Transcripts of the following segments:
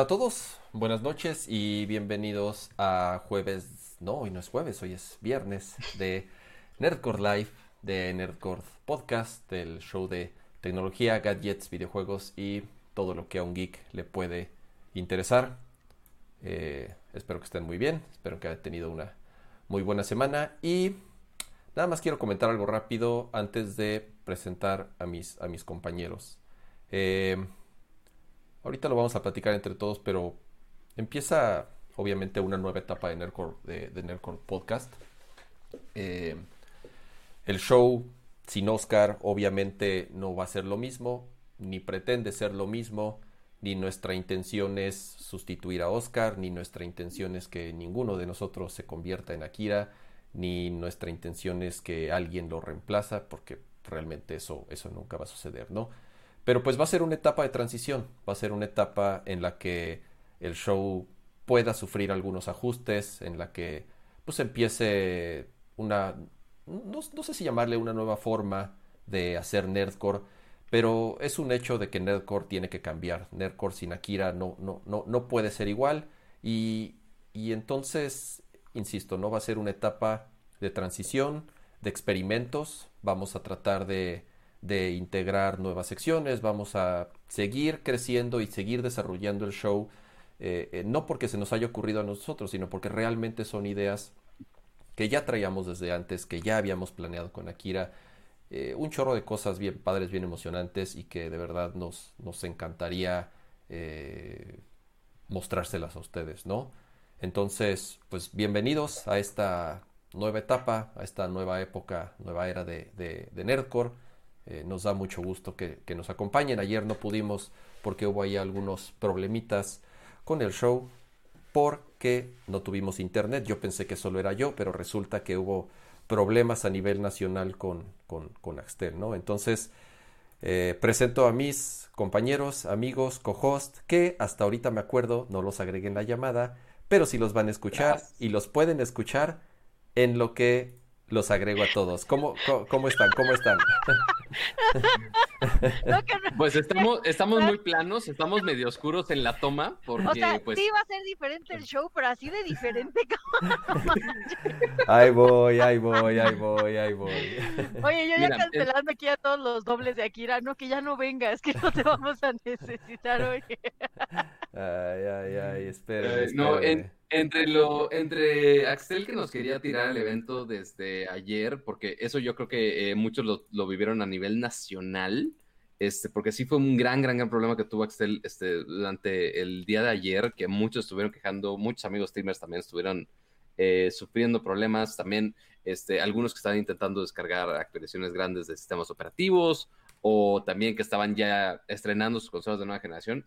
Hola a todos, buenas noches y bienvenidos a jueves, no, hoy no es jueves, hoy es viernes de Nerdcore Live, de Nerdcore Podcast, del show de tecnología, gadgets, videojuegos y todo lo que a un geek le puede interesar. Eh, espero que estén muy bien, espero que hayan tenido una muy buena semana y nada más quiero comentar algo rápido antes de presentar a mis, a mis compañeros. Eh, ahorita lo vamos a platicar entre todos, pero empieza obviamente una nueva etapa de Nerdcore, de, Podcast. Eh, el show sin Oscar obviamente no va a ser lo mismo, ni pretende ser lo mismo, ni nuestra intención es sustituir a Oscar, ni nuestra intención es que ninguno de nosotros se convierta en Akira, ni nuestra intención es que alguien lo reemplaza, porque realmente eso, eso nunca va a suceder, ¿no? Pero pues va a ser una etapa de transición, va a ser una etapa en la que el show pueda sufrir algunos ajustes, en la que pues empiece una, no, sé si llamarle una nueva forma de hacer nerdcore, pero es un hecho de que nerdcore tiene que cambiar. Nerdcore sin Akira no, no, no, no puede ser igual. Y, y entonces, insisto, no va a ser una etapa de transición, de experimentos, vamos a tratar de de integrar nuevas secciones, vamos a seguir creciendo y seguir desarrollando el show, eh, eh, no porque se nos haya ocurrido a nosotros, sino porque realmente son ideas que ya traíamos desde antes, que ya habíamos planeado con Akira, eh, un chorro de cosas bien padres, bien emocionantes y que de verdad nos, nos encantaría mostrárselas a ustedes, ¿no? Entonces, pues bienvenidos a esta nueva etapa, a esta nueva época, nueva era de, de, de Nerdcore. Eh, nos da mucho gusto que, nos acompañen. Ayer no pudimos porque hubo ahí algunos problemitas con el show porque no tuvimos internet. Yo pensé que solo era yo, pero resulta que hubo problemas a nivel nacional con, con, Axtel, ¿no? Entonces, eh, presento a mis compañeros, amigos, co-host, que hasta ahorita me acuerdo, no los agregué en la llamada, pero si los van a escuchar y los pueden escuchar en lo que los agrego a todos. ¿Cómo, cómo, están? ¿Cómo están? Pues estamos, estamos muy planos, estamos medio oscuros en la toma, porque o sea, pues... sí va a ser diferente el show, pero así de diferente. ahí voy, ahí voy, ahí voy, ahí voy. Oye, yo ya cancelando aquí a todos los dobles de Akira, no, que ya no vengas, que no te vamos a necesitar hoy. ay, ay, ay, espera. Eh, no, en entre lo, entre Axel que nos quería tirar el evento desde ayer, porque eso yo creo que eh, muchos lo, vivieron a nivel nacional, este, porque sí fue un gran, gran, gran problema que tuvo Axel este, durante el día de ayer, que muchos estuvieron quejando, muchos amigos streamers también estuvieron eh, sufriendo problemas, también este, algunos que estaban intentando descargar actualizaciones grandes de sistemas operativos, o también que estaban ya estrenando sus consolas de nueva generación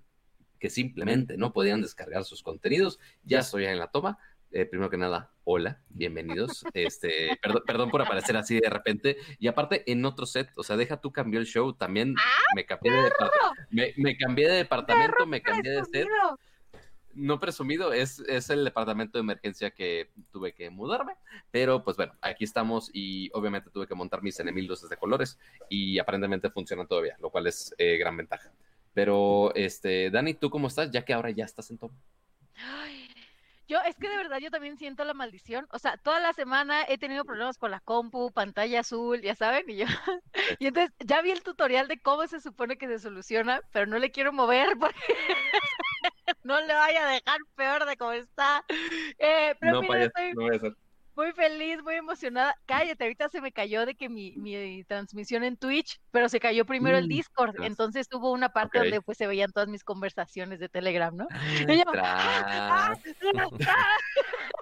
que simplemente no podían descargar sus contenidos. Ya estoy en la toma. Eh, primero que nada, hola, bienvenidos. Este, perdón, perdón, por aparecer así de repente. Y aparte, en otro set, o sea, deja tú cambió el show, también ¡Ah, me cambié de, me, me cambié de departamento, me cambié de set. No presumido, es, es el departamento de emergencia que tuve que mudarme, pero pues bueno, aquí estamos y obviamente tuve que montar mis enemigos de colores y aparentemente funcionan todavía, lo cual es eh, gran ventaja. Pero, este, Dani, ¿tú cómo estás? Ya que ahora ya estás en todo. Yo, es que de verdad yo también siento la maldición. O sea, toda la semana he tenido problemas con la compu, pantalla azul, ya saben, y yo. Y entonces ya vi el tutorial de cómo se supone que se soluciona, pero no le quiero mover porque no le vaya a dejar peor de cómo está. Eh, pero no, mira, estoy... no voy a hacer muy feliz, muy emocionada. Cállate, ahorita se me cayó de que mi, mi transmisión en Twitch, pero se cayó primero el mm, Discord. Entonces hubo una parte donde pues se veían todas mis conversaciones de Telegram, ¿no? Ah,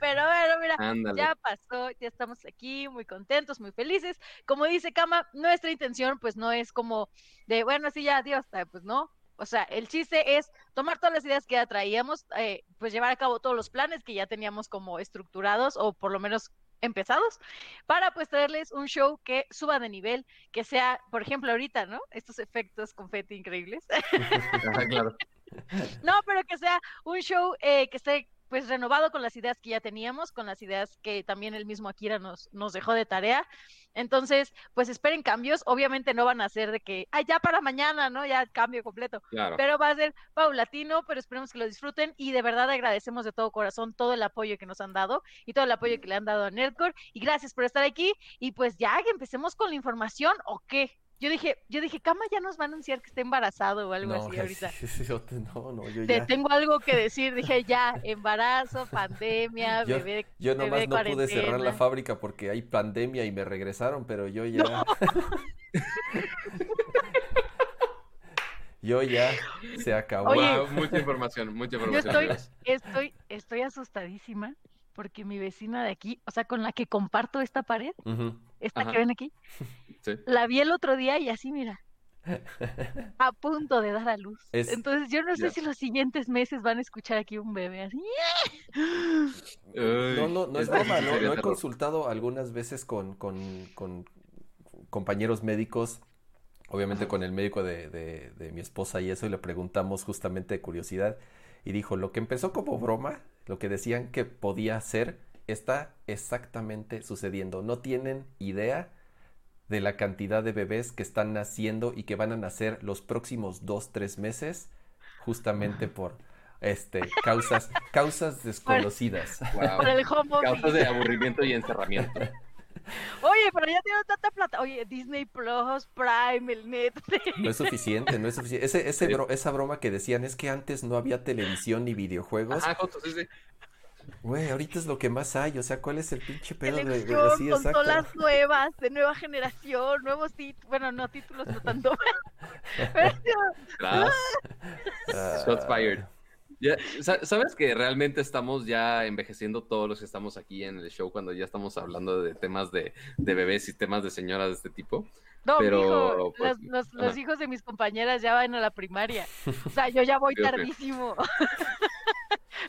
pero bueno, mira, ya pasó, ya estamos aquí muy contentos, muy felices. Como dice Kama, nuestra intención pues no es como de, bueno, sí, ya, adiós, pues no, o sea, el chiste es tomar todas las ideas que ya traíamos, eh, pues llevar a cabo todos los planes que ya teníamos como estructurados o por lo menos empezados para pues traerles un show que suba de nivel, que sea, por ejemplo, ahorita, ¿no? Estos efectos confeti increíbles. claro. no, pero que sea un show eh, que esté pues renovado con las ideas que ya teníamos, con las ideas que también el mismo Akira nos, nos dejó de tarea. Entonces, pues esperen cambios. Obviamente no van a ser de que, ay, ya para mañana, ¿no? Ya cambio completo. Claro. Pero va a ser paulatino, pero esperemos que lo disfruten y de verdad agradecemos de todo corazón todo el apoyo que nos han dado y todo el apoyo que le han dado a Nerdcore. Y gracias por estar aquí. Y pues ya que empecemos con la información, ¿o qué? Yo dije, yo dije, Cama ya nos va a anunciar que está embarazado o algo No, así ahorita. sí, sí, yo te- no, no, yo Te ya. tengo algo que decir, dije ya, embarazo, pandemia, Yo, bebé, yo bebé nomás no pude cerrar la fábrica porque hay pandemia y me regresaron, pero yo ya. Yo ya se acabó. Oye. Wow, mucha información, mucha Yo información. estoy, amigos. estoy, estoy asustadísima porque mi vecina de aquí, o sea, con la que comparto esta pared, esta Ajá. que ven aquí, Sí. la vi el otro día y así, mira, a punto de dar a luz. Es- Entonces yo no sé Ya. si los siguientes meses van a escuchar aquí un bebé así. Uy, No, no, no es broma, ¿no? he consultado algunas veces con, con- con compañeros médicos, obviamente con el médico de, de- de mi esposa y eso, y le preguntamos justamente de curiosidad, y dijo, lo que empezó como broma, lo que decían que podía ser, está exactamente sucediendo. No tienen idea de la cantidad de bebés que están naciendo y que van a nacer los próximos dos, tres meses, justamente por este causas, causas desconocidas. Wow. Por el home office. Causas de aburrimiento y encerramiento. Oye, pero ya tienen tanta plata. Oye, Disney Plus, Prime, el Netflix. No es suficiente, no es suficiente. Ese, ese bro- esa broma que decían es que antes no había televisión ni videojuegos. Ajá, justo, sí, sí. Güey, ahorita es lo que más hay. O sea, ¿cuál es el pinche pedo de, de- Televisión, sí, exacto. consolas nuevas, de nueva generación, nuevos títulos. Bueno, no títulos, no tanto. Pero. Ah, Shots fired. Ya, sa- ¿Sabes que realmente estamos ya envejeciendo todos los que estamos aquí en el show cuando ya estamos hablando de temas de, de bebés y temas de señoras de este tipo? no, Pero, mijo, pues, los, los- hijos de mis compañeras ya van a la primaria. O sea, yo ya voy tardísimo.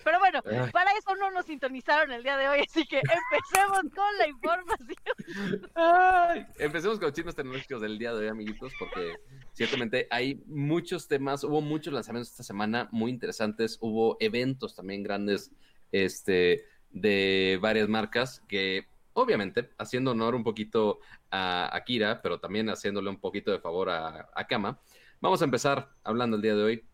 Pero bueno, Ay. para eso no nos sintonizaron el día de hoy, así que empecemos con la información. Ay, Empecemos con los chismes tecnológicos del día de hoy, amiguitos, porque ciertamente hay muchos temas, hubo muchos lanzamientos esta semana muy interesantes, hubo eventos también grandes este, de varias marcas que obviamente haciendo honor un poquito a Akira, pero también haciéndole un poquito de favor a, a Kama, vamos a empezar hablando el día de hoy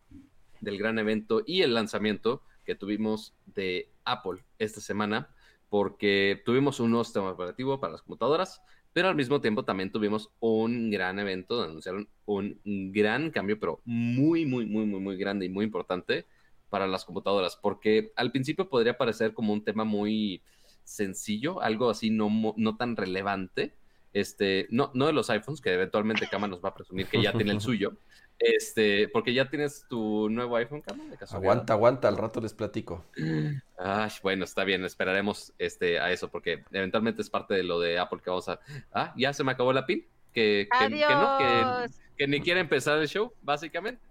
del gran evento y el lanzamiento que tuvimos de Apple esta semana, porque tuvimos un nuevo sistema operativo para las computadoras, pero al mismo tiempo también tuvimos un gran evento donde anunciaron un gran cambio, pero muy, muy, muy, muy, muy grande y muy importante para las computadoras, porque al principio podría parecer como un tema muy sencillo, algo así no, no tan relevante, este, no, no de los iPhones, que eventualmente Kama nos va a presumir que ya tiene el suyo, este, porque ya tienes tu nuevo iPhone, Kama, de casualidad. Aguanta, aguanta, al rato les platico. Ay, bueno, está bien, esperaremos este, a eso, porque eventualmente es parte de lo de Apple que vamos a... Ah, ya se me acabó la pin, que, que, que no, que, que ni quiere empezar el show, básicamente.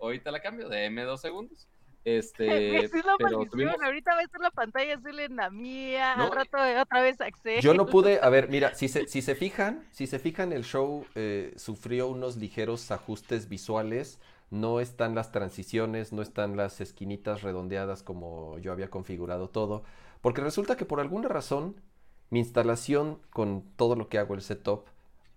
Ahorita la cambio, de dos segundos. Este, es la pero maldición. tuvimos... Ahorita va a estar la pantalla azul en la mía. No, al rato otra vez Axel. Yo no pude, a ver, mira, si se, si se fijan, si se fijan, el show eh, sufrió unos ligeros ajustes visuales. No están las transiciones, no están las esquinitas redondeadas como yo había configurado todo. Porque resulta que por alguna razón mi instalación con todo lo que hago el setup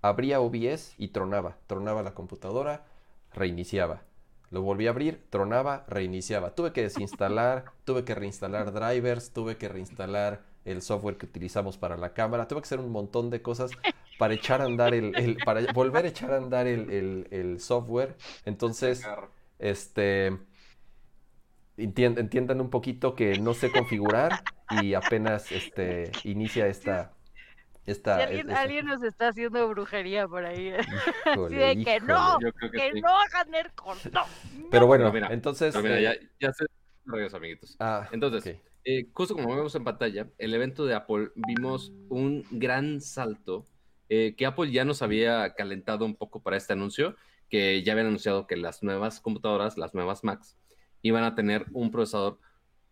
abría OBS y tronaba. Tronaba la computadora, reiniciaba. Lo volví a abrir, tronaba, reiniciaba. Tuve que desinstalar, tuve que reinstalar drivers, tuve que reinstalar el software que utilizamos para la cámara, tuve que hacer un montón de cosas para echar a andar el, el- para volver a echar a andar el, el- el software. Entonces, este, entien- entiendan un poquito que no sé configurar y apenas este inicia esta, Si esta, alguien, esta- alguien nos está haciendo brujería por ahí. híjole, de que no. híjole. Que, que sí. no hagan Nerdcore, no. Pero bueno, Pero mira, entonces, Pero mira, eh, ya, ya se regreso, amiguitos. ah, Entonces. Eh, justo como vemos en pantalla, el evento de Apple vimos un gran salto eh, que Apple ya nos había calentado un poco para este anuncio, que ya habían anunciado que las nuevas computadoras, las nuevas Macs, iban a tener un procesador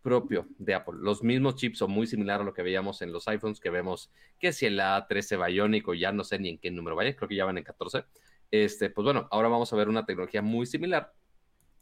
propio de Apple. Los mismos chips o muy similar a lo que veíamos en los iPhones, que vemos que si el A13 Bionic o ya no sé ni en qué número vaya, creo que ya van en 14. Este, pues bueno, ahora vamos a ver una tecnología muy similar,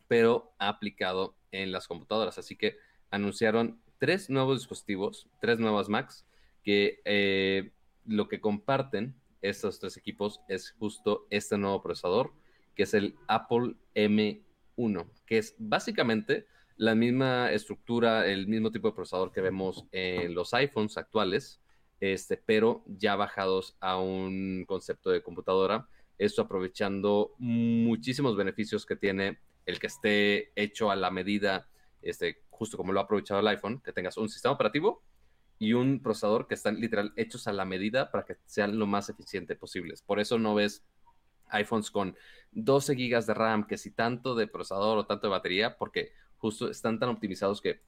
pero aplicado en las computadoras. Así que anunciaron tres nuevos dispositivos, tres nuevas Macs, que eh, lo que comparten estos tres equipos es justo este nuevo procesador, que es el Apple M1, que es básicamente la misma estructura, el mismo tipo de procesador que vemos en los iPhones actuales, este, pero ya bajados a un concepto de computadora. Esto aprovechando muchísimos beneficios que tiene el que esté hecho a la medida, este, justo como lo ha aprovechado el iPhone, que tengas un sistema operativo y un procesador que están literal hechos a la medida para que sean lo más eficiente posibles. Por eso no ves iPhones con 12 GB de RAM, que si tanto de procesador o tanto de batería, porque justo están tan optimizados que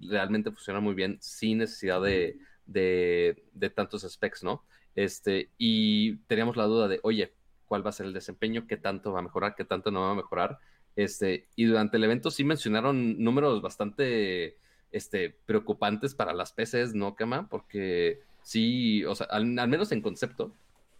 realmente funcionan muy bien sin necesidad de, de, tantos specs, ¿no? Este, y teníamos la duda de, oye, ¿cuál va a ser el desempeño? ¿Qué tanto va a mejorar? ¿Qué tanto no va a mejorar? Este, y durante el evento sí mencionaron números bastante este, preocupantes para las PCs, ¿no, Kama? Porque sí, o sea, al, menos en concepto,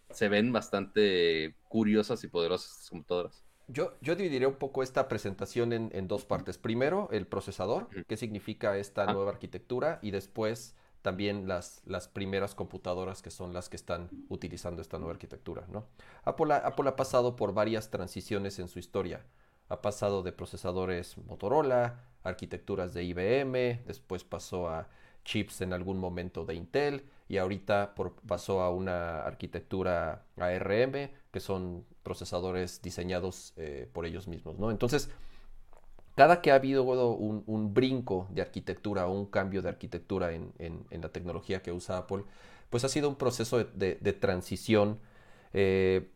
se ven bastante curiosas y poderosas estas computadoras. Yo, yo dividiré un poco esta presentación en, dos partes. Primero, el procesador, qué significa esta nueva arquitectura, y después también las, las primeras computadoras que son las que están utilizando esta nueva arquitectura. ¿no? Apple, Apple ha pasado por varias transiciones en su historia. Ha pasado de procesadores Motorola, arquitecturas de IBM, después pasó a chips en algún momento de Intel y ahorita pasó a una arquitectura ARM, que son procesadores diseñados eh, por ellos mismos. Entonces, cada que ha habido un, brinco de arquitectura o un cambio de arquitectura en, la tecnología que usa Apple, pues ha sido un proceso de, transición, eh,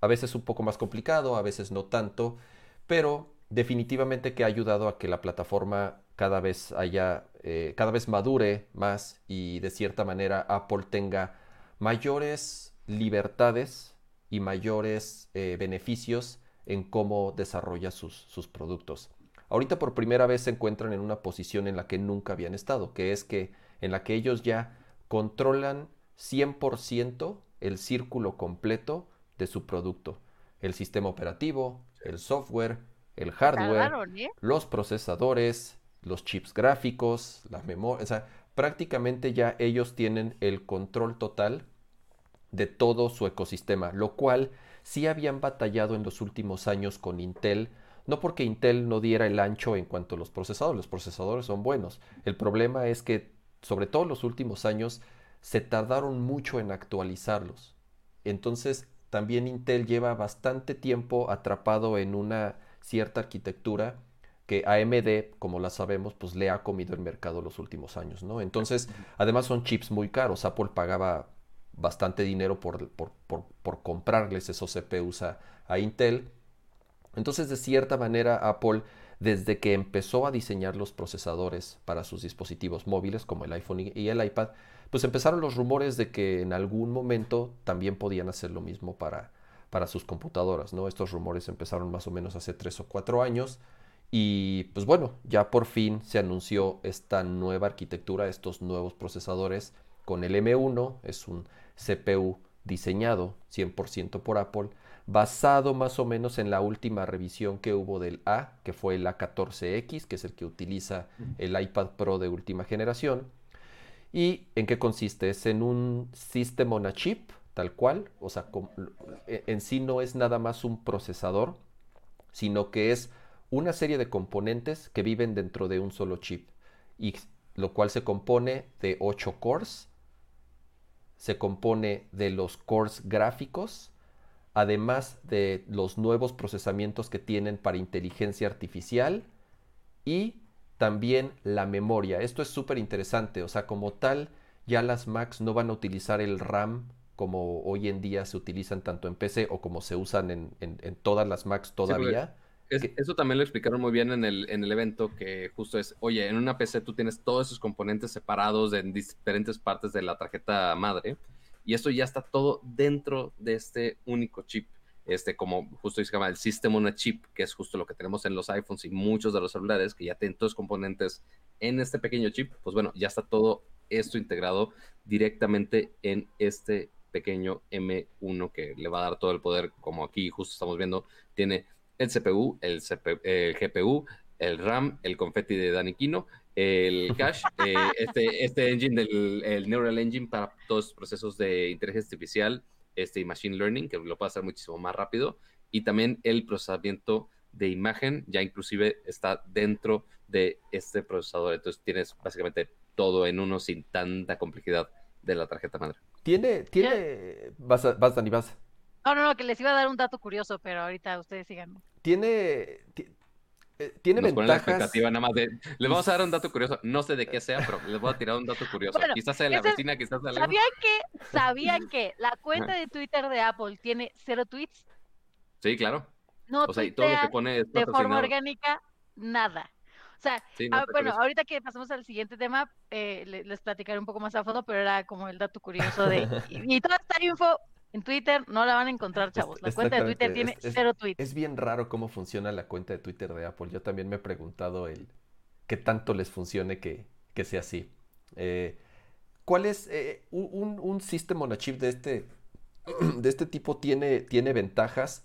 a veces un poco más complicado, a veces no tanto, pero definitivamente que ha ayudado a que la plataforma cada vez haya, eh, cada vez madure más y de cierta manera Apple tenga mayores libertades y mayores eh, beneficios en cómo desarrolla sus, sus, productos. Ahorita por primera vez se encuentran en una posición en la que nunca habían estado, que es que en la que ellos ya controlan 100% el círculo completo de su producto. El sistema operativo, el software, el hardware, ¿eh? los procesadores, los chips gráficos, las memorias, o sea, prácticamente ya ellos tienen el control total de todo su ecosistema, lo cual sí habían batallado en los últimos años con Intel, no porque Intel no diera el ancho en cuanto a los procesadores, los procesadores son buenos. El problema es que, sobre todo en los últimos años, se tardaron mucho en actualizarlos. Entonces, también Intel lleva bastante tiempo atrapado en una cierta arquitectura que AMD, como la sabemos, pues le ha comido el mercado los últimos años, ¿no? Entonces, además son chips muy caros. Apple pagaba bastante dinero por, por, comprarles esos CPUs a, a, Intel. Entonces, de cierta manera, Apple, desde que empezó a diseñar los procesadores para sus dispositivos móviles, como el iPhone y el iPad, pues empezaron los rumores de que en algún momento también podían hacer lo mismo para, para sus computadoras, ¿no? Estos rumores empezaron más o menos hace tres o cuatro años y pues bueno, ya por fin se anunció esta nueva arquitectura, estos nuevos procesadores con el M1, es un CPU diseñado 100% por Apple, basado más o menos en la última revisión que hubo del A, que fue el A14X, que es el que utiliza el iPad Pro de última generación ¿Y en qué consiste? Es en un System on a Chip, tal cual, o sea, e, en sí no es nada más un procesador, sino que es una serie de componentes que viven dentro de un solo chip, y lo cual se compone de 8 cores, se compone de los cores gráficos, además de los nuevos procesamientos que tienen para inteligencia artificial y también la memoria. Esto es súper interesante, o sea, como tal, ya las Macs no van a utilizar el RAM como hoy en día se utilizan tanto en PC o como se usan en, todas las Macs todavía. Eso también lo explicaron muy bien en el, en el evento, que justo es, oye, en una PC tú tienes todos esos componentes separados en diferentes partes de la tarjeta madre, y esto ya está todo dentro de este único chip. Este, como justo dice el System on a Chip, que es justo lo que tenemos en los iPhones y muchos de los celulares, que ya tienen todos los componentes en este pequeño chip, pues bueno, ya está todo esto integrado directamente en este pequeño M1 que le va a dar todo el poder, como aquí justo estamos viendo, tiene el CPU, el, GPU, el RAM, el confetti de Daniquino el cache, eh, este, este engine del el Neural Engine para todos los procesos de inteligencia artificial este, y machine learning, que lo puede hacer muchísimo más rápido, y también el procesamiento de imagen, ya inclusive está dentro de este procesador. Entonces tienes básicamente todo en uno sin tanta complejidad de la tarjeta madre. Tiene, tiene, vas, vas, Dani, vas. No, no, no, que les iba a dar un dato curioso, pero ahorita ustedes sigan. Tiene, eh, tiene Nos ventajas. La expectativa nada más de. Les vamos a dar un dato curioso. No sé de qué sea, pero les voy a tirar un dato curioso. quizás sea de la vecina, quizás sea ¿Sabían que, ¿Sabían que la cuenta de Twitter de Apple tiene cero tweets? Sí, claro. No, o sea, y todo lo que pone de forma orgánica, nada. O sea, ah, bueno, ahorita que pasamos al siguiente tema, eh, les platicaré un poco más a fondo, pero era como el dato curioso de. y toda esta info en Twitter no la van a encontrar, chavos. La cuenta de Twitter tiene cero tweets. Es bien raro cómo funciona la cuenta de Twitter de Apple. Yo también me he preguntado el qué tanto les funcione que, sea así. Eh, ¿Cuál es eh, un, un System on a Chip de este, de este tipo? Tiene, tiene ventajas,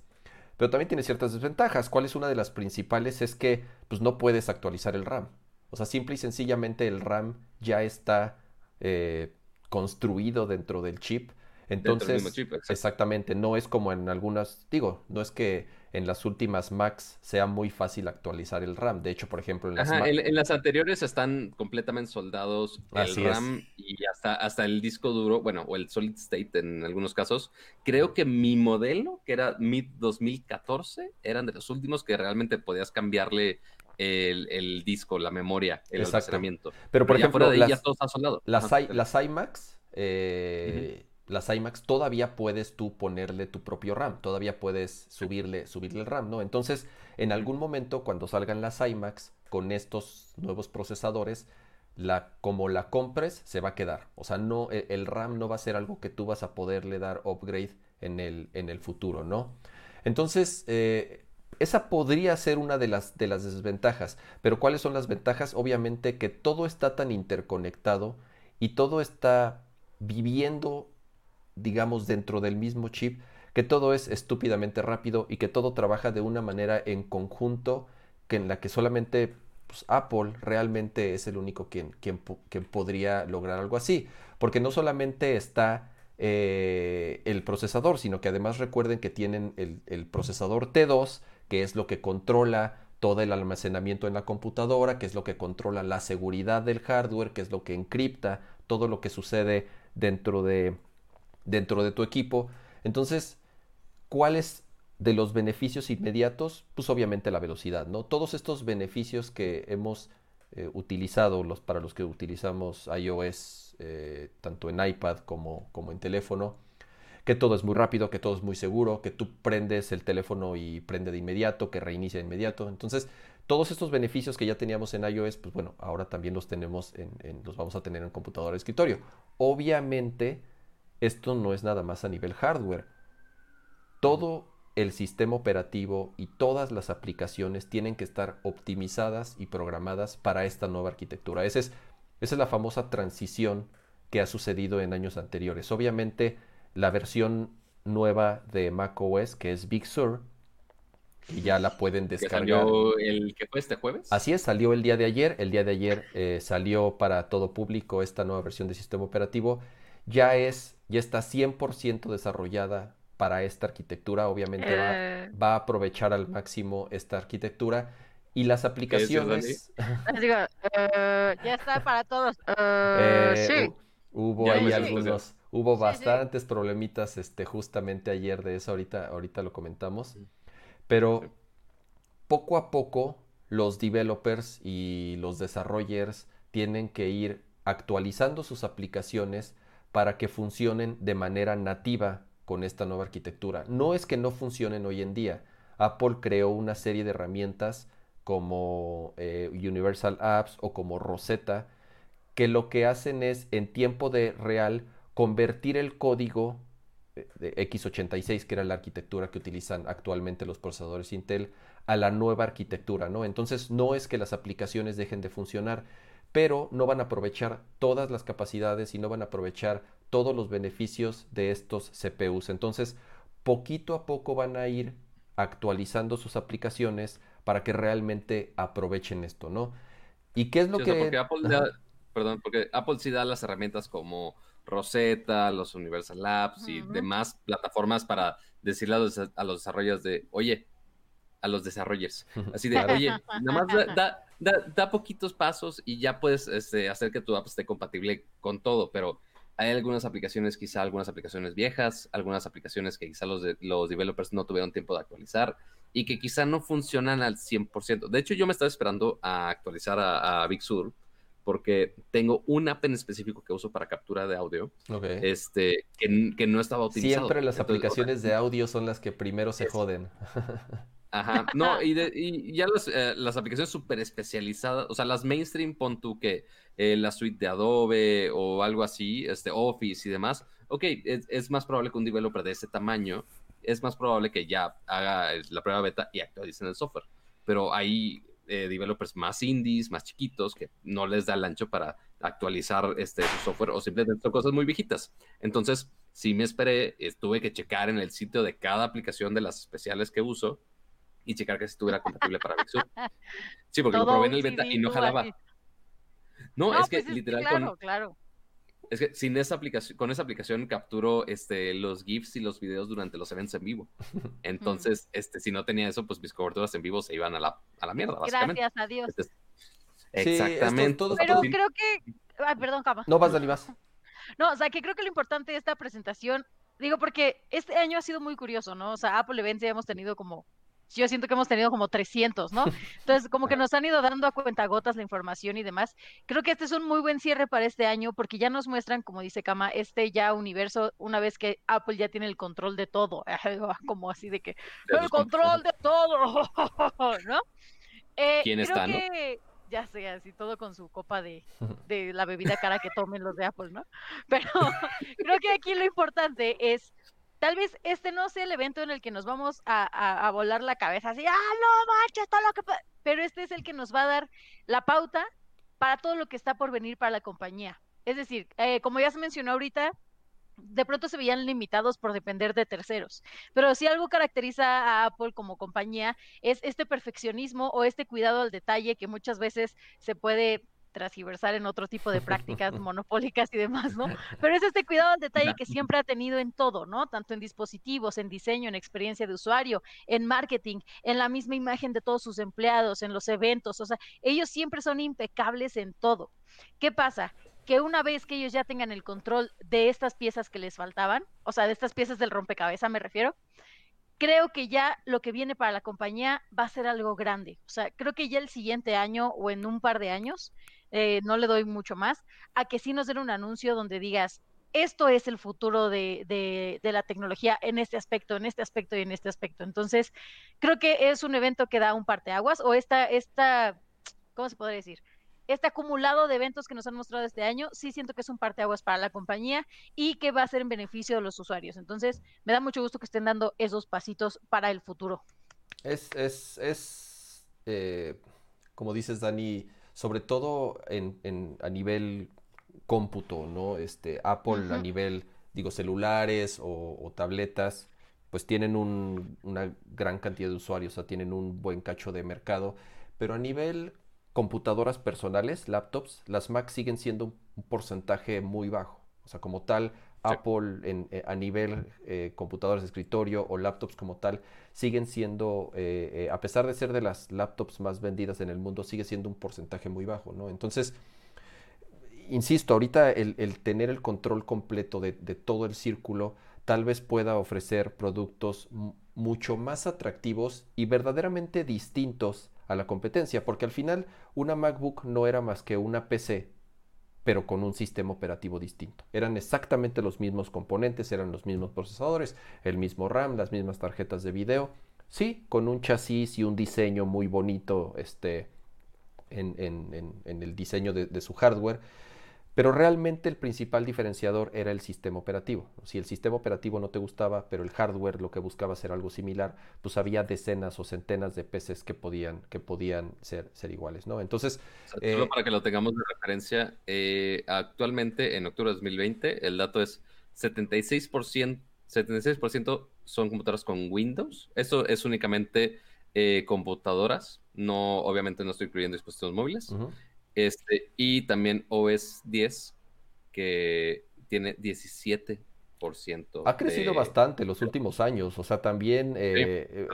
pero también tiene ciertas desventajas. ¿Cuál es una de las principales? Es que pues, no puedes actualizar el RAM. O sea, simple y sencillamente el RAM ya está eh, construido dentro del chip entonces, exactamente, no es como en algunas, digo, no es que en las últimas Macs sea muy fácil actualizar el RAM. De hecho, por ejemplo, en las, en, las anteriores están completamente soldados el RAM y hasta, hasta el disco duro, bueno, o el solid state en algunos casos. Creo que mi modelo, que era mid 2014, eran de los últimos que realmente podías cambiarle el, disco, la memoria, el almacenamiento. Pero por ejemplo, las, ya Las, las iMacs, eh, las iMacs todavía puedes tú ponerle tu propio RAM, todavía puedes subirle, subirle el RAM, ¿no? Entonces, en algún momento cuando salgan las iMacs con estos nuevos procesadores, la, como la compres, se va a quedar. O sea, no, e, el, RAM no va a ser algo que tú vas a poderle dar upgrade en el, en el futuro, ¿no? Entonces, eh, esa podría ser una de las, de las desventajas. Pero ¿cuáles son las ventajas? Obviamente que todo está tan interconectado y todo está viviendo digamos, dentro del mismo chip, que todo es estúpidamente rápido y que todo trabaja de una manera en conjunto que en la que solamente pues, Apple realmente es el único quien, quien, podría lograr algo así. Porque no solamente está eh, el procesador, sino que además recuerden que tienen el, el procesador T2, que es lo que controla todo el almacenamiento en la computadora, que es lo que controla la seguridad del hardware, que es lo que encripta todo lo que sucede dentro de, dentro de tu equipo. Entonces, ¿cuáles de los beneficios inmediatos? Pues obviamente la velocidad, ¿no? Todos estos beneficios que hemos eh, utilizado, los, para los que utilizamos iOS, eh, tanto en iPad como, como en teléfono, que todo es muy rápido, que todo es muy seguro, que tú prendes el teléfono y prende de inmediato, que reinicia de inmediato. Entonces, todos estos beneficios que ya teníamos en iOS, pues bueno, ahora también los tenemos en, los vamos a tener en computador de escritorio. Obviamente, esto no es nada más a nivel hardware. Todo el sistema operativo y todas las aplicaciones tienen que estar optimizadas y programadas para esta nueva arquitectura. Esa es, esa es la famosa transición que ha sucedido en años anteriores. Obviamente, la versión nueva de macOS, que es Big Sur, y ya la pueden descargar. ¿Salió el que fue este jueves? Así es, salió el día de ayer. El día de ayer eh, salió para todo público esta nueva versión de sistema operativo. Ya es ya está 100% desarrollada para esta arquitectura. Obviamente eh. va, a aprovechar al máximo esta arquitectura. Y las aplicaciones. Eh, ya está para todos. Eh, sí. Hubo ahí algunos. Hubo bastantes problemitas este, justamente ayer de eso. Ahorita, ahorita lo comentamos. Pero poco a poco los developers y los desarrollers tienen que ir actualizando sus aplicaciones para que funcionen de manera nativa con esta nueva arquitectura. No es que no funcionen hoy en día. Apple creó una serie de herramientas como eh, Universal Apps o como Rosetta, que lo que hacen es en tiempo de real convertir el código eh, de x86, que era la arquitectura que utilizan actualmente los procesadores Intel, a la nueva arquitectura, ¿no? Entonces no es que las aplicaciones dejen de funcionar, pero no van a aprovechar todas las capacidades y no van a aprovechar todos los beneficios de estos CPUs. Entonces, poquito a poco van a ir actualizando sus aplicaciones para que realmente aprovechen esto, ¿no? ¿Y qué es lo Sí, o que...? sea, porque Apple da- perdón, porque Apple sí da las herramientas como Rosetta, los Universal Labs y demás plataformas para decirle a los, a los desarrolladores de, oye, a los desarrollers, así de, oye, nada más da, da, da- da poquitos pasos y ya puedes este, hacer que tu app esté compatible con todo, pero hay algunas aplicaciones, quizá algunas aplicaciones viejas, algunas aplicaciones que quizá los, de- los developers no tuvieron tiempo de actualizar y que quizá no funcionan al 100%. De hecho, yo me estaba esperando a actualizar a, a Big Sur porque tengo un app en específico que uso para captura de audio, este, que, que no estaba optimizado. Siempre las Entonces, aplicaciones de audio son las que primero se Es- joden. Ajá, no, y, de- y ya las, eh, aplicaciones súper especializadas, o sea, las mainstream, pon tú que eh, la suite de Adobe o algo así, este Office y demás, ok, es, más probable que un developer de ese tamaño, es más probable que ya haga la prueba beta y actualicen el software, pero hay eh, developers más indies, más chiquitos, que no les da el ancho para actualizar este su software o simplemente son cosas muy viejitas. Entonces, sí me esperé, eh, tuve que checar en el sitio de cada aplicación de las especiales que uso y checar que estuviera compatible para Big Sur. Sí, porque lo probé en el beta CD y no jalaba. No, No, es que pues literal claro, con, claro. es que sin esa aplicación, con esa aplicación capturo este, los GIFs y los videos durante los eventos en vivo. Entonces, este, si no tenía eso, pues mis coberturas en vivo se iban a la, a la mierda, básicamente. Gracias a Dios. Entonces, Sí, esto- exactamente. todo Pero pues, creo que. Ay, perdón, Cama. No vas, Dani, vas. No, o sea, que creo que lo importante de esta presentación, digo, porque este año ha sido muy curioso, ¿no? O sea, Apple Events ya hemos tenido como, yo siento que hemos tenido como 300, ¿no? Entonces, como que nos han ido dando a cuentagotas la información y demás. Creo que este es un muy buen cierre para este año porque ya nos muestran, como dice Kama, este ya universo, una vez que Apple ya tiene el control de todo, como así de que, el control de todo, ¿no? Eh, ¿Quién creo está, no? ya sé, así todo con su copa de, de la bebida cara que tomen los de Apple, ¿no? Pero creo que aquí lo importante es, tal vez este no sea el evento en el que nos vamos a, volar la cabeza, así, ah, no manches, todo lo que... pa-", Pero este es el que nos va a dar la pauta para todo lo que está por venir para la compañía. Es decir, eh, como ya se mencionó ahorita, de pronto se veían limitados por depender de terceros. Pero si algo caracteriza a Apple como compañía es este perfeccionismo o este cuidado al detalle que muchas veces se puede transgiversar en otro tipo de prácticas monopólicas y demás, ¿no? Pero es este cuidado al detalle que siempre ha tenido en todo, ¿no? Tanto en dispositivos, en diseño, en experiencia de usuario, en marketing, en la misma imagen de todos sus empleados, en los eventos, o sea, ellos siempre son impecables en todo. ¿Qué pasa? Que una vez que ellos ya tengan el control de estas piezas que les faltaban, o sea, de estas piezas del rompecabezas me refiero, creo que ya lo que viene para la compañía va a ser algo grande. O sea, creo que ya el siguiente año o en un par de años, eh, no le doy mucho más, a que sí nos den un anuncio donde digas, esto es el futuro de, de, la tecnología en este aspecto, en este aspecto y en este aspecto. Entonces, creo que es un evento que da un parteaguas o esta, esta, ¿cómo se podría decir? Este acumulado de eventos que nos han mostrado este año, sí siento que es un parteaguas para la compañía y que va a ser en beneficio de los usuarios. Entonces, me da mucho gusto que estén dando esos pasitos para el futuro. Es, es, es eh, como dices, Dani, sobre todo en, en, a nivel cómputo, ¿no? Este, Apple uh -huh. a nivel, digo, celulares o, o tabletas, pues tienen un, una gran cantidad de usuarios, o sea, tienen un buen cacho de mercado, pero a nivel computadoras personales, laptops, las Mac siguen siendo un, porcentaje muy bajo. O sea, como tal. Apple en, eh, a nivel eh, computadoras de escritorio o laptops como tal, siguen siendo, eh, eh, a pesar de ser de las laptops más vendidas en el mundo, sigue siendo un porcentaje muy bajo, ¿no? Entonces, insisto, ahorita el, el tener el control completo de, de, todo el círculo tal vez pueda ofrecer productos mucho más atractivos y verdaderamente distintos a la competencia, porque al final una MacBook no era más que una PC, pero con un sistema operativo distinto. Eran exactamente los mismos componentes, eran los mismos procesadores, el mismo RAM, las mismas tarjetas de video, sí, con un chasis y un diseño muy bonito este, en, el diseño de su hardware, pero realmente el principal diferenciador era el sistema operativo. Si el sistema operativo no te gustaba, pero el hardware lo que buscaba ser algo similar, pues había decenas o centenas de PCs que podían, que podían ser, ser iguales, ¿no? Entonces... O sea, solo eh, para que lo tengamos de referencia, eh, actualmente en octubre de 2020 el dato es 76%, 76% son computadoras con Windows. Eso es únicamente eh, computadoras, no, obviamente no estoy incluyendo dispositivos móviles. Uh -huh Este, y también OS 10, que tiene 17%. Ha crecido bastante los últimos años, o sea, también eh,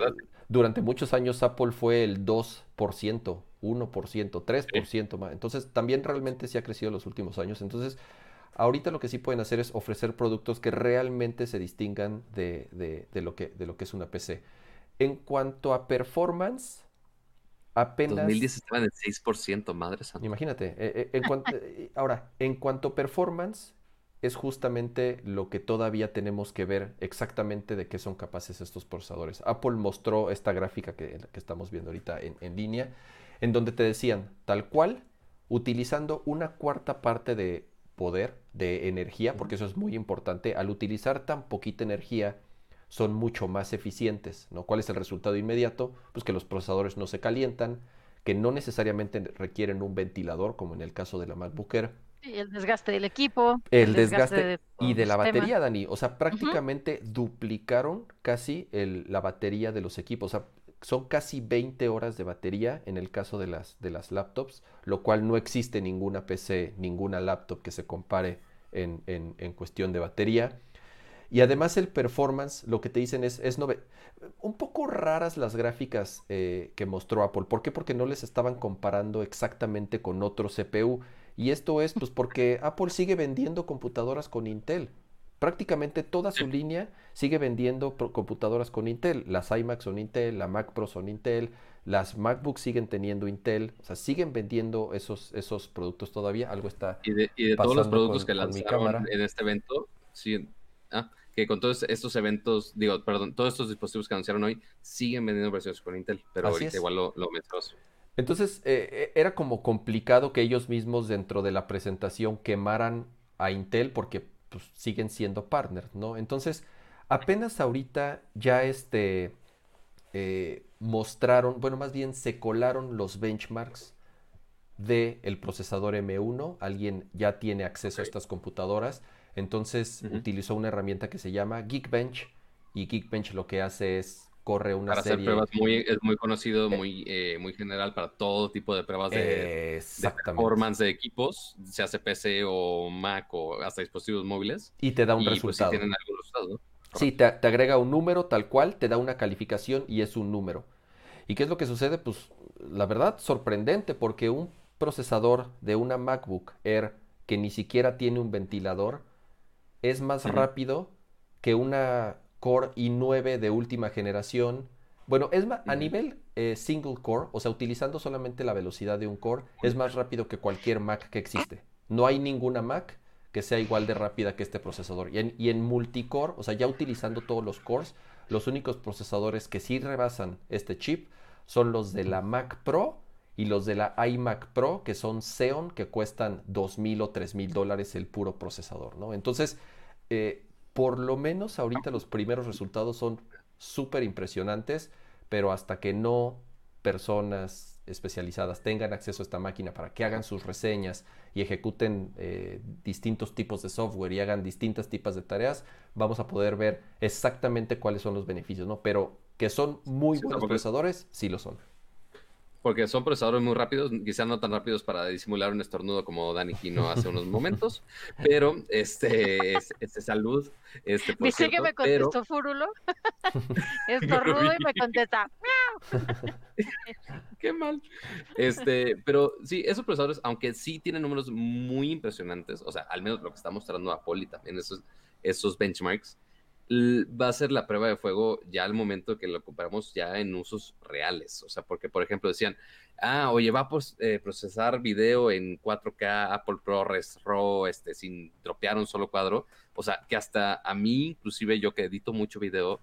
durante muchos años Apple fue el 2%, 1%, 3% más. Entonces, también realmente sí ha crecido los últimos años. Entonces, ahorita lo que sí pueden hacer es ofrecer productos que realmente se distingan de, de, lo, que, de lo que es una PC. En cuanto a performance, apenas... 2010 estaban en 6%, madre santa. Imagínate. Eh, eh, en eh, ahora, en cuanto a performance, es justamente lo que todavía tenemos que ver exactamente de qué son capaces estos procesadores. Apple mostró esta gráfica que, que estamos viendo ahorita en, en, línea, en donde te decían, tal cual, utilizando una cuarta parte de poder, de energía, porque eso es muy importante, al utilizar tan poquita energía, son mucho más eficientes. ¿no? ¿Cuál es el resultado inmediato? Pues que los procesadores no se calientan, que no necesariamente requieren un ventilador, como en el caso de la MacBook Air, el desgaste del equipo. El, desgaste, y de la batería, Dani. O sea, prácticamente duplicaron casi la batería de los equipos. O sea, son casi 20 horas de batería en el caso de las, de las laptops, lo cual no existe ninguna PC, ninguna laptop que se compare en, en, cuestión de batería. Y además el performance, lo que te dicen es, es un poco raras las gráficas eh, que mostró Apple. ¿Por qué? Porque no les estaban comparando exactamente con otro CPU. Y esto es pues porque Apple sigue vendiendo computadoras con Intel. Prácticamente toda su línea sigue vendiendo computadoras con Intel. Las iMac son Intel, la Mac Pro son Intel, las MacBooks siguen teniendo Intel, o sea, siguen vendiendo esos, esos productos todavía. Algo está. Y de, y de todos los productos que lanzaron en este evento, sí, ah, que con todos estos eventos, digo, perdón, todos estos dispositivos que anunciaron hoy siguen vendiendo versiones con Intel, pero ahorita igual lo, lo entonces eh, eh, era como complicado que ellos mismos dentro de la presentación quemaran a Intel porque pues, siguen siendo partners, ¿no? Entonces apenas ahorita ya este, eh, mostraron, bueno, más bien se colaron los benchmarks del el procesador M1. Alguien ya tiene acceso a estas computadoras. Entonces utilizó una herramienta que se llama Geekbench y Geekbench lo que hace es corre una para serie. hacer pruebas muy, es muy conocido, eh, muy, eh, muy general para todo tipo de pruebas de, de, performance de equipos, se hace PC o Mac o hasta dispositivos móviles. Y te da un resultado. Pues, sí tienen algunos resultados, Sí, te, te, agrega un número tal cual, te da una calificación y es un número. ¿Y qué es lo que sucede? Pues la verdad, sorprendente, porque un procesador de una MacBook Air que ni siquiera tiene un ventilador es más rápido que una Core i9 de última generación. Bueno, es a nivel eh, single core, o sea, utilizando solamente la velocidad de un core, es más rápido que cualquier Mac que existe. No hay ninguna Mac que sea igual de rápida que este procesador. Y en, y en multicore, o sea, ya utilizando todos los cores, los únicos procesadores que sí rebasan este chip son los de la Mac Pro y los de la iMac Pro, que son Xeon, que cuestan $2,000 o $3,000 dólares el puro procesador, ¿no? Entonces, eh, por lo menos ahorita los primeros resultados son súper impresionantes, pero hasta que no personas especializadas tengan acceso a esta máquina para que hagan sus reseñas y ejecuten eh, distintos tipos de software y hagan distintas tipos de tareas, vamos a poder ver exactamente cuáles son los beneficios, ¿no? Pero que son muy buenos procesadores, sí lo son porque son procesadores muy rápidos, quizás no tan rápidos para disimular un estornudo como Dani Kino hace unos momentos, pero este, este salud. Este, por Dice que me contestó Furulo. Estornudo y me contesta. Qué mal. Este, pero sí, esos procesadores, aunque sí tienen números muy impresionantes, o sea, al menos lo que está mostrando Apple y también esos, esos benchmarks, va a ser la prueba de fuego ya al momento que lo comparamos ya en usos reales. O sea, porque, por ejemplo, decían, ah, oye, va a eh, procesar video en 4K, Apple ProRes RAW, este, sin dropear un solo cuadro. O sea, que hasta a mí, inclusive yo que edito mucho video,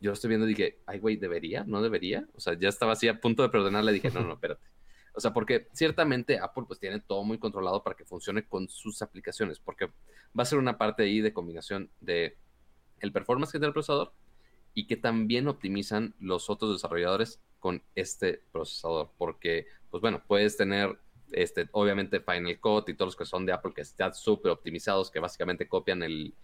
yo estoy viendo y dije, ay, güey, ¿debería? ¿No debería? O sea, ya estaba así a punto de perdonarle, dije, no, no, espérate. O sea, porque ciertamente Apple pues tiene todo muy controlado para que funcione con sus aplicaciones, porque va a ser una parte ahí de combinación de el performance que tiene el procesador y que también optimizan los otros desarrolladores con este procesador. Porque, pues bueno, puedes tener, este, obviamente, Final Cut y todos los que son de Apple que están súper optimizados, que básicamente copian el,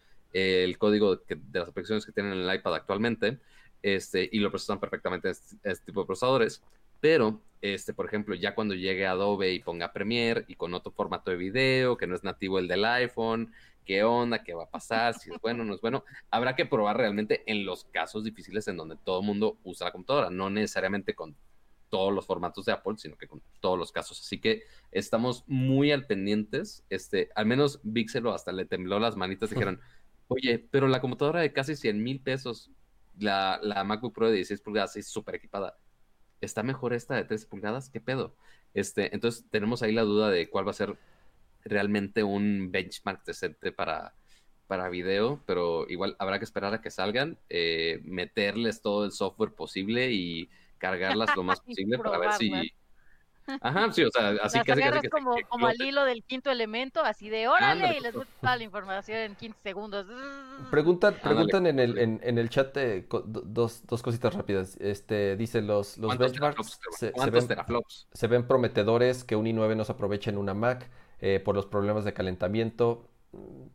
código de las aplicaciones que tienen en el iPad actualmente este, y lo procesan perfectamente este, este tipo de procesadores. Pero, este, por ejemplo, ya cuando llegue Adobe y ponga Premiere y con otro formato de video, que no es nativo el del iPhone, qué onda, qué va a pasar, si es bueno o no es bueno, habrá que probar realmente en los casos difíciles en donde todo el mundo usa la computadora, no necesariamente con todos los formatos de Apple, sino que con todos los casos. Así que estamos muy al pendientes. Este, al menos Vixelo hasta le tembló las manitas. Dijeron, oye, pero la computadora de casi 100 mil pesos, la, la, MacBook Pro de 16 pulgadas, es súper equipada. ¿Está mejor esta de 13 pulgadas? ¿Qué pedo? Este, entonces tenemos ahí la duda de cuál va a ser realmente un benchmark decente para, para video, pero igual habrá que esperar a que salgan, eh, meterles todo el software posible y cargarlas lo más posible para ver si... Ajá, sí, o sea, así que... Casi, como, como al hilo del quinto elemento, así de órale, y les gusta toda la información en 15 segundos. Preguntan, preguntan en el, en, en el chat eh, dos, dos cositas rápidas. Este, dice, los, los benchmarks se, se, ven, se, ven, prometedores que un i9 nos aproveche en una Mac eh, por los problemas de calentamiento.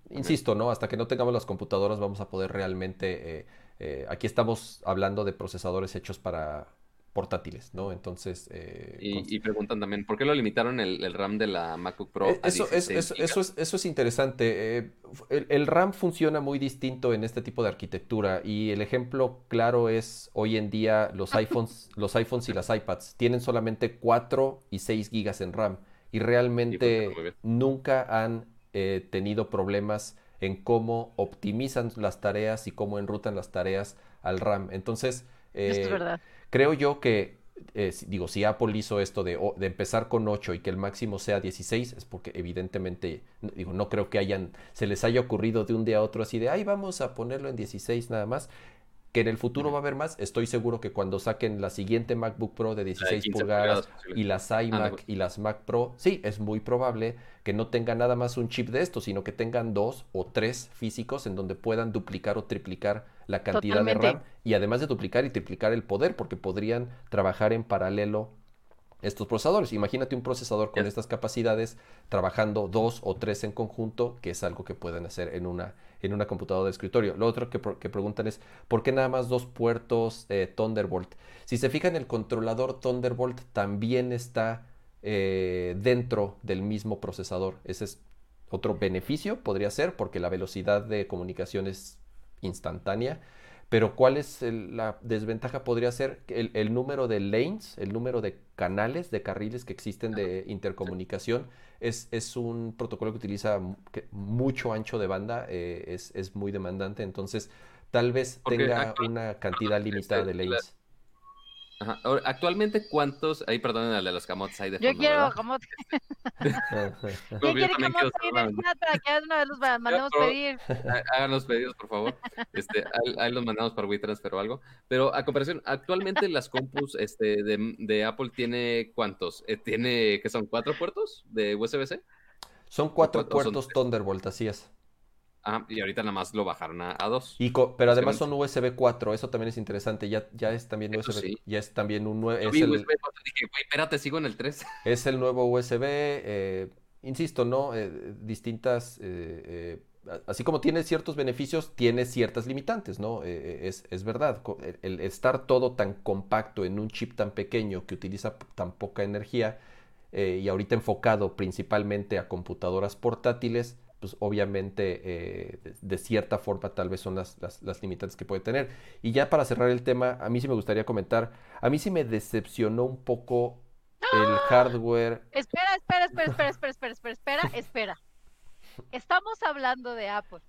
Insisto, ¿no? Hasta que no tengamos las computadoras vamos a poder realmente... Eh, eh, aquí estamos hablando de procesadores hechos para portátiles, ¿no? Entonces... Eh, y, preguntan también, ¿por qué lo limitaron el, RAM de la MacBook Pro? Eh, eso, es, eso, es, eso es interesante. Eh, el, RAM funciona muy distinto en este tipo de arquitectura y el ejemplo claro es hoy en día los iPhones, los iPhones y las iPads tienen solamente 4 y 6 gigas en RAM y realmente nunca han tenido problemas en cómo optimizan las tareas y cómo enrutan las tareas al RAM. Entonces, Esto es verdad Creo yo que, eh, digo, si Apple hizo esto de, de, empezar con 8 y que el máximo sea 16, es porque evidentemente, digo, no creo que hayan, se les haya ocurrido de un día a otro así de, ay, vamos a ponerlo en 16 nada más. Que en el futuro va a haber más, estoy seguro que cuando saquen la siguiente MacBook Pro de 16 pulgadas, y las iMac y las Mac Pro, sí, es muy probable que no tengan nada más un chip de esto, sino que tengan dos o tres físicos en donde puedan duplicar o triplicar la cantidad de RAM y además de duplicar y triplicar el poder porque podrían trabajar en paralelo estos procesadores. Imagínate un procesador con estas capacidades trabajando dos o tres en conjunto, que es algo que pueden hacer en una, en una computadora de escritorio. Lo otro que, preguntan es, ¿por qué nada más dos puertos Thunderbolt? Si se fijan, el controlador Thunderbolt también está eh, dentro del mismo procesador. Ese es otro beneficio, podría ser, porque la velocidad de comunicación es instantánea. Pero ¿cuál es la desventaja? Podría ser el, el, número de lanes, el número de canales, de carriles que existen de intercomunicación. Es, es un protocolo que utiliza mucho ancho de banda, eh, es, es, muy demandante, entonces tal vez tenga una cantidad limitada de lanes. Ajá. Actualmente, ¿cuántos? Ahí, perdonen al de los camotes ahí de Yo quiero camotes. ¿Quién quiere camotes ahí de para que una vez los mandemos pedir? Hagan los pedidos, por favor. Este, ahí, los mandamos para WeTransfer o algo. Pero a comparación, actualmente las compus este, de, de Apple tiene ¿cuántos? Eh, ¿Tiene, que son? ¿Cuatro puertos de USB-C? Son cuatro puertos Thunderbolt, así es. Ah, y ahorita nada más lo bajaron a, dos. Y pero además son USB 4, eso también es interesante. Ya, ya es también USB, ya es también un nuevo. Es el, USB 4, dije, güey, espérate, sigo en el 3. Es el nuevo USB, eh, insisto, ¿no? Eh, distintas. Eh, así como tiene ciertos beneficios, tiene ciertas limitantes, ¿no? Es, es, verdad. El, estar todo tan compacto en un chip tan pequeño que utiliza tan poca energía y ahorita enfocado principalmente a computadoras portátiles pues obviamente eh, de, cierta forma tal vez son las, las, limitantes que puede tener. Y ya para cerrar el tema, a mí sí me gustaría comentar, a mí sí me decepcionó un poco el ¡Ah! hardware. Espera, espera, espera, espera, espera, espera, espera, espera. Estamos hablando de Apple.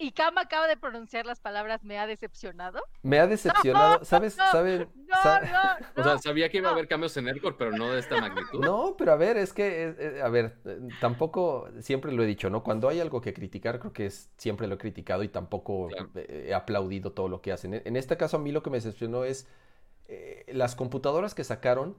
Y Kama acaba de pronunciar las palabras me ha decepcionado. Me ha decepcionado, ¿sabes? No, ¿saben? No, no, o sea, sabía que iba a haber cambios en Aircore, pero no de esta magnitud. No, pero a ver, es que, eh, eh, a ver, eh, tampoco, siempre lo he dicho, ¿no? Cuando hay algo que criticar, creo que es, siempre lo he criticado y tampoco he aplaudido todo lo que hacen. En este caso, a mí lo que me decepcionó es las computadoras que sacaron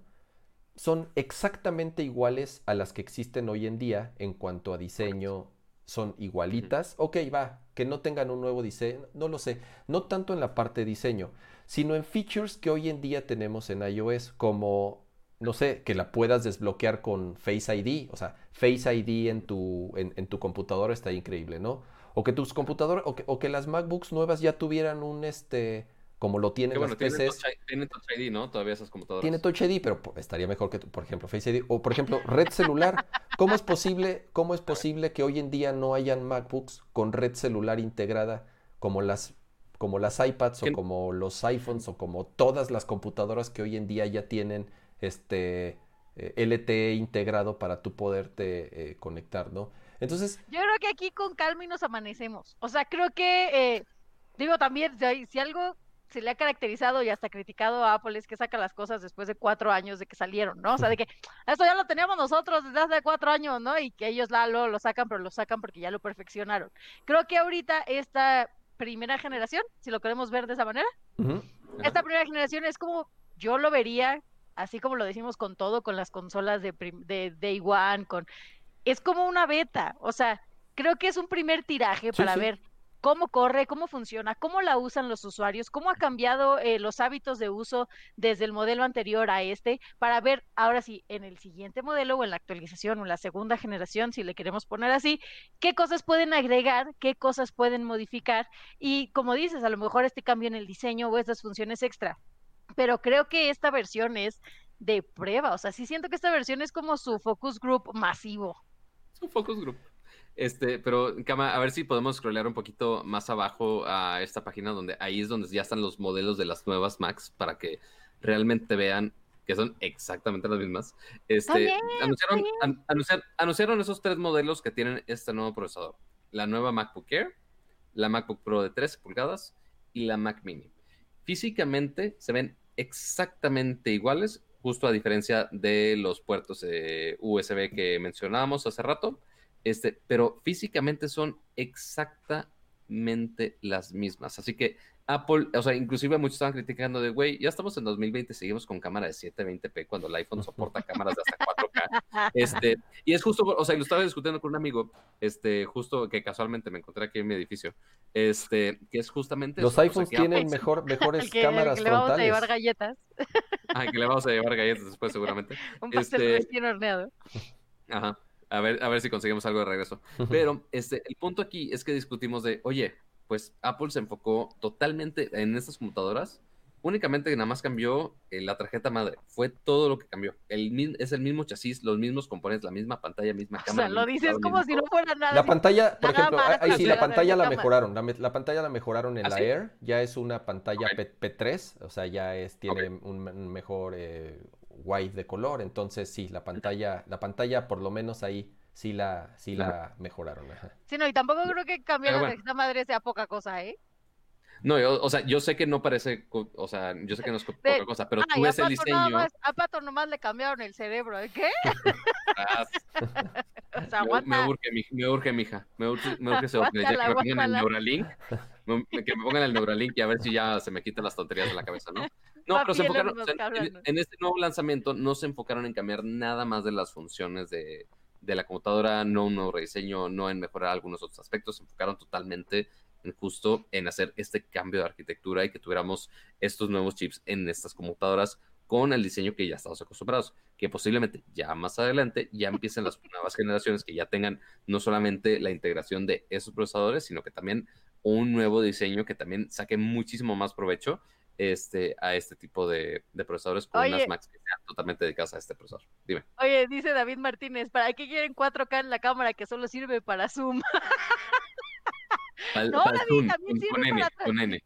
son exactamente iguales a las que existen hoy en día en cuanto a diseño, son igualitas. Ok, va, que no tengan un nuevo diseño, no lo sé, no tanto en la parte de diseño, sino en features que hoy en día tenemos en iOS, como, no sé, que la puedas desbloquear con Face ID, o sea, Face ID en tu, en, tu computadora está increíble, ¿no? O que tus computadoras, o que, o que, las MacBooks nuevas ya tuvieran un, este, como lo tienen Que las bueno, tiene PCs. Touch, tiene Touch ID, ¿no? Todavía esas computadoras. Tiene Touch ID, pero estaría mejor que, por ejemplo, Face ID. O, por ejemplo, red celular. ¿Cómo es posible, cómo es posible que hoy en día no hayan MacBooks con red celular integrada como las, como las iPads o como los iPhones o como todas las computadoras que hoy en día ya tienen este eh, LTE integrado para tú poderte eh, conectar, ¿no? Entonces, Yo creo que aquí con calma y nos amanecemos. O sea, creo que, eh, digo también, si, hay- si algo se le ha caracterizado y hasta criticado a Apple es que saca las cosas después de cuatro años de que salieron, ¿no? O sea, de que esto ya lo teníamos nosotros desde hace cuatro años, ¿no? Y que ellos la, lo, lo sacan, pero lo sacan porque ya lo perfeccionaron. Creo que ahorita esta primera generación, si lo queremos ver de esa manera, esta primera generación es como yo lo vería, así como lo decimos con todo, con las consolas de, de Day One, con es como una beta, o sea, creo que es un primer tiraje Sí, para sí. ver cómo corre, cómo funciona, cómo la usan los usuarios, cómo ha cambiado eh, los hábitos de uso desde el modelo anterior a este, para ver ahora sí en el siguiente modelo o en la actualización o la segunda generación, si le queremos poner así, qué cosas pueden agregar, qué cosas pueden modificar y como dices, a lo mejor este cambio en el diseño o estas funciones extra. Pero creo que esta versión es de prueba, o sea, sí siento que esta versión es como su focus group masivo. Es un focus group. Este, pero, Cama, a ver si podemos scrollear un poquito más abajo a esta página donde ahí es donde ya están los modelos de las nuevas Macs para que realmente vean que son exactamente las mismas. Este, bien, anunciaron, está an- anunciar- anunciaron esos tres modelos que tienen este nuevo procesador. La nueva MacBook Air, la MacBook Pro de 13 pulgadas y la Mac Mini. Físicamente se ven exactamente iguales, justo a diferencia de los puertos eh, USB que mencionábamos hace rato, este, pero físicamente son exactamente las mismas. Así que Apple, o sea, inclusive muchos estaban criticando de, güey, ya estamos en 2020, seguimos con cámara de 720p cuando el iPhone soporta cámaras de hasta 4K. Este, y es justo, o sea, y lo estaba discutiendo con un amigo, este, justo que casualmente me encontré aquí en mi edificio, este, que es justamente los eso, o sea, iPhones tienen Apple- mejor, mejores que, cámaras que le vamos a frontales. llevar galletas, Ah, que le vamos a llevar galletas después seguramente. un pastel Este- recién horneado. Ajá. A ver, a ver si conseguimos algo de regreso. Pero este, el punto aquí es que discutimos de, oye, pues Apple se enfocó totalmente en estas computadoras. Únicamente que nada más cambió eh, la tarjeta madre. Fue todo lo que cambió. El, es el mismo chasis, los mismos componentes, la misma pantalla, misma O cámara. sea, lo dices como si no fuera nada. La pantalla, por Nada ejemplo, más ahí sí, la pantalla la mejoraron. La, me- la pantalla la mejoraron en ¿Ah, la sí? Air. Ya es una pantalla Ok. P, 3 o sea, ya es, tiene un, un mejor eh, white de color. Entonces, sí, la pantalla, la pantalla por lo menos ahí sí la, sí la mejoraron. ajá. Sí, no, y tampoco creo que cambiar la bueno. tarjeta madre sea poca cosa, ¿eh? No, yo- o sea, yo sé que no parece, o sea, yo sé que no es De- poca cosa, pero Ay, tú a ves el nada diseño. más, a Pato nomás le cambiaron el cerebro, ¿eh? ¿Qué? O sea, Me, me urge, me urge, mija. Me urge, me urge ya que me pongan el. Neuralink. me- que me pongan el Neuralink y a ver si ya se me quitan las tonterías de la cabeza, ¿no? No, pero se enfocaron, o sea, Musk en, este nuevo lanzamiento no se enfocaron en cambiar nada más de las funciones de, de la computadora, no un nuevo rediseño, no en mejorar algunos otros aspectos, se enfocaron totalmente en justo en hacer este cambio de arquitectura y que tuviéramos estos nuevos chips en estas computadoras con el diseño que ya estamos acostumbrados, que posiblemente ya más adelante ya empiecen las nuevas generaciones que ya tengan no solamente la integración de esos procesadores, sino que también un nuevo diseño que también saque muchísimo más provecho este, a este tipo de, de procesadores con Oye. unas Macs que sean totalmente dedicadas a este procesador. Dime. Oye, dice David Martínez, ¿para qué quieren 4K en la cámara que solo sirve para Zoom? Pal- No, pal David, Zoom, también sirve para N.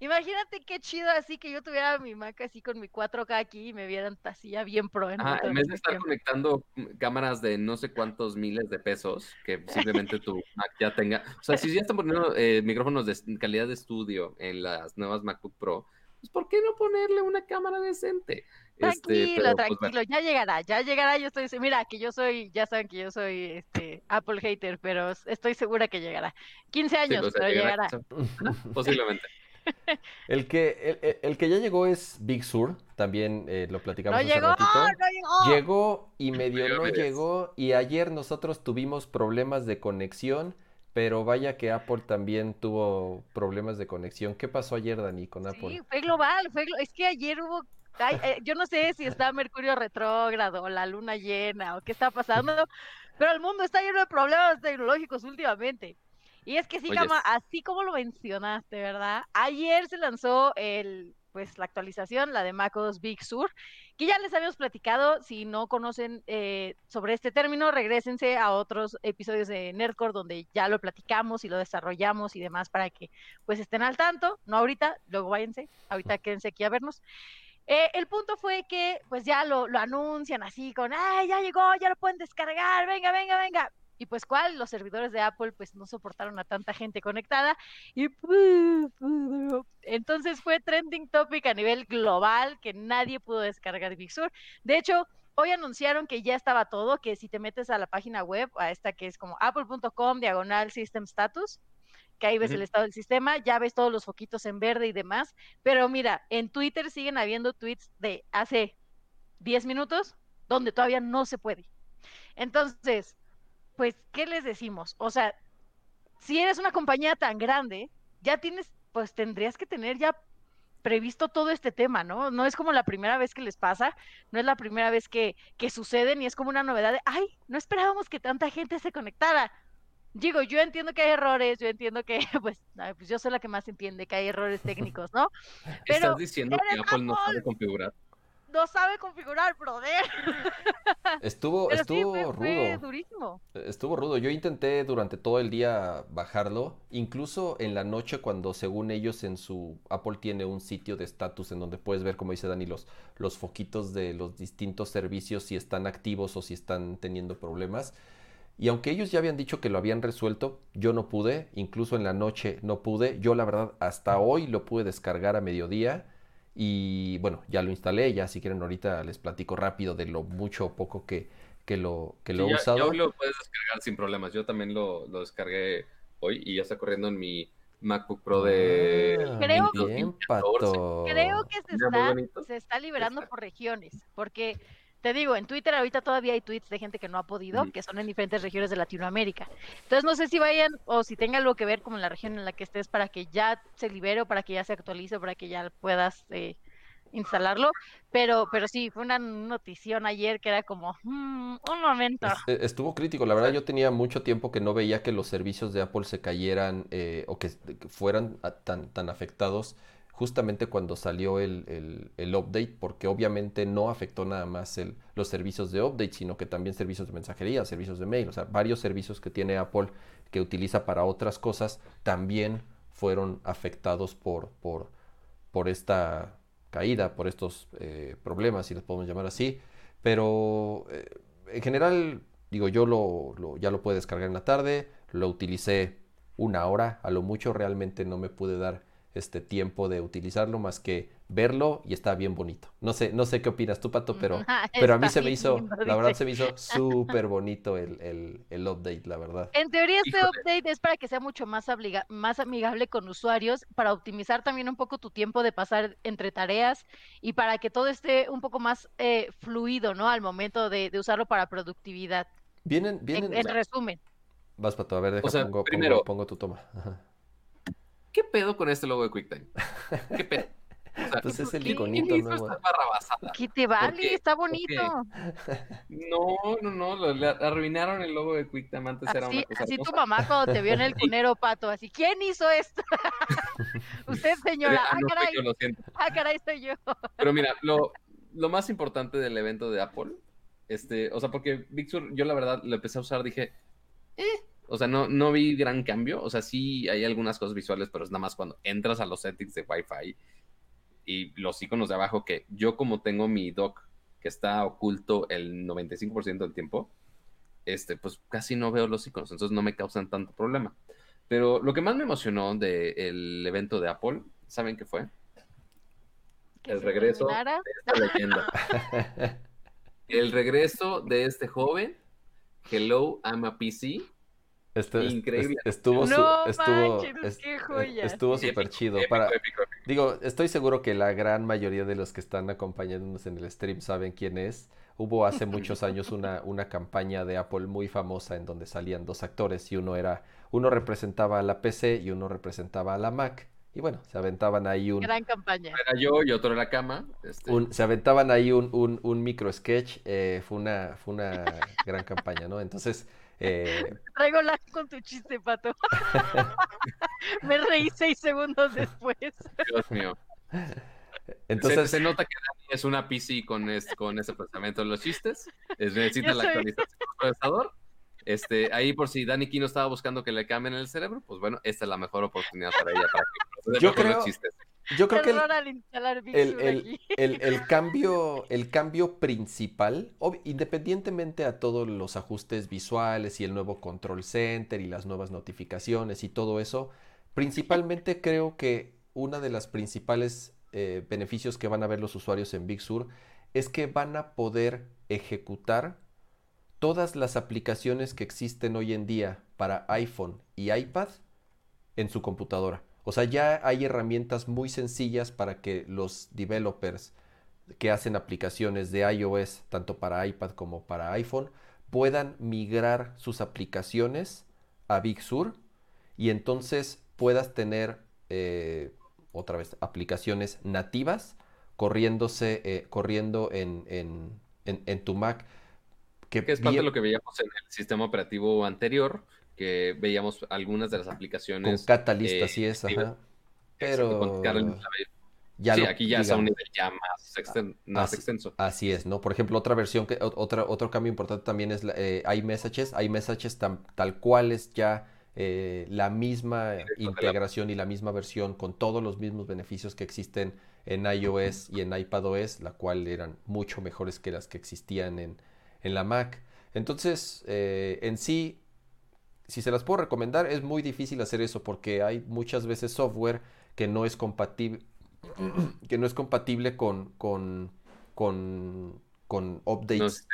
Imagínate qué chido así que yo tuviera mi Mac así con mi 4K aquí y me vieran así ya bien pro en Ajá, alta en vez de estar conectando cámaras de no sé cuántos miles de pesos, que simplemente tu Mac ya tenga. O sea, si ya están poniendo eh, micrófonos de calidad de estudio en las nuevas MacBook Pro, pues ¿por qué no ponerle una cámara decente? Este, Tranquilo, pues, tranquilo, bueno, ya llegará, ya llegará, yo estoy, se- mira, que yo soy, ya saben que yo soy este Apple hater, pero estoy segura que llegará. 15 sí, años, pues, pero llegará- Posiblemente. El que, el- el, el que ya llegó es Big Sur, también eh, lo platicamos No hace llegó, ratito. no llegó. Llegó y medio no llegó y ayer nosotros tuvimos problemas de conexión, pero vaya que Apple también tuvo problemas de conexión. ¿Qué pasó ayer, Dani, con Apple? Sí, fue global, fue glo- es que ayer hubo, ay, eh, yo no sé si está Mercurio retrógrado o la luna llena o qué está pasando, pero el mundo está lleno de problemas tecnológicos últimamente. Y es que sí, es- así como lo mencionaste, ¿verdad? Ayer se lanzó el, pues, la actualización, la de MacOS Big Sur, que ya les habíamos platicado. Si no conocen eh, sobre este término, regresense a otros episodios de Nerdcore donde ya lo platicamos y lo desarrollamos y demás para que pues estén al tanto. No ahorita, luego váyanse, ahorita quédense aquí a vernos. Eh, el punto fue que pues ya lo, lo anuncian así con, ¡ay, ya llegó, ya lo pueden descargar, venga, venga, venga! Y pues cuál, los servidores de Apple pues no soportaron a tanta gente conectada y entonces fue trending topic a nivel global que nadie pudo descargar Big Sur. De hecho, hoy anunciaron que ya estaba todo, que si te metes a la página web, a esta que es como apple.com diagonal system status, que ahí ves el estado del sistema, ya ves todos los foquitos en verde y demás, pero mira, en Twitter siguen habiendo tweets de hace 10 minutos donde todavía no se puede. Entonces, pues, ¿qué les decimos? O sea, si eres una compañía tan grande, ya tienes, pues tendrías que tener ya previsto todo este tema, ¿no? No es como la primera vez que les pasa, no es la primera vez que, que sucede, ni es como una novedad de, ay, no esperábamos que tanta gente se conectara. Digo, yo entiendo que hay errores, yo entiendo que, pues, pues yo soy la que más entiende que hay errores técnicos, ¿no? Pero ¿Estás diciendo que eres Apple no Apple. sabe configurar? No sabe configurar, brother. Estuvo, Pero estuvo fue rudo. durísimo. Estuvo rudo. Yo intenté durante todo el día bajarlo, incluso en la noche cuando según ellos en su Apple tiene un sitio de estatus en donde puedes ver, como dice Dani, los, los foquitos de los distintos servicios si están activos o si están teniendo problemas. Y aunque ellos ya habían dicho que lo habían resuelto, yo no pude, incluso en la noche no pude. Yo la verdad hasta hoy lo pude descargar a mediodía y bueno, ya lo instalé, ya si quieren ahorita les platico rápido de lo mucho o poco que, que lo, que lo Sí, he ya, ya usado. hoy lo puedes descargar sin problemas. Yo también lo, lo descargué hoy y ya está corriendo en mi MacBook Pro de Ah, Creo- muy bien, 2014. Pato. Creo que se está, se está liberando Está. por regiones, porque te digo, en Twitter ahorita todavía hay tweets de gente que no ha podido, que son en diferentes regiones de Latinoamérica. Entonces no sé si vayan o si tenga algo que ver como en la región en la que estés para que ya se libere o para que ya se actualice o para que ya puedas eh, instalarlo. Pero, pero sí, fue una notición ayer que era como, "Mm, un momento. Eh, Estuvo crítico, la verdad yo tenía mucho tiempo que no veía que los servicios de Apple se cayeran eh, o que, fueran tan, tan afectados justamente cuando salió el, el- el update, porque obviamente no afectó nada más el- los servicios de update, sino que también servicios de mensajería, servicios de mail, o sea, varios servicios que tiene Apple que utiliza para otras cosas también fueron afectados por, por, por esta caída, por estos eh, problemas, si los podemos llamar así. Pero eh, en general, digo, yo lo, lo- ya lo pude descargar en la tarde, lo utilicé una hora, a lo mucho realmente no me pude dar este tiempo de utilizarlo más que verlo y está bien bonito. No sé, no sé qué opinas tú, Pato, pero, pero a mí se me hizo, lindo, la verdad se me hizo súper bonito el, el, el update, la verdad. En teoría este Híjole. update es para que sea mucho más, obliga- más amigable con usuarios, para optimizar también un poco tu tiempo de pasar entre tareas y para que todo esté un poco más eh, fluido, ¿no? Al momento de, de usarlo para productividad. Vienen, En, vienen, en resumen. vas Pato, a ver, deja, sea, pongo, pongo- primero- pongo tu toma. Ajá. ¿Qué pedo con este logo de QuickTime? ¿Qué pedo? O sea, Pues es el ¿qué iconito ¿quién hizo nuevo. ¿Qué te vale? qué? Está bonito. No, no, no, lo- le arruinaron el logo de QuickTime. Antes era Así, una cosa así tu mamá cuando te vio en el cunero, pato, así, ¿quién hizo esto? Usted, señora. Ah, Ah, no, caray, yo, lo siento. ah, caray, soy yo. Pero mira, lo, lo más importante del evento de Apple, este, o sea, porque Big Sur, yo la verdad lo empecé a usar, dije, eh, o sea, no, no vi gran cambio, o sea, sí hay algunas cosas visuales, pero es nada más cuando entras a los settings de Wi-Fi y los iconos de abajo, que yo como tengo mi dock que está oculto el 95% del tiempo, este, pues casi no veo los iconos, entonces no me causan tanto problema. Pero lo que más me emocionó del evento de Apple, ¿saben qué fue? Que El regreso. terminara. esta leyenda. El regreso de este joven. Hello, I'm a PC. Este- est- Increíble. est- estuvo No estuvo, manches, est- qué est- joya. estuvo súper chido. épico, Para, épico, épico. digo, estoy seguro que la gran mayoría de los que están acompañándonos en el stream saben quién es. Hubo hace muchos años una, una campaña de Apple muy famosa en donde salían dos actores y uno era, uno representaba a la PC y uno representaba a la Mac. Y bueno, se aventaban ahí un, Gran campaña. Era yo y otro era cama. Este, un- se aventaban ahí un, un, un micro sketch, eh, fue una, fue una gran campaña, ¿no? Entonces, Eh, Traigo la con tu chiste, pato. Me reí seis segundos después. Dios mío. entonces, se, se nota que Dani es una PC con, es- con ese procesamiento de los chistes. Es, necesita la soy- actualización del procesador. Este, ahí por si Dani Kino estaba buscando que le cambien el cerebro, pues bueno, esta es la mejor oportunidad para ella para que Yo mejor los creo- chistes. Yo creo que el, cambio, el cambio principal, independientemente a todos los ajustes visuales y el nuevo control center y las nuevas notificaciones y todo eso, principalmente creo que una de las principales eh, beneficios que van a ver los usuarios en Big Sur es que van a poder ejecutar todas las aplicaciones que existen hoy en día para iPhone y iPad en su computadora. O sea, ya hay herramientas muy sencillas para que los developers que hacen aplicaciones de iOS, tanto para iPad como para iPhone, puedan migrar sus aplicaciones a Big Sur y entonces puedas tener eh, otra vez aplicaciones nativas corriéndose, eh, corriendo en, en- en- en tu Mac. Que Que es parte bien- de lo que veíamos en el sistema operativo anterior, que veíamos algunas de las con aplicaciones. Catalyst, eh, así es, ajá. Pero con ya sí, lo- aquí ya es a un digamos, nivel ya más, exten- más así- extenso. Así es, ¿no? Por ejemplo, otra versión, que, otra, otro cambio importante también es eh, iMessages. iMessages tam- tal cual es ya eh, la misma Directo de la- integración y la misma versión con todos los mismos beneficios que existen en iOS y en iPadOS, la cual eran mucho mejores que las que existían en, en la Mac. Entonces, eh, en sí, si se las puedo recomendar, es muy difícil hacer eso porque hay muchas veces software que no es compatible, que no es compatible con, con, con, con updates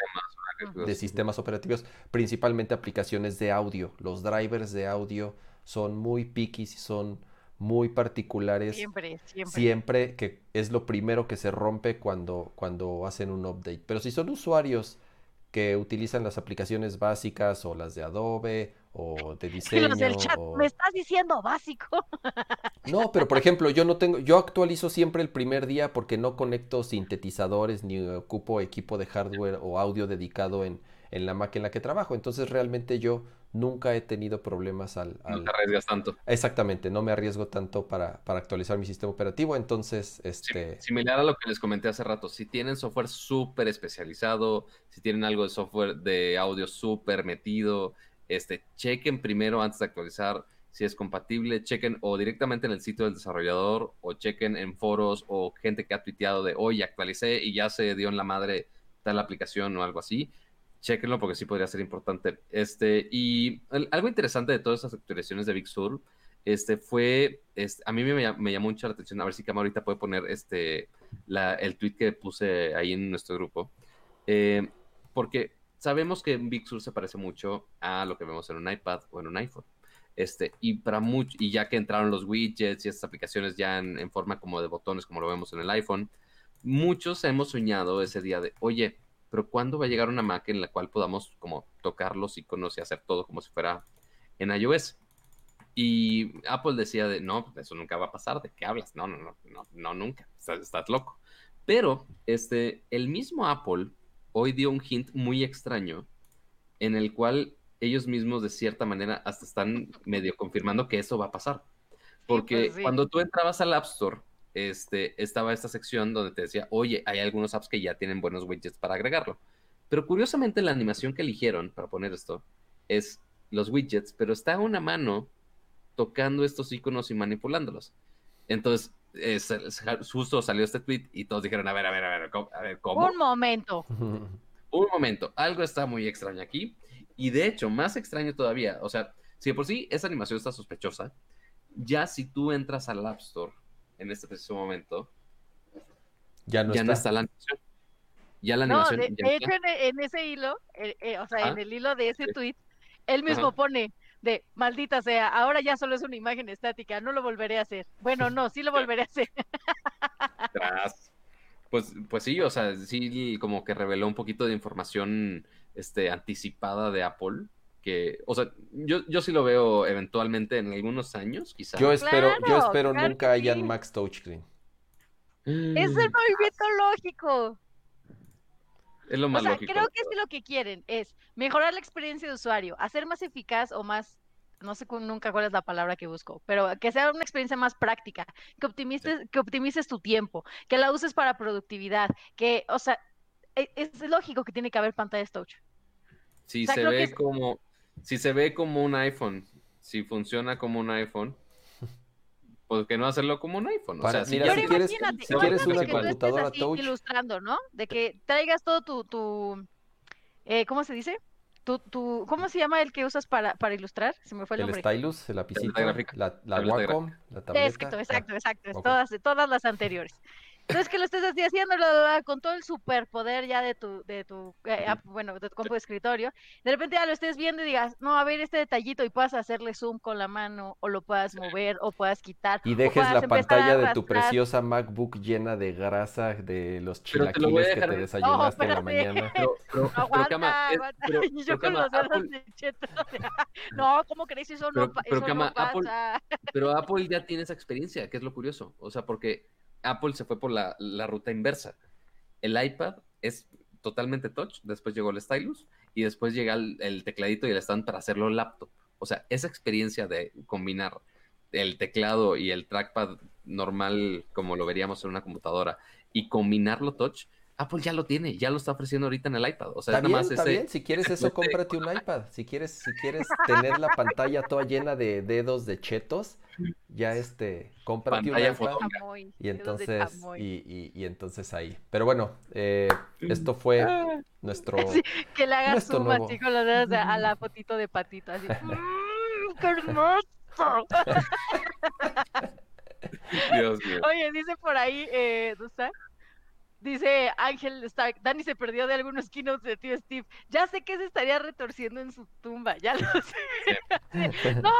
de sistemas operativos, principalmente aplicaciones de audio. Los drivers de audio son muy picky y son muy particulares. Siempre, siempre. Siempre que es lo primero que se rompe cuando, cuando hacen un update. Pero si son usuarios que utilizan las aplicaciones básicas o las de Adobe o de diseño los del chat, o- me estás diciendo básico. no, pero por ejemplo, yo no tengo, yo actualizo siempre el primer día porque no conecto sintetizadores ni ocupo equipo de hardware o audio dedicado en, en la Mac en la que trabajo. Entonces realmente yo nunca he tenido problemas al, No te arriesgas tanto. Exactamente, no me arriesgo tanto para, para actualizar mi sistema operativo. Entonces, Sí, este, Similar a lo que les comenté hace rato, si tienen software súper especializado, si tienen algo de software de audio súper metido, este, chequen primero antes de actualizar si es compatible, chequen o directamente en el sitio del desarrollador o chequen en foros o gente que ha tuiteado de, oye, actualicé y ya se dio en la madre tal aplicación o algo así. Chequenlo porque sí podría ser importante. Este, y el- algo interesante de todas esas actualizaciones de Big Sur este, fue, este, a mí me, me llamó mucho la atención, a ver si Cama ahorita puede poner este, la- el tweet que puse ahí en nuestro grupo, Eh, porque sabemos que Big Sur se parece mucho a lo que vemos en un iPad o en un iPhone. Este, y para mucho, y ya que entraron los widgets y estas aplicaciones ya en, forma como de botones, como lo vemos en el iPhone, muchos hemos soñado ese día de, oye, pero ¿cuándo va a llegar una Mac en la cual podamos como tocar los iconos y hacer todo como si fuera en iOS? Y Apple decía de, no, pues, eso nunca va a pasar, ¿de qué hablas? No, no, no, no, no nunca, estás, estás loco. Pero este, el mismo Apple hoy dio un hint muy extraño en el cual ellos mismos de cierta manera hasta están medio confirmando que eso va a pasar. Porque pues sí. cuando tú entrabas al App Store, este, estaba esta sección donde te decía, oye, hay algunos apps que ya tienen buenos widgets para agregarlo. Pero curiosamente la animación que eligieron para poner esto es los widgets, pero está una mano tocando estos iconos y manipulándolos. Entonces, es- es- justo salió este tweet y todos dijeron, a ver, a ver, a ver. A ver, ¿cómo? Un momento. un momento, algo está muy extraño aquí. Y de hecho, más extraño todavía, o sea, si de por sí esa animación está sospechosa, ya si tú entras al App Store en este preciso momento, ya no ya no está. la animación. Ya la No, animación de, ya de no hecho en, en ese hilo, eh, eh, o sea, en el hilo de ese tweet, él mismo Ajá. pone de maldita sea, ahora ya solo es una imagen estática, no lo volveré a hacer. Bueno, no, sí lo volveré a hacer. Tras. Pues, pues sí, o sea, sí como que reveló un poquito de información este, anticipada de Apple. Que, o sea, yo, yo sí lo veo eventualmente en algunos años, quizás. Yo espero, yo espero claro nunca que hayan sí. Max Touchscreen. Es el movimiento lógico. Es lo O más sea, lógico. creo que si lo que quieren es mejorar la experiencia de usuario, hacer más eficaz o más, no sé nunca cuál es la palabra que busco, pero que sea una experiencia más práctica, que optimices, que optimices tu tiempo, que la uses para productividad, que, o sea, e- es, lógico que tiene que haber pantallas touch. Si O sea, se que ve es- como, si se ve como un iPhone, si funciona como un iPhone, ¿por qué no hacerlo como un iPhone? O Para- sea, si mira, si Pero quieres- si quieres una computadora así touch. ilustrando, ¿no? De que traigas todo tu, tu eh, ¿cómo se dice? Tu, tu, ¿cómo se llama el que usas para, para ilustrar? Se me fue el El nombre. stylus, el lapicito, la, la Tableta Wacom, la tableta. Exacto, exacto, exacto. es ok. Todas, todas las anteriores. Entonces que lo estés así haciendo bla, bla, bla, con todo el superpoder ya de tu, de tu, eh, app, bueno, de tu compu de escritorio, de repente ya lo estés viendo y digas, no, a ver este detallito y puedas hacerle zoom con la mano, o lo puedas mover, o puedas quitar. Y dejes la pantalla de tu preciosa MacBook llena de grasa de los Pero te lo voy a chilaquiles que te de- desayunaste en la mañana. Pero, pero, pero, Aguanta, Cama, es- aguanta. pero- y yo pero, con Cama, los dedos Apple- de cheto. No, ¿cómo crees? Eso no, Pero- pero, eso Cama, no pasa. Apple- pero Apple ya tiene esa experiencia, que es lo curioso. O sea, porque Apple se fue por la, ruta inversa. El iPad es totalmente touch, después llegó el stylus y después llega el, el tecladito y el stand para hacerlo laptop. O sea, esa experiencia de combinar el teclado y el trackpad normal, como lo veríamos en una computadora, y combinarlo touch, Apple ya lo tiene, ya lo está ofreciendo ahorita en el iPad. O sea, Está es nada bien, más está ese- bien. Si quieres eso, cómprate un iPad. Si quieres, si quieres tener la pantalla toda llena de dedos de chetos, ya este, cómprate un iPad. Y de entonces, y, y- y entonces ahí. Pero bueno, eh, esto fue nuestro. Sí, que le hagas zoom nuevo. con los dedos a, a la fotito de patito, así. ¡Mm, ¡Qué hermoso! Dios mío. Oye, dice por ahí, eh, ¿dónde está? Dice Ángel Stark, Dani se perdió de algunos keynotes de tío Steve. Ya sé que se estaría retorciendo en su tumba, ya lo sé. no,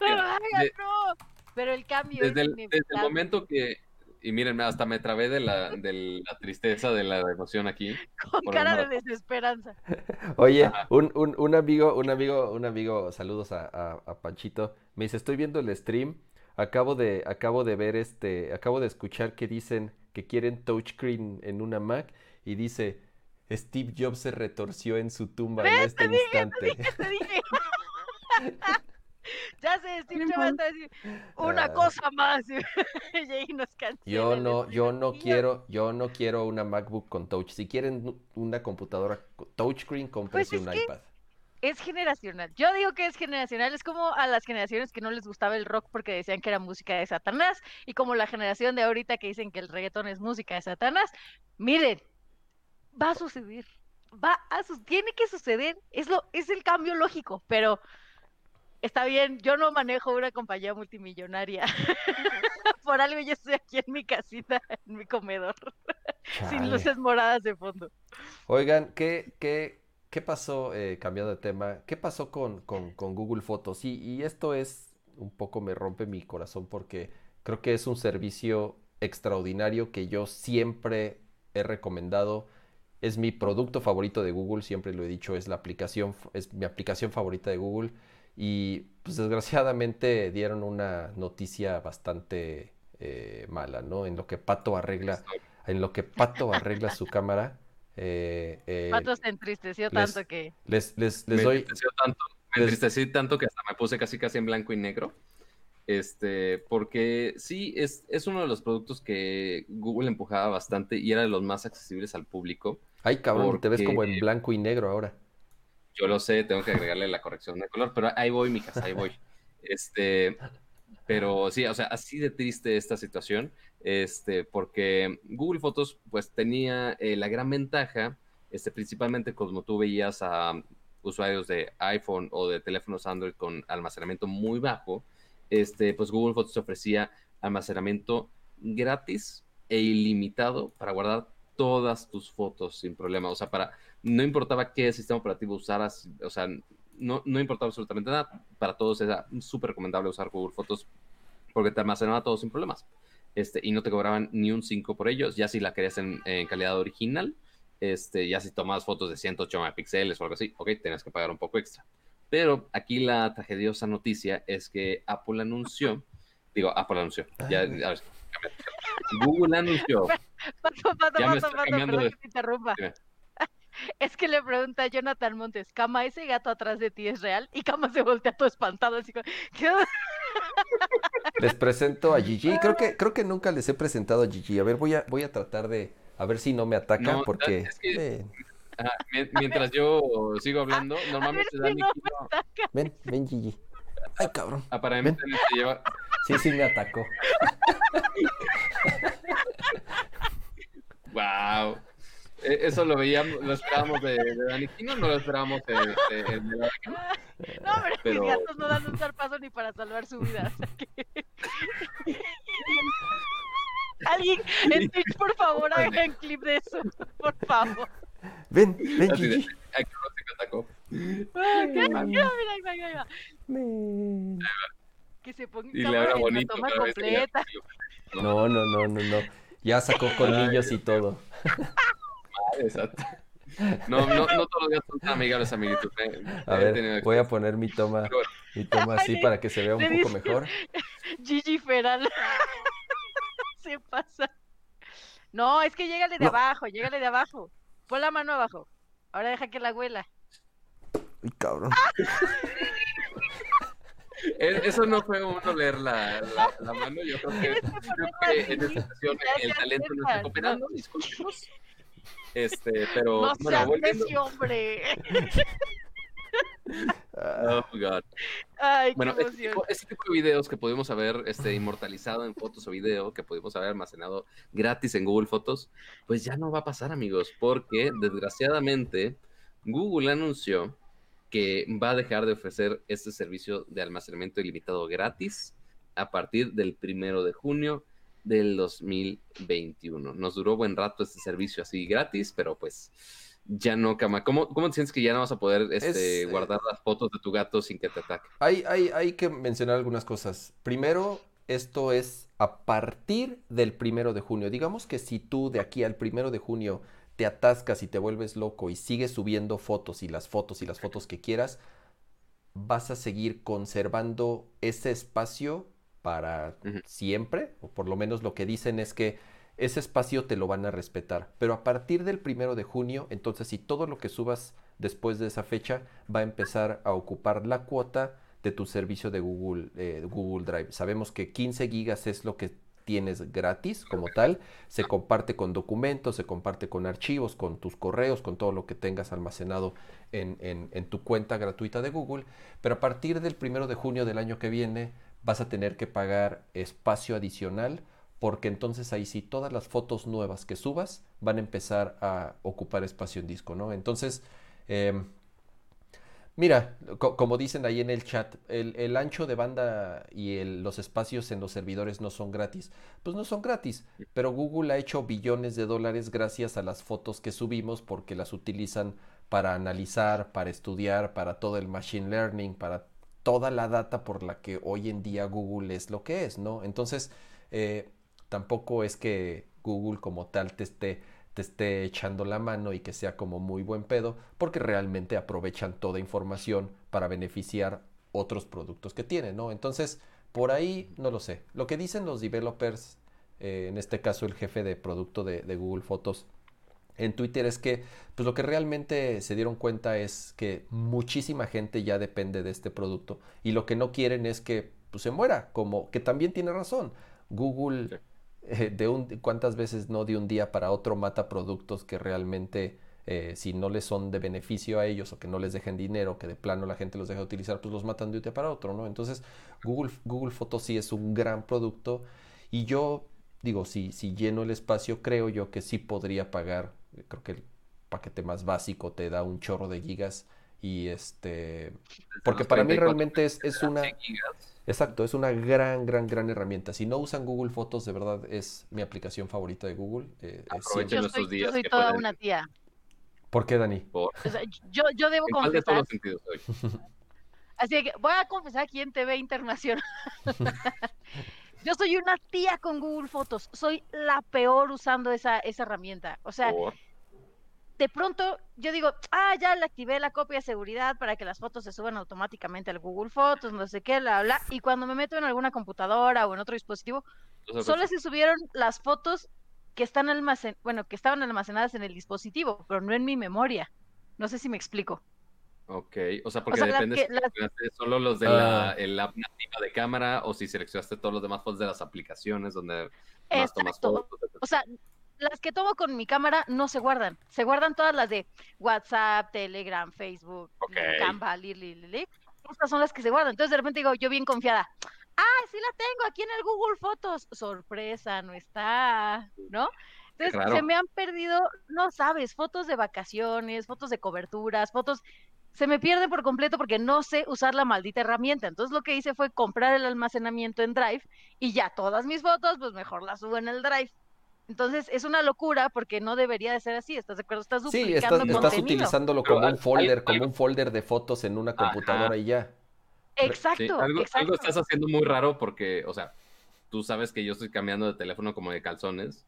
no lo hagas, De- no. Pero el cambio desde es el, desde el momento que, y miren, hasta me trabé de la, de la tristeza, de la emoción aquí. con cara de desesperanza. Oye, un, un, un amigo, un amigo, un amigo, saludos a, a- a Panchito. Me dice, estoy viendo el stream. Acabo de, acabo de ver este, acabo de escuchar que dicen que quieren touchscreen en una Mac y dice, Steve Jobs se retorció en su tumba en este instante. Te dije. ya sé, Steve Jobs va a decir una Ah. cosa más. y ahí nos Yo no, yo no quiero, yo no quiero una MacBook con touch. Si quieren una computadora con touchscreen, cómprense Pues es un que- iPad. Es generacional. Yo digo que es generacional. Es como a las generaciones que no les gustaba el rock porque decían que era música de Satanás. Y como la generación de ahorita que dicen que el reggaetón es música de Satanás. Miren, va a suceder. Va a su- tiene que suceder. Es lo, es el cambio lógico, pero está bien, yo no manejo una compañía multimillonaria. Por algo yo estoy aquí en mi casita, en mi comedor, sin luces moradas de fondo. Oigan, ¿qué, qué, qué pasó, eh, cambiando de tema, qué pasó con, con, con Google Fotos? Y, y esto es un poco me rompe mi corazón porque creo que es un servicio extraordinario que yo siempre he recomendado. Es mi producto favorito de Google, siempre lo he dicho, es la aplicación, es mi aplicación favorita de Google. Y pues desgraciadamente dieron una noticia bastante eh, mala, ¿no? En lo que Pato arregla, en lo que Pato arregla su cámara. Eh, eh, Pato se entristeció les- tanto que les, les, les me doy, entristeció tanto, me les- entristecí tanto que hasta me puse casi casi en blanco y negro. Este, porque sí, es, es uno de los productos que Google empujaba bastante y era de los más accesibles al público. ay cabrón, te ves como en porque- blanco y negro ahora. Yo lo sé, tengo que agregarle la corrección de color, pero ahí voy, Micas, ahí voy. Este, pero sí, o sea, así de triste esta situación, este, porque Google Fotos, pues tenía eh, la gran ventaja, este, principalmente como tú veías a usuarios de iPhone o de teléfonos Android con almacenamiento muy bajo, este, pues Google Fotos ofrecía almacenamiento gratis e ilimitado para guardar todas tus fotos sin problema. O sea, para no importaba qué sistema operativo usaras, o sea, no, no importaba absolutamente nada. Para todos era súper recomendable usar Google Fotos porque te almacenaba todo sin problemas. Este, y no te cobraban ni un 5 por ellos, ya si la querías en, en calidad original, este, ya si tomabas fotos de 108 megapíxeles o algo así, ok, tenías que pagar un poco extra. Pero aquí la tragediosa noticia es que Apple anunció, digo, Apple anunció, ya, Ay, güey. a ver, Google anunció Pato, pato, Ya me pato, cambiando perdón de- que te interrumpa. Dime. Es que le pregunta a Jonathan Montes, Cama, ¿ese gato atrás de ti es real? Y Cama se voltea todo espantado, así como, ¿qué? Les presento a Gigi. Creo que, creo que nunca les he presentado a Gigi. A ver, voy a, voy a tratar de. A ver si no me ataca, No, porque. es que- Ven, Ah, mi- mientras yo sigo hablando, A ver normalmente si Dani no me Quino ataca. ven, ven, Gigi. Ay, cabrón. aparentemente lleva. Sí, sí, me atacó. ¡Wow! E, Eso lo veíamos, lo esperábamos de, de Dani Quino, no lo esperábamos de, de- de- No, pero, Pero- mis gatos no dan un zarpazo ni para salvar su vida. o sea que- Alguien en Twitch, por favor, hagan clip de eso, por favor. Ven, ven, Así de- Gigi. Ay, cabrón, se me atacó. Que se ponga Y le bonito toma completa. No, no, no, no, no. Ya sacó colmillos y todo. Exacto. No, no, no todos los días son tan amigables, amiguitos. eh. A ver, voy a poner mi toma, mi toma así Ay, para que se vea un poco mejor. Gigi Feral. se pasa. No, es que llégale de No. abajo, llégale de abajo. Pon la mano abajo. Ahora deja que la huela. Ay, cabrón. Eso no fue uno leer la, la, la mano. Yo creo que, creo que en esta ocasión Ya el talento no está cooperando. Discúlpenos. Este, pero No bueno, seas volviendo. hombre. Oh, God. Ay, qué Bueno, este tipo, este tipo de videos que pudimos haber este, inmortalizado en fotos o video, que pudimos haber almacenado gratis en Google Fotos, pues ya no va a pasar, amigos, porque desgraciadamente Google anunció que va a dejar de ofrecer este servicio de almacenamiento ilimitado gratis a partir del primero de junio del 2021. Nos duró buen rato este servicio así gratis, pero pues ya no, Cama. ¿Cómo, cómo te sientes que ya no vas a poder este, Es, eh, guardar las fotos de tu gato sin que te ataque? Hay, hay, hay que mencionar algunas cosas. Primero, esto es a partir del primero de junio. Digamos que si tú de aquí al primero de junio te atascas y te vuelves loco y sigues subiendo fotos y las fotos y las fotos que quieras, vas a seguir conservando ese espacio para siempre, o por lo menos lo que dicen es que ese espacio te lo van a respetar. Pero a partir del primero de junio, entonces si todo lo que subas después de esa fecha va a empezar a ocupar la cuota de tu servicio de Google, eh, Google Drive. Sabemos que 15 gigas es lo que tienes gratis como tal, se comparte con documentos, se comparte con archivos, con tus correos, con todo lo que tengas almacenado en, en- en tu cuenta gratuita de Google, pero a partir del primero de junio del año que viene vas a tener que pagar espacio adicional porque entonces ahí sí todas las fotos nuevas que subas van a empezar a ocupar espacio en disco, ¿no? Entonces, em, Mira, co- como dicen ahí en el chat, el, ancho de banda y los espacios en los servidores no son gratis. Pues no son gratis, pero Google ha hecho billones de dólares gracias a las fotos que subimos porque las utilizan para analizar, para estudiar, para todo el machine learning, para toda la data por la que hoy en día Google es lo que es, ¿no? Entonces, eh, tampoco es que Google como tal te esté te esté echando la mano y que sea como muy buen pedo, porque realmente aprovechan toda información para beneficiar otros productos que tienen, ¿no? Entonces, por ahí no lo sé. Lo que dicen los developers, eh, en este caso el jefe de producto de, de Google Fotos, en Twitter es que pues lo que realmente se dieron cuenta es que muchísima gente ya depende de este producto y lo que no quieren es que pues, se muera, como que también tiene razón. Google Sí. eh, de un cuántas veces no de un día para otro mata productos que realmente eh, si no les son de beneficio a ellos o que no les dejen dinero, que de plano la gente los deja de utilizar, pues los matan de un día para otro, ¿no? Entonces, Google, Google Fotos sí es un gran producto y yo digo, si, si lleno el espacio, creo yo que sí podría pagar, creo que el paquete más básico te da un chorro de gigas y este, porque para mí 34 realmente es, es una... 100 gigas. Exacto, es una gran, gran, gran herramienta. Si no usan Google Fotos, de verdad es mi aplicación favorita de Google. eh, eh, Aprovechen Yo estos soy, yo días soy que toda pueden- una tía. ¿Por qué, Dani? Por- O sea, yo, yo debo ¿En cuál de todos confesar, así que voy a confesar aquí en TV Internacional. Yo soy una tía con Google Fotos. Soy la peor usando esa, esa herramienta. O sea, Por- de pronto yo digo, ah, ya le activé la copia de seguridad para que las fotos se suban automáticamente al Google Fotos, no sé qué, bla, bla. Y cuando me meto en alguna computadora o en otro dispositivo, solo se subieron las fotos que están almacen, bueno, que estaban almacenadas en el dispositivo, pero no en mi memoria. No sé si me explico. Ok, o sea, porque sea, depende que- si las- seleccionaste solo los de la Ah. el app nativa de cámara o si seleccionaste todos los demás fotos de las aplicaciones donde más tomas fotos. O sea, las que tomo con mi cámara no se guardan. Se guardan todas las de WhatsApp, Telegram, Facebook, Ok. Canva, li, li, li. Estas son las que se guardan. Entonces de repente digo, yo bien confiada. Ah, sí la tengo aquí en el Google Fotos. Sorpresa, no está, ¿no? Entonces se me han perdido, no sabes, fotos de vacaciones, fotos de coberturas, fotos. Se me pierden por completo porque no sé usar la maldita herramienta. Entonces lo que hice fue comprar el almacenamiento en Drive y ya todas mis fotos, pues mejor las subo en el Drive. Entonces es una locura porque no debería de ser así. ¿Estás de acuerdo? Estás Sí, duplicando estás, estás contenido. utilizándolo como un folder, como un folder de fotos en una computadora y ya. Sí, Exacto, algo, exacto. algo estás haciendo muy raro porque, o sea, tú sabes que yo estoy cambiando de teléfono como de calzones,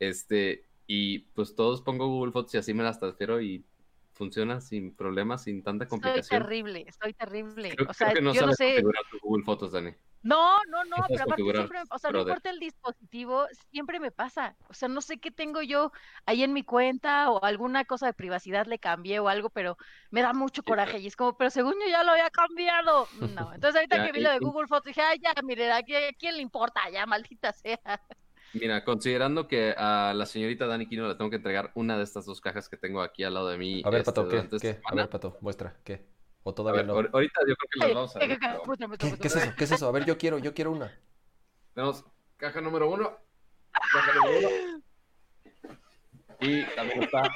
este, y pues todos pongo Google Fotos y así me las transfiero y funciona sin problemas, sin tanta Estoy complicación. terrible, estoy terrible. Creo, o sea, creo que no yo no sabes sé. configurar tu Google Fotos, Dani. No, no, no, pero aparte siempre, o sea, no brother. importa el dispositivo, siempre me pasa. O sea, no sé qué tengo yo ahí en mi cuenta o alguna cosa de privacidad le cambié o algo, pero me da mucho coraje y es como, pero según yo ya lo había cambiado. No, entonces ahorita Ya, que vi y- lo de Google Fotos dije, ay, ya, mire, ¿a quién, a quién le importa? Ya, maldita sea. Mira, considerando que a la señorita Dani Quino le tengo que entregar una de estas dos cajas que tengo aquí al lado de mí. A ver, este, Pato, ¿qué? durante esta ¿Qué? A ver, Pato, muestra, ¿qué? ¿O todavía ver, no? ahor- ahorita yo creo que las vamos a ver. pero ¿Qué, qué es eso? ¿Qué es eso? A ver, yo quiero, yo quiero una. Tenemos caja número uno. Caja número uno. Y también está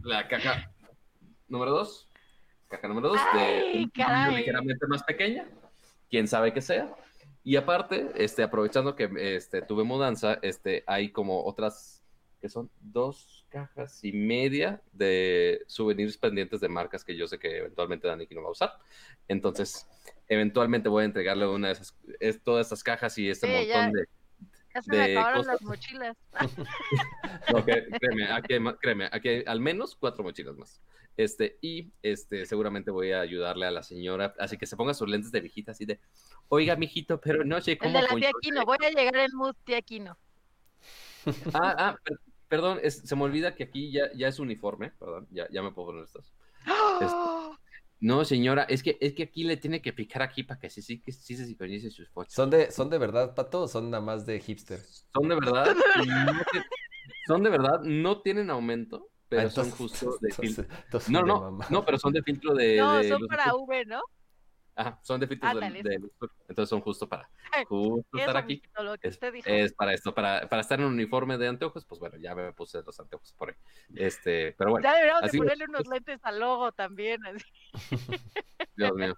la caja número dos. Caja número dos de ligeramente más pequeña. Quién sabe qué sea. Y aparte, este, aprovechando que este, tuve mudanza, este, hay como otras que son dos cajas y media de souvenirs pendientes de marcas que yo sé que eventualmente Dani no va a usar. Entonces, eventualmente voy a entregarle una de esas, es, todas estas cajas y este Sí, montón ya. de... Ya se me de acabaron cosas. las mochilas. No, que- créeme, aquí hay, créeme, aquí hay al menos cuatro mochilas más. Este, y este, seguramente voy a ayudarle a la señora, así que se ponga sus lentes de viejita, así de, oiga, mijito, pero no sé El cómo de la tía funciona". Aquino, voy a llegar en mood tía Aquino. Ah, ah, perdón, es- se me olvida que aquí ya, ya es uniforme, perdón, ya, ya me puedo poner estas. ¡Oh! No, señora, es que, es que aquí le tiene que picar aquí para que sí, sí, que sí se sincronice sus fotos. ¿Son de, ¿Son de verdad, Pato, o son nada más de hipster? Son de verdad, no te- son de verdad, no tienen aumento, pero Ah, son justo de entonces- filtro. entonces No, no, no, pero son de filtro de, No, de son para. V, ¿no? Ajá, son de de, de azul. Entonces son justo para, justo estar aquí. mijito, lo que Es, usted dijo. es para esto, para, para estar en un uniforme de anteojos, pues bueno, ya me puse los anteojos por ahí. Este, pero bueno, Ya deberíamos de así- ponerle unos lentes al logo también. así. Dios mío.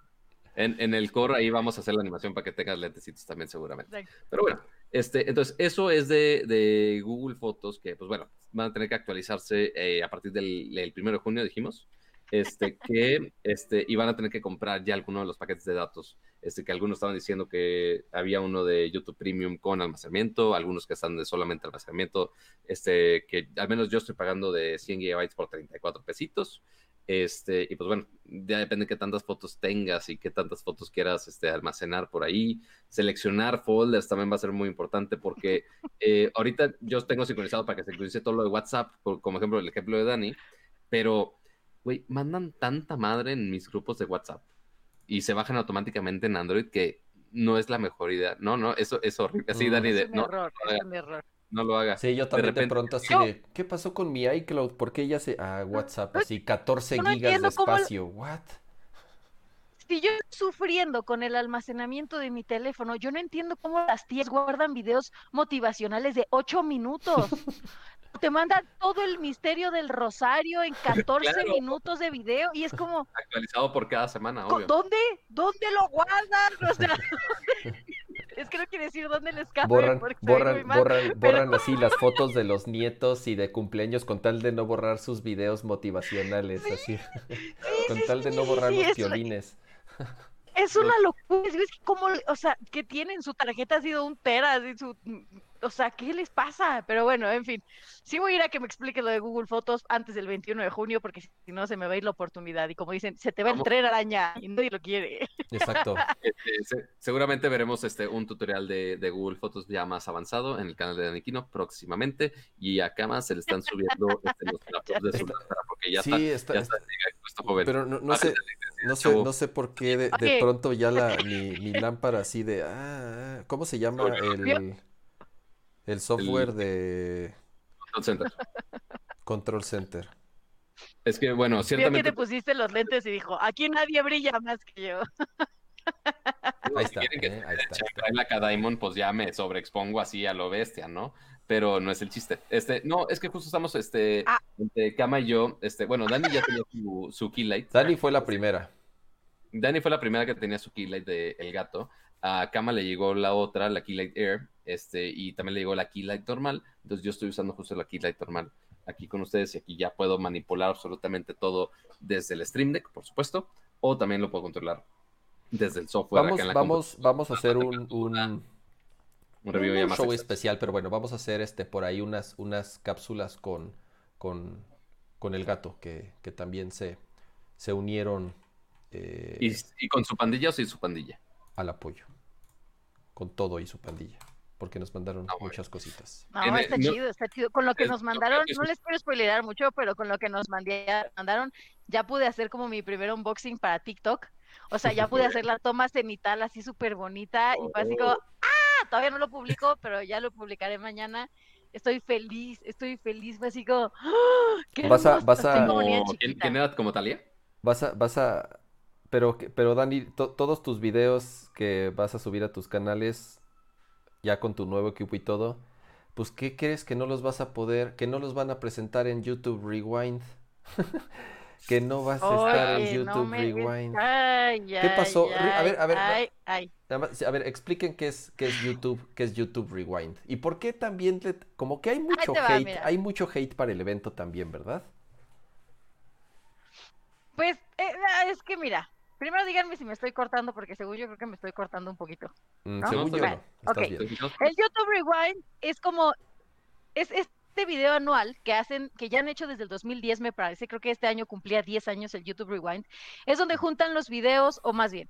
En, en el core ahí vamos a hacer la animación para que tengas lentecitos también seguramente. Exacto. Pero bueno, este, entonces eso es de, de Google Fotos, que pues bueno, van a tener que actualizarse eh, a partir del, del 1 de junio, dijimos, este, que, este, y van a tener que comprar ya algunos de los paquetes de datos, este, que algunos estaban diciendo que había uno de YouTube Premium con almacenamiento, algunos que están de solamente almacenamiento, este, que al menos yo estoy pagando de 100 gigabytes por 34 pesitos, este, y pues bueno, ya depende de qué tantas fotos tengas y qué tantas fotos quieras este, almacenar por ahí. Seleccionar folders también va a ser muy importante porque eh, ahorita yo tengo sincronizado para que sincronice todo lo de WhatsApp, por- como ejemplo el ejemplo de Dani, pero, güey, mandan tanta madre en mis grupos de WhatsApp y se bajan automáticamente en Android que no es la mejor idea. No, no, eso es horrible. Así, Mm. Dani, de, no, error, no, es un error. no lo hagas. Sí, yo también de, repente- pronto así de, ¿qué pasó con mi iCloud? ¿Por qué ya se... Ah, WhatsApp, así 14 yo no gigas de cómo- espacio, ¿what? Si yo estoy sufriendo con el almacenamiento de mi teléfono, yo no entiendo cómo las tías guardan videos motivacionales de 8 minutos. Te mandan todo el misterio del rosario en 14 Claro. minutos de video y es como, Actualizado por cada semana, obvio. ¿Dónde? ¿Dónde lo guardan? O sea, es que no quiere decir dónde les cabe Borran, borran, mal. borran, borran así las fotos de los nietos y de cumpleaños con tal de no borrar sus videos motivacionales, así. Con sí, tal de no borrar sí, los piolines. Es una locura. Es como, o sea, que tienen su tarjeta ha sido un tera, así su o sea, ¿qué les pasa? Pero bueno, en fin, sí voy a ir a que me explique lo de Google Fotos antes del 21 de junio, porque si no se me va a ir la oportunidad. Y como dicen, se te va el Vamos. tren araña y nadie lo quiere. Exacto. Este, se- seguramente veremos este, un tutorial de, de Google Fotos ya más avanzado en el canal de Daniquino próximamente. Y acá más se le están subiendo este, los laptops de su lámpara porque ya está, sí, está, ya está joven. pero no, no sé, no sé, no sé por qué de, pronto ya la, mi, mi lámpara así de, ah, ah, ¿cómo se llama el, el software de Control Center. Control Center? Es que, bueno, Vio que ciertamente. te pusiste los lentes y dijo, aquí nadie brilla más que yo. Ahí si está, quieren que eh, ahí está, la K-Diamond, pues ya me sobreexpongo así a lo bestia, ¿no? Pero no es el chiste. Este, no, es que justo estamos, este, Ah. entre Kama y yo, este, bueno, Dani ya tenía su, su key light. Dani fue la primera. Dani fue la primera que tenía su key light de El Gato. A Kama le llegó la otra, la key light Air, este, y también le llegó la key light normal. Entonces yo estoy usando justo la key light normal aquí con ustedes y aquí ya puedo manipular absolutamente todo desde el Stream Deck, por supuesto, o también lo puedo controlar desde el software Vamos, acá en la vamos, vamos a hacer un, un, Un review un show especial, pero bueno, vamos a hacer este por ahí unas, unas cápsulas con, con, con el gato, que, que también se, se unieron eh, ¿Y, y con su pandilla o sin su pandilla? al apoyo. Con todo y su pandilla. Porque nos mandaron Ah, muchas cositas. No, está no- chido, está chido. Con lo que nos mandaron, no les quiero spoilerar mucho, pero con lo que nos mandé- mandaron, ya pude hacer como mi primer unboxing para TikTok. O sea, ya pude hacer la toma cenital así súper bonita y fue así como, Oh. ¡ah! Todavía no lo publico, pero ya lo publicaré mañana. Estoy feliz, estoy feliz, fue así como, ¡ah! ¡Qué Vas a- vas a- como Como- ¿quién, era como Talia? Vas a, vas a, pero, que- pero Dani, to- todos tus videos que vas a subir a tus canales, ya con tu nuevo equipo y todo, pues ¿qué crees que no los vas a poder, que no los van a presentar en YouTube Rewind? Que no vas a estar en no YouTube me- Rewind. Ay, ¿Qué pasó? ay, a ver, a ver, ay, ay. A ver, expliquen qué es, qué es YouTube, qué es YouTube Rewind. Y por qué también, le- como que hay mucho va, hate, mira. hay mucho hate para el evento también, ¿verdad? Pues eh, es que mira, primero díganme si me estoy cortando, porque según yo creo que me estoy cortando un poquito. Mm, ¿No? según No, yo está no, estás Ok. bien. El YouTube Rewind es como, es este video anual que hacen, que ya han hecho desde el 2010 me parece, creo que este año cumplía 10 años el YouTube Rewind, es donde juntan los videos, o más bien,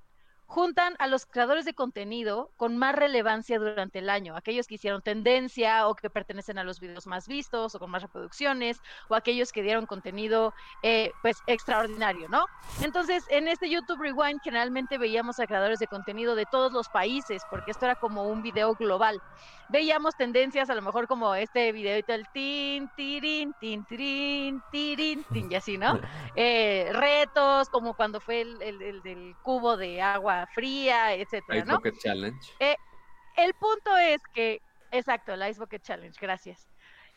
juntan a los creadores de contenido con más relevancia durante el año, aquellos que hicieron tendencia o que pertenecen a los videos más vistos o con más reproducciones, o aquellos que dieron contenido eh, pues extraordinario, ¿no? Entonces, en este YouTube Rewind generalmente veíamos a creadores de contenido de todos los países, porque esto era como un video global. Veíamos tendencias, a lo mejor como este videito del tin, tirin, tin, tirin, tirin, tin, y así, ¿no? Eh, retos, como cuando fue el, el- el del cubo de agua fría, etcétera, Ice ¿no? Bucket Challenge. El punto es que, exacto, el Ice Bucket Challenge, gracias.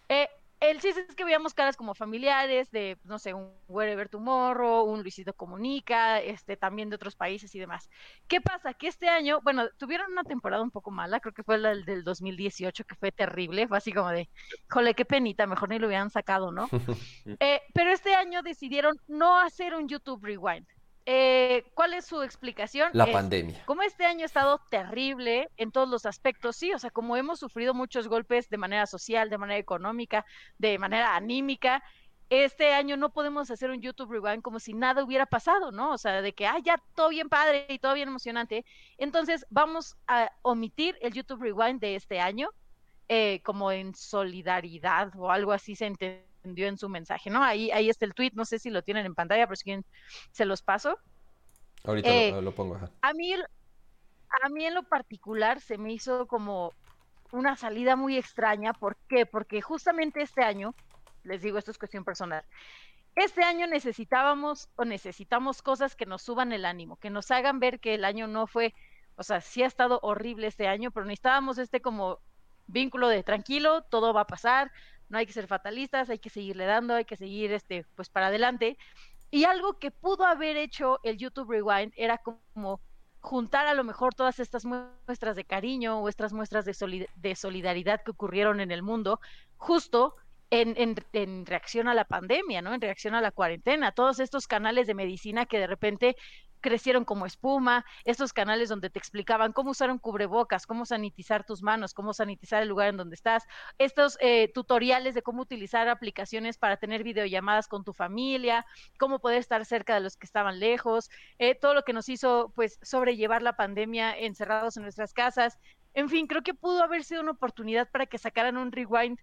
Eh, el chiste es que veíamos caras como familiares de, no sé, un Wherever Tomorrow, un Luisito Comunica, este, también de otros países y demás. ¿Qué pasa? Que este año, bueno, tuvieron una temporada un poco mala, creo que fue la del- del 2018, que fue terrible, fue así como de, jole, qué penita, mejor ni lo hubieran sacado, ¿no? Eh, pero este año decidieron no hacer un YouTube Rewind. Eh, ¿Cuál es su explicación? La Es- pandemia. como este año ha estado terrible en todos los aspectos, sí, o sea, como hemos sufrido muchos golpes de manera social, de manera económica, de manera anímica, este año no podemos hacer un YouTube Rewind como si nada hubiera pasado, ¿no? O sea, de que, ah, ya todo bien padre y todo bien emocionante. Entonces, vamos a omitir el YouTube Rewind de este año, eh, como en solidaridad o algo así se entendió en su mensaje, ¿no? Ahí, ahí está el tweet, no sé si lo tienen en pantalla, pero si quieren, se los paso. Ahorita Eh, lo, lo pongo, ajá. A mí, a mí en lo particular se me hizo como una salida muy extraña. ¿Por qué? Porque justamente este año, les digo, esto es cuestión personal, este año necesitábamos o necesitamos cosas que nos suban el ánimo, que nos hagan ver que el año no fue, o sea, sí ha estado horrible este año, pero necesitábamos este como vínculo de tranquilo, todo va a pasar, no hay que ser fatalistas, hay que seguirle dando, hay que seguir este, pues para adelante. Y algo que pudo haber hecho el YouTube Rewind era como juntar a lo mejor todas estas muestras de cariño o estas muestras de, solid- de solidaridad que ocurrieron en el mundo, justo en, en- en reacción a la pandemia, ¿no? En reacción a la cuarentena, todos estos canales de medicina que de repente crecieron como espuma, estos canales donde te explicaban cómo usar un cubrebocas, cómo sanitizar tus manos, cómo sanitizar el lugar en donde estás, estos eh, tutoriales de cómo utilizar aplicaciones para tener videollamadas con tu familia, cómo poder estar cerca de los que estaban lejos, eh, todo lo que nos hizo pues sobrellevar la pandemia encerrados en nuestras casas. En fin, creo que pudo haber sido una oportunidad para que sacaran un rewind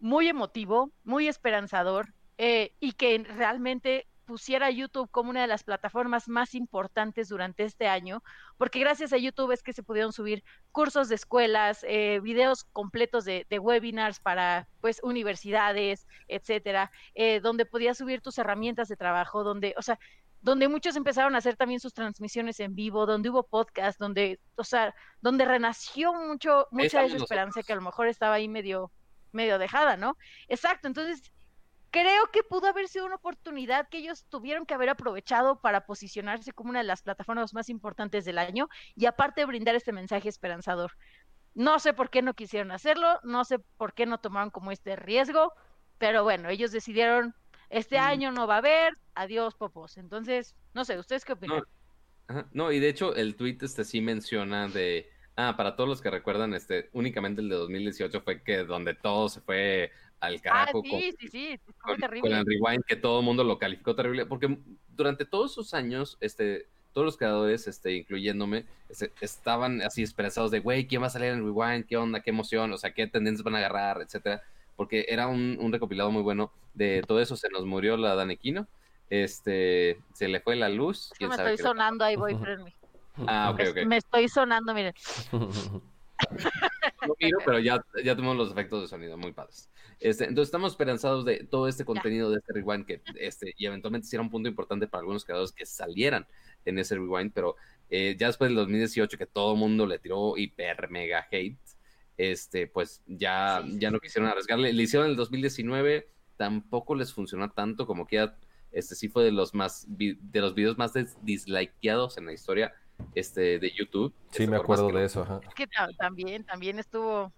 muy emotivo, muy esperanzador eh, y que realmente pusiera YouTube como una de las plataformas más importantes durante este año, porque gracias a YouTube es que se pudieron subir cursos de escuelas, eh, videos completos de, webinars para pues universidades, etcétera, eh, donde podías subir tus herramientas de trabajo, donde, o sea, donde muchos empezaron a hacer también sus transmisiones en vivo, donde hubo podcast, donde, o sea, donde renació mucho, mucha de esa esperanza que a lo mejor estaba ahí medio, medio dejada, ¿no? Exacto, entonces creo que pudo haber sido una oportunidad que ellos tuvieron que haber aprovechado para posicionarse como una de las plataformas más importantes del año y aparte brindar este mensaje esperanzador. No sé por qué no quisieron hacerlo, no sé por qué no tomaron como este riesgo, pero bueno, ellos decidieron, este mm. año no va a haber, adiós popos. Entonces, no sé, ¿ustedes qué opinan? No, y de hecho el tweet este sí menciona de, ah, para todos los que recuerdan, este, únicamente el de 2018 fue que donde todo se fue al ah, carajo. Ah, sí, sí, sí, con, el rewind, que todo el mundo lo calificó terrible, porque durante todos esos años, este, todos los creadores, este, incluyéndome, este, estaban así esperanzados de, güey, ¿quién va a salir en rewind? ¿Qué onda? ¿Qué emoción? O sea, ¿qué tendencias van a agarrar? Etcétera. Porque era un, un recopilado muy bueno de todo eso. Se nos murió la Danequino, este, se le fue la luz. me estoy sonando ahí, voy, Ah, ok, ok. Me estoy sonando, miren. no miro, pero ya, ya tenemos los efectos de sonido muy padres. Este, entonces estamos esperanzados de todo este contenido de este rewind que este, y eventualmente será un punto importante para algunos creadores que salieran en ese rewind, pero eh, ya después del 2018 que todo el mundo le tiró hiper mega hate, este, pues ya, ya no quisieron arriesgarle. Le hicieron en el 2019, tampoco les funcionó tanto como que ya, este sí fue de los más de los videos más dislikeados en la historia este, de YouTube. Sí, me acuerdo de eso. Ajá. Es que también, también estuvo...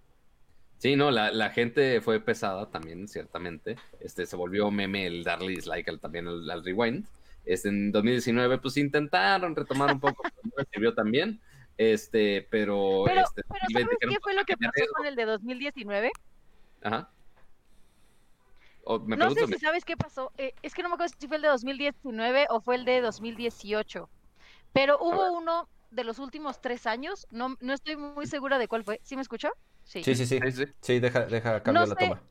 Sí, no, la, la, gente fue pesada también, ciertamente. Este, se volvió meme el darle dislike al, también al, rewind. Este, en 2019, pues intentaron retomar un poco, pero no sirvió también. Este, pero. Pero, este, ¿sabes qué fue lo que pasó con el de 2019? Ajá. no sé si sabes qué pasó. Eh, es que no me acuerdo si fue el de 2019 o fue el de 2018. Pero hubo uno de los últimos tres años, no, no estoy muy segura de cuál fue. ¿Sí me escuchó? Sí, sí, sí. Sí, sí. deja, deja cambiar la toma.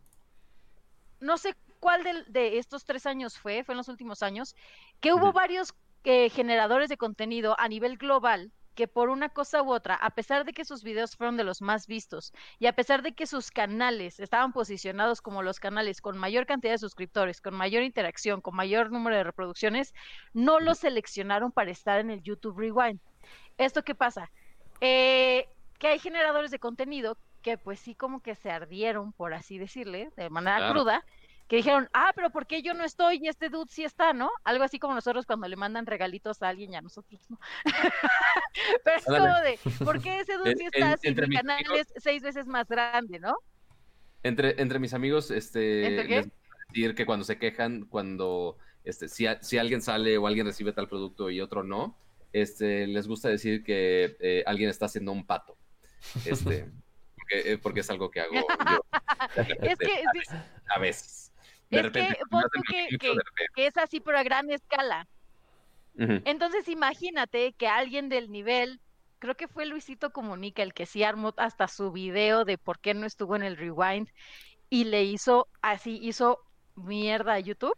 No sé cuál de, de, estos tres años fue, fue en los últimos años, que hubo varios eh, generadores de contenido a nivel global que por una cosa u otra, a pesar de que sus videos fueron de los más vistos y a pesar de que sus canales estaban posicionados como los canales con mayor cantidad de suscriptores, con mayor interacción, con mayor número de reproducciones, no los seleccionaron para estar en el YouTube Rewind. ¿Esto qué pasa? Eh, que hay generadores de contenido que pues sí como que se ardieron, por así decirle, de manera cruda, que dijeron, ah, pero ¿por qué yo no estoy y este dude sí está, no? Algo así como nosotros cuando le mandan regalitos a alguien y a nosotros no. pero es como de, ¿por qué ese dude sí está si mi canal es seis veces más grande, no? Entre, entre mis amigos, este, les decir que cuando se quejan, cuando, este, si, si alguien sale o alguien recibe tal producto y otro no, este, les gusta decir que eh, alguien está haciendo un pato. Este, porque, porque, es algo que hago yo. es que, a veces es que, es así, pero a gran escala. Entonces, imagínate que alguien del nivel, creo que fue Luisito Comunica el que sí armó hasta su video de por qué no estuvo en el rewind y le hizo así, hizo mierda a YouTube.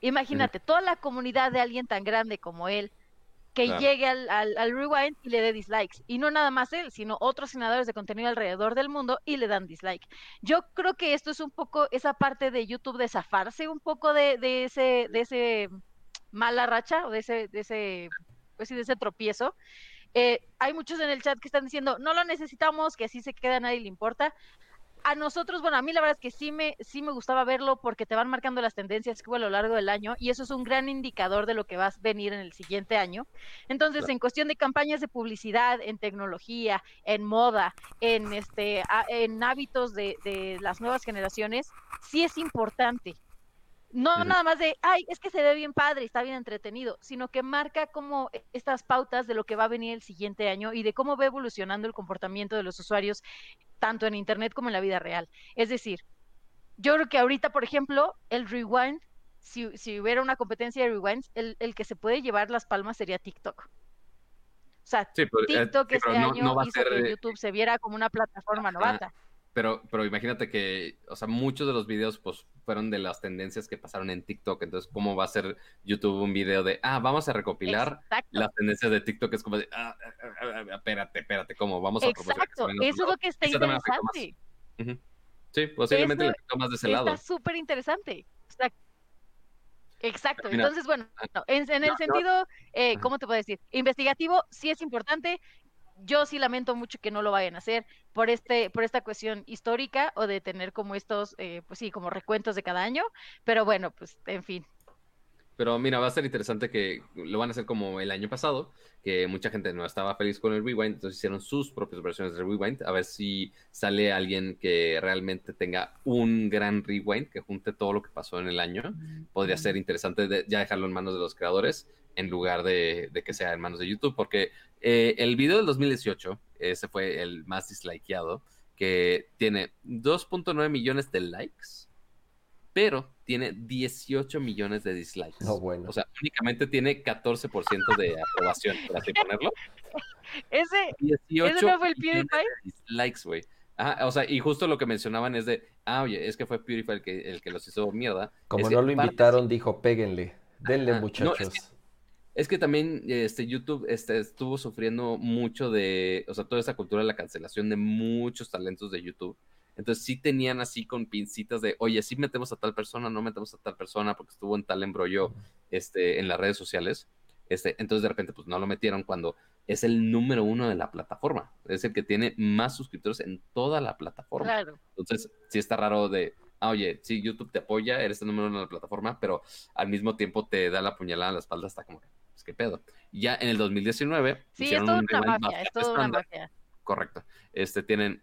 Imagínate, toda la comunidad de alguien tan grande como él, que llegue al, al, rewind y le dé dislikes. Y no nada más él, sino otros senadores de contenido alrededor del mundo y le dan dislike. Yo creo que esto es un poco esa parte de YouTube de zafarse un poco de, de ese, de ese mala racha o de ese, de ese, pues sí, de ese tropiezo. Eh, hay muchos en el chat que están diciendo, no lo necesitamos, que así se queda, a nadie le importa a nosotros, bueno, a mí la verdad es que sí me, sí me gustaba verlo porque te van marcando las tendencias que hubo a lo largo del año y eso es un gran indicador de lo que va a venir en el siguiente año. Entonces, en cuestión de campañas de publicidad, en tecnología, en moda, en, este, en hábitos de, de las nuevas generaciones, sí es importante. No nada más de, ay, es que se ve bien padre, está bien entretenido, sino que marca como estas pautas de lo que va a venir el siguiente año y de cómo va evolucionando el comportamiento de los usuarios, tanto en Internet como en la vida real. Es decir, yo creo que ahorita, por ejemplo, el rewind, si, si hubiera una competencia de rewinds, el, el que se puede llevar las palmas sería TikTok. O sea, Sí, pero, eh, TikTok sí, este no, año no va a hizo ser. que eh, YouTube se viera como una plataforma novata. Pero, pero imagínate que, o sea, muchos de los videos, pues, fueron de las tendencias que pasaron en TikTok. Entonces, ¿cómo va a ser YouTube un video de, ah, vamos a recopilar Exacto. las tendencias de TikTok? Es como de, ah, ah, ah, ah, espérate, espérate, ¿cómo? Vamos a que Exacto, eso es lo que está interesante. Sí, posiblemente Eso le afectó más de ese lado. Está súper interesante. O sea, exacto. Mira, Entonces, bueno, no, en, en el no, no. sentido, eh. ¿cómo te puedo decir? Investigativo sí es importante. Yo sí lamento mucho que no lo vayan a hacer por este, por esta cuestión histórica o de tener como estos, eh, pues sí, como recuentos de cada año. Pero bueno, pues, en fin. Pero mira, va a ser interesante que lo van a hacer como el año pasado, que mucha gente no estaba feliz con el Rewind, entonces hicieron sus propias versiones de Rewind, a ver si sale alguien que realmente tenga un gran Rewind, que junte todo lo que pasó en el año. Podría ser interesante de- ya dejarlo en manos de los creadores en lugar de, de que sea en manos de YouTube, porque eh, el video del 2018, ese fue el más dislikeado, que tiene 2.9 millones de likes, pero tiene 18 millones de dislikes. No, bueno. O sea, únicamente tiene 14% de aprobación, por así ponerlo. Ese, 18 ¿Ese no fue el PewDiePie? de dislikes, güey. Ajá, o sea, y justo lo que mencionaban es de, ah, oye, es que fue PewDiePie el que, el que los hizo mierda. Como Es que no lo parte- invitaron, dijo, péguenle, denle Ajá, no, es muchachos. que- Es que también este, YouTube este, estuvo sufriendo mucho de, o sea, toda esa cultura de la cancelación de muchos talentos de YouTube. Entonces sí tenían así con pincitas de, oye, sí metemos a tal persona, no metemos a tal persona porque estuvo en tal embrollo este, en las redes sociales. Este, entonces de repente pues no lo metieron cuando es el número uno de la plataforma. Es el que tiene más suscriptores en toda la plataforma. claro. Entonces, sí está raro de, ah, oye, sí, YouTube te apoya, eres el número uno de la plataforma, pero al mismo tiempo te da la puñalada en la espalda hasta como que, pues qué pedo. Ya en el 2019 Sí, es hicieron toda un una rewind mafia, es bastante toda una estándar. mafia. Correcto. Este, tienen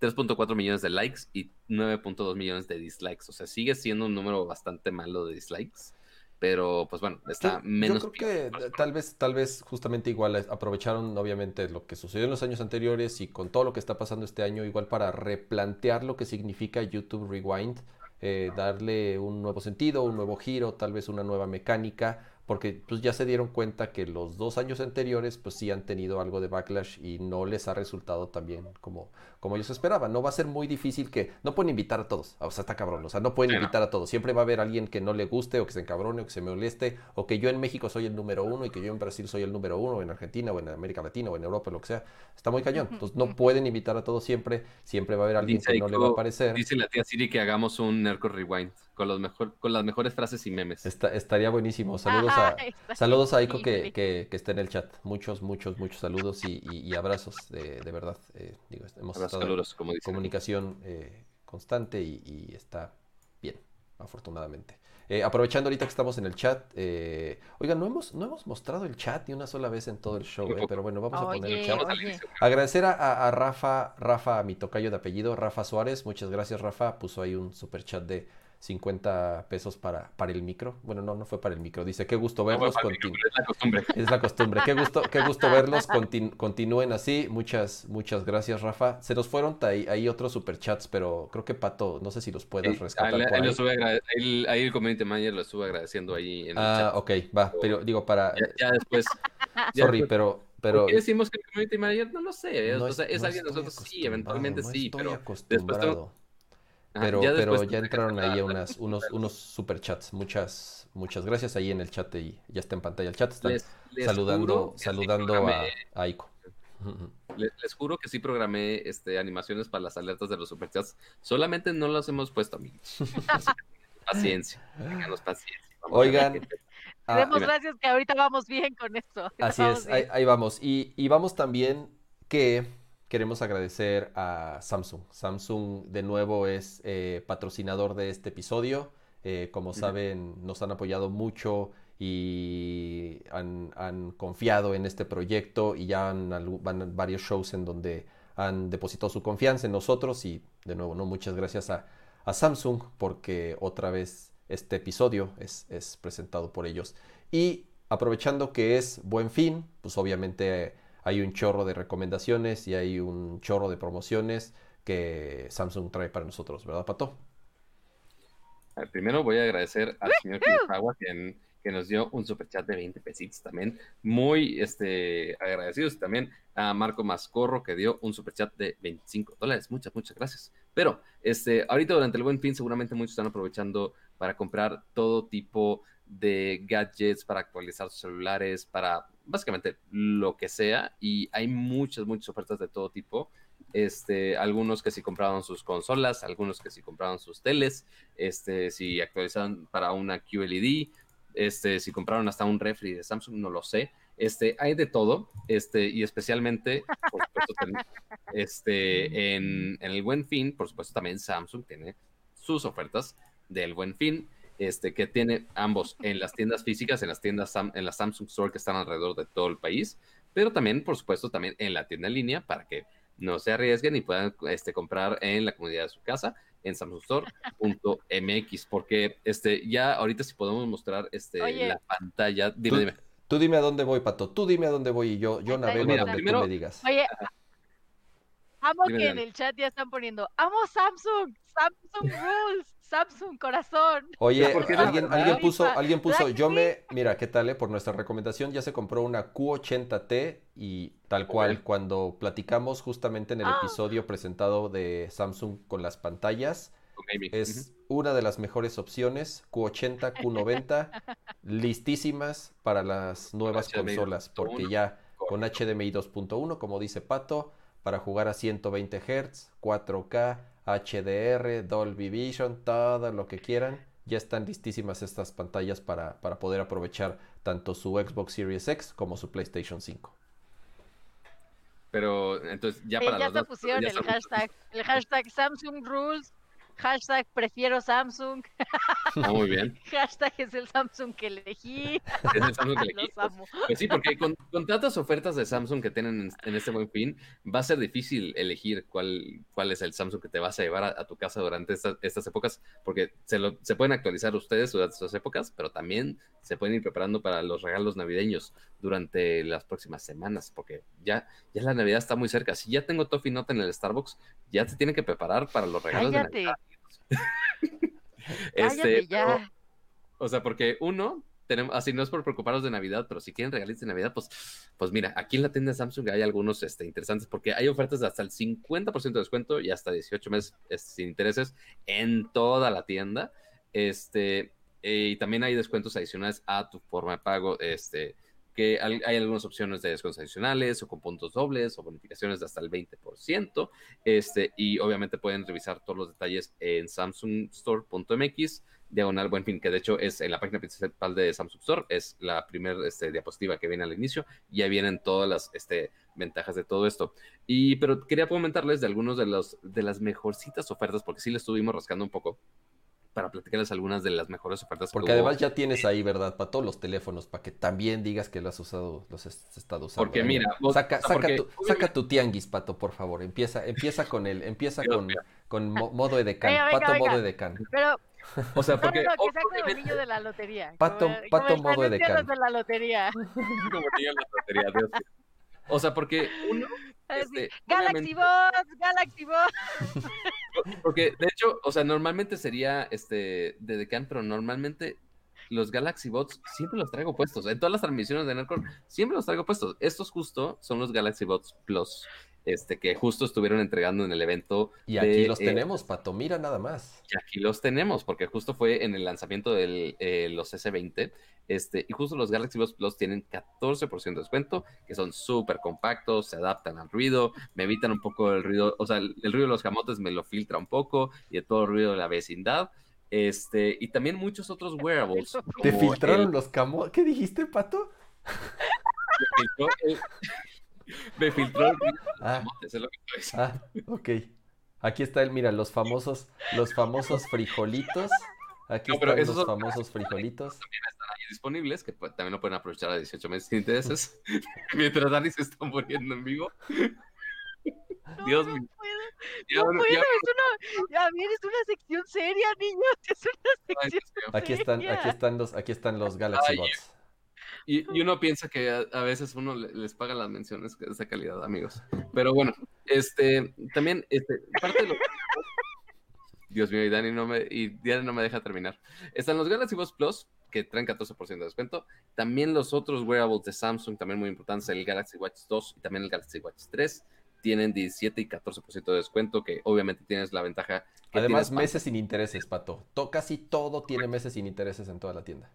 3.4 millones de likes y 9.2 millones de dislikes. O sea, sigue siendo un número bastante malo de dislikes, pero pues bueno, está Yo- menos Yo creo que eh, tal vez, tal vez justamente igual aprovecharon obviamente lo que sucedió en los años anteriores y con todo lo que está pasando este año, igual para replantear lo que significa YouTube Rewind, eh, darle un nuevo sentido, un nuevo giro, tal vez una nueva mecánica, porque pues ya se dieron cuenta que los dos años anteriores pues sí han tenido algo de backlash y no les ha resultado tan bien como, como ellos esperaban. No va a ser muy difícil que, no pueden invitar a todos, o sea, está cabrón, o sea, no pueden Sí, no. invitar a todos, siempre va a haber alguien que no le guste o que se encabrone o que se moleste, o que yo en México soy el número uno y que yo en Brasil soy el número uno, o en Argentina o en América Latina o en Europa, lo que sea, está muy cañón. Entonces no pueden invitar a todos siempre, siempre va a haber alguien Dice que no le va a parecer. Dice la tía Siri que hagamos un Nerco Rewind con, los mejor, con las mejores frases y memes. Está- estaría buenísimo. Saludos a, está saludos a Aiko que, que, que está en el chat. Muchos, muchos, muchos saludos y, y- y abrazos de, de verdad. Eh, digo, hemos Abrazos estado en calurosos, como dice. comunicación eh, constante y, y está bien, afortunadamente. Eh, aprovechando ahorita que estamos en el chat, eh, oigan, no hemos, no hemos mostrado el chat ni una sola vez en todo el show, eh, pero bueno, vamos a poner el chat. Oye. Agradecer a, a- a Rafa, Rafa, a mi tocayo de apellido, Rafa Suárez. Muchas gracias, Rafa. Puso ahí un super chat de 50 pesos para, para el micro. Bueno, no, no fue para el micro. Dice, qué gusto verlos. Es la costumbre. es la costumbre. Qué gusto, qué gusto verlos. Continu- continúen así. Muchas, muchas gracias, Rafa. Se nos fueron ahí, ahí otros superchats, pero creo que Pato, no sé si los puedas Sí, rescatar ahí, por ahí ahí. lo sube agrade- ahí- ahí el community manager lo estuvo agradeciendo ahí en el Ah, chat. ok, va. Pero digo, para. Ya, ya después. ya Sorry, después- pero, ¿por pero. qué decimos que el community manager? No lo sé. no o sea, es no alguien nosotros, sí, eventualmente no sí, estoy pero después acostumbrado. tengo- Pero, ya pero ya entraron ahí unas, unos, unos superchats. Muchas, muchas gracias ahí en el chat y ya está en pantalla el chat. Están Les, les saludando, saludando a, programé- a Aiko. Ujú. les, les juro que sí programé este, animaciones para las alertas de los superchats. Solamente no las hemos puesto, amigos. Así que paciencia. Ténganos paciencia. Vamos Oigan, ah, Demos gracias que ahorita vamos bien con esto. Así vamos es, ahí, ahí vamos. Y, y vamos también que queremos agradecer a Samsung. Samsung de nuevo es eh, patrocinador de este episodio. Eh, como saben, nos han apoyado mucho y han, han confiado en este proyecto y ya han, van varios shows en donde han depositado su confianza en nosotros y de nuevo, ¿no? Muchas gracias a, a Samsung porque otra vez este episodio es, es presentado por ellos. Y aprovechando que es buen fin, pues obviamente hay un chorro de recomendaciones y hay un chorro de promociones que Samsung trae para nosotros, ¿verdad, Pato? Primero voy a agradecer al señor Kirisawa, quien, que nos dio un super chat de 20 pesitos también. Muy este, agradecidos también a Marco Mascorro, que dio un super chat de 25 dólares. Muchas, muchas gracias. Pero este, ahorita durante el buen fin, seguramente muchos están aprovechando para comprar todo tipo de gadgets, para actualizar sus celulares, para básicamente lo que sea. Y hay muchas, muchas ofertas de todo tipo. Este, algunos que si compraron sus consolas, algunos que si compraron sus teles, este, si actualizaron para una QLED, este, si compraron hasta un refri de Samsung, no lo sé. Este, hay de todo, este, y especialmente, por supuesto, este, en, en, el Buen Fin, por supuesto, también Samsung tiene sus ofertas del Buen Fin, este, que tiene ambos en las tiendas físicas, en las tiendas, en la Samsung Store que están alrededor de todo el país, pero también, por supuesto, también en la tienda en línea para que no se arriesguen y puedan este, comprar en la comunidad de su casa en samsungstore.mx porque este ya ahorita si podemos mostrar este la pantalla dime, tú, dime. Tú dime a dónde voy, Pato. Tú dime a dónde voy y yo, yo navego a donde tú me digas. Oye, amo que en el chat ya están poniendo, amo Samsung, Samsung Rules. Samsung, corazón. Oye, alguien, alguien puso, alguien puso, yo me, mira, ¿qué tal? Eh? Por nuestra recomendación ya se compró una Q80T y tal cual, cuando platicamos justamente en el ah. episodio presentado de Samsung con las pantallas, es una de las mejores opciones, Q80, Q90, listísimas para las nuevas consolas, porque ya con HDMI 2.1, como dice Pato, para jugar a 120 Hz, 4K, HDR, Dolby Vision, todo lo que quieran. Ya están listísimas estas pantallas para, para poder aprovechar tanto su Xbox Series X como su PlayStation 5. Pero entonces ya para ya se pusieron el hashtag, el hashtag Samsung Rules Hashtag prefiero Samsung. Ah, muy bien. Hashtag es el Samsung que elegí. Es el Samsung que elegí. Pues, sí, porque con, tantas ofertas de Samsung que tienen en, este buen fin, va a ser difícil elegir cuál, cuál es el Samsung que te vas a llevar a, tu casa durante estas épocas, porque se, lo, se pueden actualizar ustedes durante estas épocas, pero también se pueden ir preparando para los regalos navideños durante las próximas semanas, porque ya, ya la Navidad está muy cerca. Si ya tengo Toffee Note en el Starbucks, ya te tienen que preparar para los regalos de Navidad. este, ya. O, sea, porque uno, tenemos, así no es por preocuparnos de Navidad, pero si quieren regalitos de Navidad, pues, pues mira, aquí en la tienda de Samsung hay algunos este, interesantes porque hay ofertas de hasta el 50% de descuento y hasta 18 meses este, sin intereses en toda la tienda. Este, eh, y también hay descuentos adicionales a tu forma de pago. Este, que hay algunas opciones de descuentos adicionales o con puntos dobles o bonificaciones de hasta el 20%. Este, y obviamente pueden revisar todos los detalles en samsungstore.mx, diagonal buen fin, que de hecho es en la página principal de Samsung Store, es la primera este, diapositiva que viene al inicio, y ya vienen todas las este, ventajas de todo esto. Y, pero quería comentarles de algunos de, los, de las mejorcitas ofertas, porque sí le estuvimos rascando un poco para platicarles algunas de las mejores ofertas. Porque además ya tienes ahí, ¿verdad? Para todos los teléfonos, para que también digas que lo has usado, los has estado usando. Porque mira, saca, tu, saca tu tianguis, Pato, por favor. Empieza, empieza con el, empieza con, con modo edecán. Pato modo edecán. Pero o sea, porque. No, no, que saque el niño de la lotería. Pato, pato modo edecán. de la lotería. como niño de la lotería, Dios. O sea, porque uno. Este, Galaxy Bots, Galaxy Bots. Porque, de hecho, o sea, normalmente sería este de Decan, pero normalmente los Galaxy Bots siempre los traigo puestos. En todas las transmisiones de Nerdcore siempre los traigo puestos. Estos justo son los Galaxy Bots Plus este, que justo estuvieron entregando en el evento. Y aquí los eh, tenemos, Pato, mira nada más. Y aquí los tenemos, porque justo fue en el lanzamiento de eh, los S20, este, y justo los Galaxy Buds Plus tienen 14% de descuento, que son súper compactos, se adaptan al ruido, me evitan un poco el ruido, o sea, el, ruido de los camotes me lo filtra un poco, y de todo el ruido de la vecindad. Este, y también muchos otros wearables. ¿Te filtraron los camotes? ¿Qué dijiste, Pato? Me filtró ah, es lo que ah, ok. Aquí está el, mira, los famosos, los famosos frijolitos. Aquí están los famosos frijolitos. También están ahí disponibles, que también lo pueden aprovechar a 18 meses sin intereses. mientras Dani se está muriendo en vivo. Dios mío. Ya, No, bueno, ya- es una, ya bien, es una sección seria, niños, es una Ay, sección Dios mío. Aquí están, seria. aquí están los, aquí están los Galaxy Ay, Bots. Y, y uno piensa que a, a veces uno le- les paga las menciones de esa calidad, amigos. Pero bueno, este, también, este, parte de lo Dios mío, y Dani no me, y Diana no me deja terminar. Están los Galaxy Buds Plus, que traen 14% de descuento. También los otros wearables de Samsung, también muy importantes, el Galaxy Watch 2 y también el Galaxy Watch 3, tienen 17 y 14% de descuento, que obviamente tienes la ventaja que Además, tienes meses sin intereses, Pato. To- casi todo tiene meses sin intereses en toda la tienda.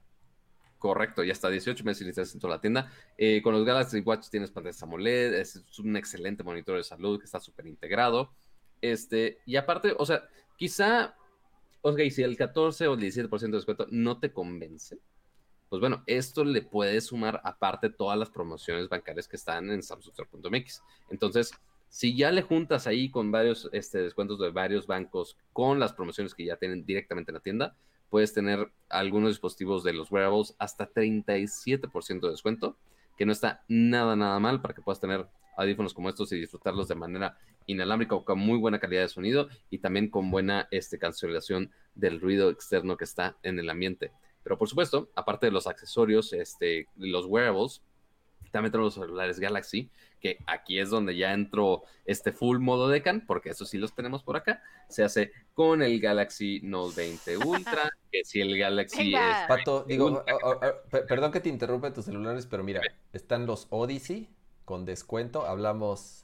Correcto, y hasta 18 meses licencias en toda la tienda. Eh, con los Galaxy Watch tienes pantallas AMOLED, es, un excelente monitor de salud que está súper integrado. Este, y aparte, o sea, quizá, ok, si el 14 o el 17% de descuento no te convence, pues bueno, esto le puede sumar aparte todas las promociones bancarias que están en samsungstore.mx. Entonces, si ya le juntas ahí con varios este, descuentos de varios bancos con las promociones que ya tienen directamente en la tienda, puedes tener algunos dispositivos de los wearables hasta 37% de descuento, que no está nada, nada mal para que puedas tener audífonos como estos y disfrutarlos de manera inalámbrica o con muy buena calidad de sonido y también con buena este, cancelación del ruido externo que está en el ambiente. Pero por supuesto, aparte de los accesorios, este, los wearables, también tenemos los celulares Galaxy, que aquí es donde ya entro este full modo decan, porque eso sí los tenemos por acá. Se hace con el Galaxy Note 20 Ultra, que si el Galaxy Venga. es Pato, digo, ah, ah, ah, pe- perdón que te interrumpa tus celulares, pero mira, están los Odyssey con descuento. Hablamos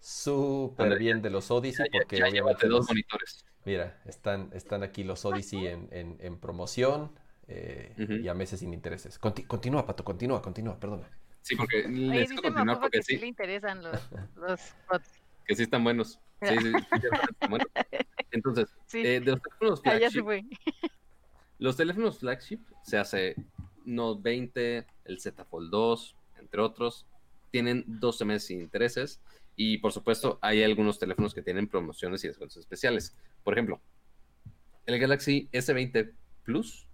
súper Ándale, bien de los Odyssey ya, porque ya obviamente llévate dos monitores. mira, están, están aquí los Odyssey en, en- en promoción eh, y a meses sin intereses. Conti- continúa, Pato, continúa, continúa, perdona. Sí, porque continuar Macofa porque que sí sí, le interesan los, los bots. que sí están buenos. Sí, sí, están buenos. Entonces, eh, de los teléfonos ah, flagship. Los teléfonos flagship se hace Note 20, el Z Fold 2, entre otros, tienen 12 meses sin intereses y por supuesto hay algunos teléfonos que tienen promociones y descuentos especiales. Por ejemplo, el Galaxy S20 Plus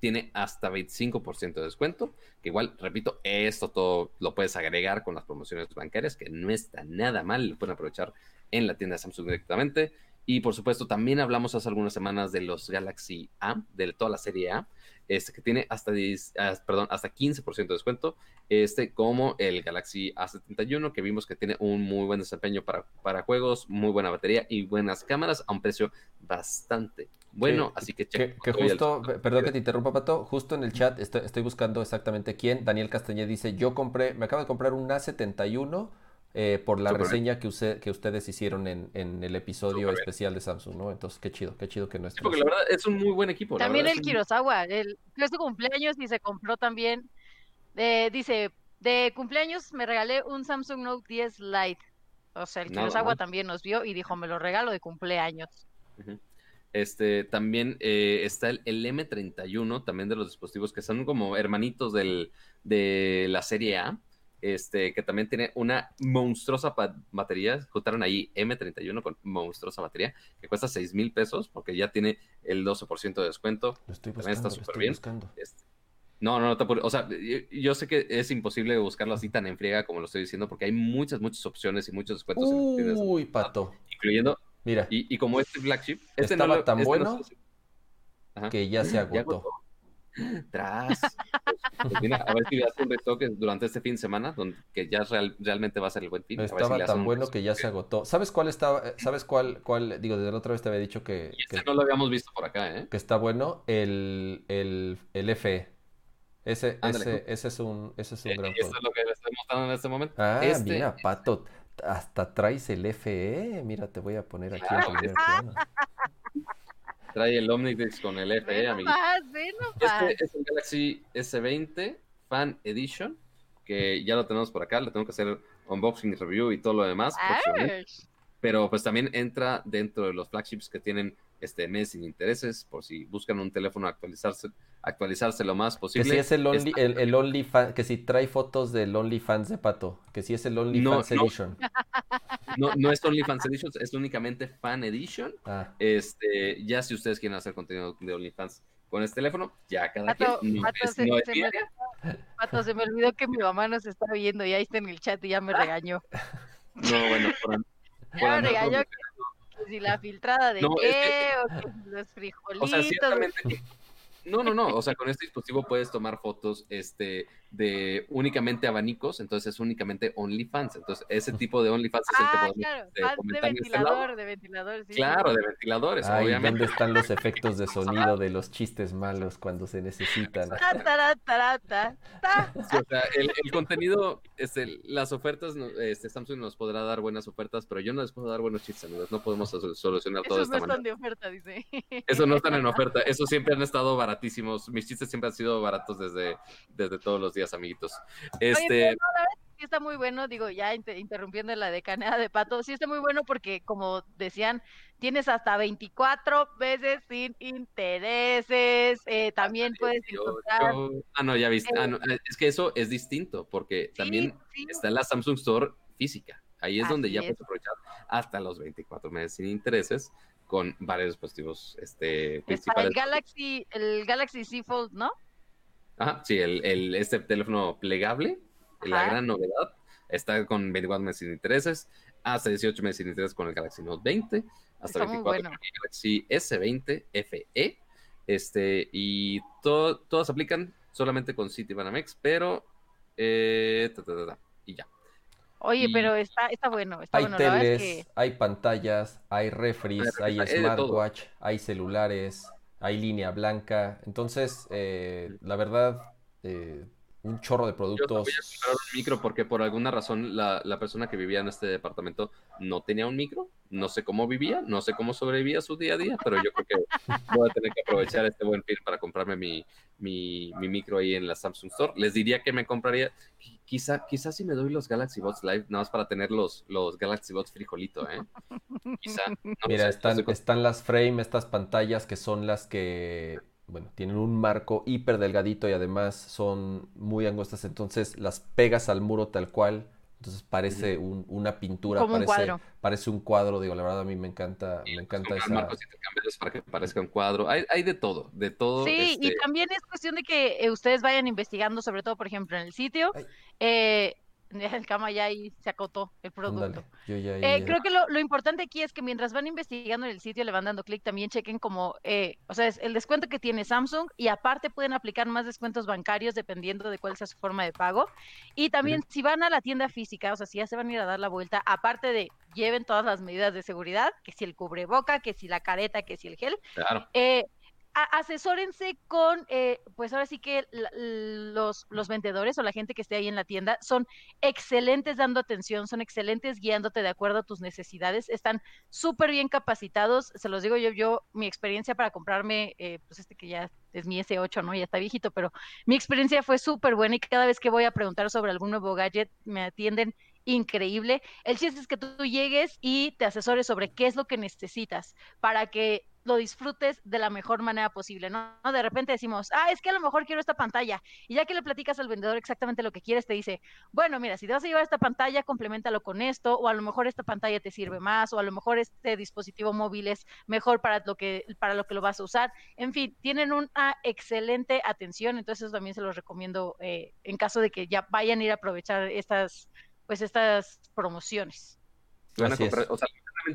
tiene hasta 25% de descuento, que igual, repito, esto todo lo puedes agregar con las promociones bancarias, que no está nada mal, lo pueden aprovechar en la tienda de Samsung directamente. Y por supuesto, también hablamos hace algunas semanas de los Galaxy A, de toda la serie A, este que tiene hasta, 10 ah, perdón, hasta 15% de descuento, este como el Galaxy A71, que vimos que tiene un muy buen desempeño para, para juegos, muy buena batería y buenas cámaras a un precio bastante bueno. Que- así que, Que, chequen que el- justo, pe- perdón que te interrumpa, Pato, justo en el chat estoy, estoy buscando exactamente quién. Daniel Castañeda dice, yo compré, me acabo de comprar un A71 eh, por la bien. reseña que, use- que ustedes hicieron en, en el episodio bien. especial de Samsung, ¿no? Entonces, qué chido, qué chido que Sí, nuestros... porque la verdad es un muy buen equipo. También el es un- Kurosawa, el, fue su cumpleaños y se compró también, eh, dice, de cumpleaños me regalé un Samsung Note 10 Lite. O sea, el Nada Kurosawa mal. también nos vio y dijo, me lo regalo de cumpleaños. Ujú. Este, también eh, está el, el M31, también de los dispositivos que son como hermanitos del, de la serie A, este, que también tiene una monstruosa batería. Juntaron ahí M31 con monstruosa batería, que cuesta 6 mil pesos, porque ya tiene el 12% de descuento. Lo estoy También está súper bien. Este, no, no, no te apures. O sea, yo, yo sé que es imposible buscarlo así tan en friega como lo estoy diciendo, porque hay muchas, muchas opciones y muchos descuentos en Uy, Pato, incluyendo mira, y, y como este flagship, este Estaba lo- tan este bueno no sé si- Ajá. que ya se agotó. Tras. Pues mira, a ver si hace un retoque durante este fin de semana, donde, que ya real- realmente va a ser el buen fin. a ver si Estaba le tan bueno que ya se agotó. ¿Sabes cuál estaba? eh, ¿Sabes cuál, cuál? Digo, desde la otra vez te había dicho que, Y que, este no lo habíamos visto por acá, ¿eh? que está bueno. El, el, el FE. Ese, Ándale. ese, ese es un, ese es un Eh, gran Esto juego. es lo que le estoy mostrando en este momento. Ah, Este- mira, Pato, hasta traes el FE. Mira, te voy a poner aquí en primer plano. Trae el Omnidix con el FE, Ve amiguito. nomás, ve nomás. Este es el Galaxy S20 Fan Edition, que ya lo tenemos por acá, le tengo que hacer unboxing, review y todo lo demás. pero pues también entra dentro de los flagships que tienen este mes sin intereses, por si buscan un teléfono actualizarse, actualizarse lo más Que posible. si es el Only, Está- el, el OnlyFans, que si trae fotos del OnlyFans de Pato, que si es el OnlyFans no. Edition. no, no es OnlyFans Edition, es únicamente Fan Edition. Ah, Este, ya si ustedes quieren hacer contenido de OnlyFans con este teléfono, ya cada Pato, quien. No Pato, es, se, no es se mi me, área. Pato, se me olvidó que mi mamá nos está viendo y ahí está en el chat y ya me regañó. No, bueno, por, Claro, ya yo que, si la filtrada de qué, o que los frijolitos. O sea, ciertamente no, no, no. O sea, con este dispositivo puedes tomar fotos este, de únicamente abanicos, entonces es únicamente OnlyFans. Entonces, ese tipo de OnlyFans es el que ah, claro, de, de ventilador, de ventilador, sí. Claro, de ventiladores, Ay, obviamente. ¿Dónde están los efectos de sonido de los chistes malos cuando se necesitan? Sí, o sea, el, el, contenido, este, las ofertas, este, Samsung nos podrá dar buenas ofertas, pero yo no les puedo dar buenos chistes, amigos. No podemos solucionar todo esto. Eso no están de oferta, dice. Eso no están en oferta. Eso siempre han estado baratos mis chistes siempre han sido baratos desde, desde todos los días, amiguitos. Este... sí está muy bueno, digo, ya interrumpiendo la decanada de pato, sí está muy bueno porque, como decían, tienes hasta 24 veces sin intereses, eh, también puedes encontrar... Ah, no, ya viste, ah, eh, es que eso es distinto, porque también está en la Samsung Store física, ahí es donde ya puedes aprovechar hasta los 24 meses sin intereses, con varios dispositivos este, principales. el Galaxy, el Galaxy Z Fold, ¿no? Ajá, sí, el, el, este teléfono plegable, la gran novedad, está con 24 meses sin intereses, hasta 18 meses sin intereses con el Galaxy Note 20, hasta 24 con el Galaxy S20 FE, este, y todo, todas aplican solamente con Citibanamex, pero, eh, y ya. Oye, pero está, está bueno. Está hay bueno. teles, hay pantallas, hay refries, hay, smartwatch, hay celulares, hay línea blanca. Entonces, eh, la verdad, eh, un chorro de productos. Micro porque por alguna razón la, la, persona que vivía en este departamento no tenía un micro. No sé cómo vivía, no sé cómo sobrevivía su día a día, pero yo creo que voy a tener que aprovechar este buen fin para comprarme mi, mi, mi, micro ahí en la Samsung Store. Les diría que me compraría, quizá, quizá si me doy los Galaxy Bots Live, nada más para tener los, los Galaxy Bots frijolito, ¿eh? Quizá. Mira, están, están las frame, estas pantallas que son las que bueno, tienen un marco hiper delgadito y además son muy angostas, entonces las pegas al muro tal cual, entonces parece un, una pintura, Como parece, un cuadro. parece un cuadro, digo, la verdad a mí me encanta, me encanta esa... Marcos para que parezca un cuadro, hay, hay de todo, de todo. Sí, y este también es cuestión de que eh, ustedes vayan investigando, sobre todo, por ejemplo, en el sitio, eh, el cama ya ahí se acotó el producto. eh, creo que lo, lo, importante aquí es que mientras van investigando en el sitio, le van dando clic, también chequen como, eh, o sea, es el descuento que tiene Samsung y aparte pueden aplicar más descuentos bancarios dependiendo de cuál sea su forma de pago. Y también si van a la tienda física, o sea, si ya se van a ir a dar la vuelta, aparte de lleven todas las medidas de seguridad, que si el cubreboca, que si la careta, que si el gel, claro. eh, asesórense con, eh, pues ahora sí que los, los vendedores o la gente que esté ahí en la tienda son excelentes dando atención, son excelentes guiándote de acuerdo a tus necesidades, están súper bien capacitados, se los digo yo, yo, mi experiencia para comprarme, eh, pues este que ya es mi S8, ¿no? Ya está viejito, pero mi experiencia fue súper buena y cada vez que voy a preguntar sobre algún nuevo gadget, me atienden increíble. El chiste es que tú llegues y te asesores sobre qué es lo que necesitas para que lo disfrutes de la mejor manera posible, ¿no? De repente decimos, ah, es que a lo mejor quiero esta pantalla. Y ya que le platicas al vendedor exactamente lo que quieres, te dice, bueno, mira, si te vas a llevar esta pantalla, complementalo con esto, o a lo mejor esta pantalla te sirve más, o a lo mejor este dispositivo móvil es mejor para lo que, para lo, que lo vas a usar. En fin, tienen una excelente atención, entonces también se los recomiendo eh, en caso de que ya vayan a ir a aprovechar estas, pues estas promociones. O sea,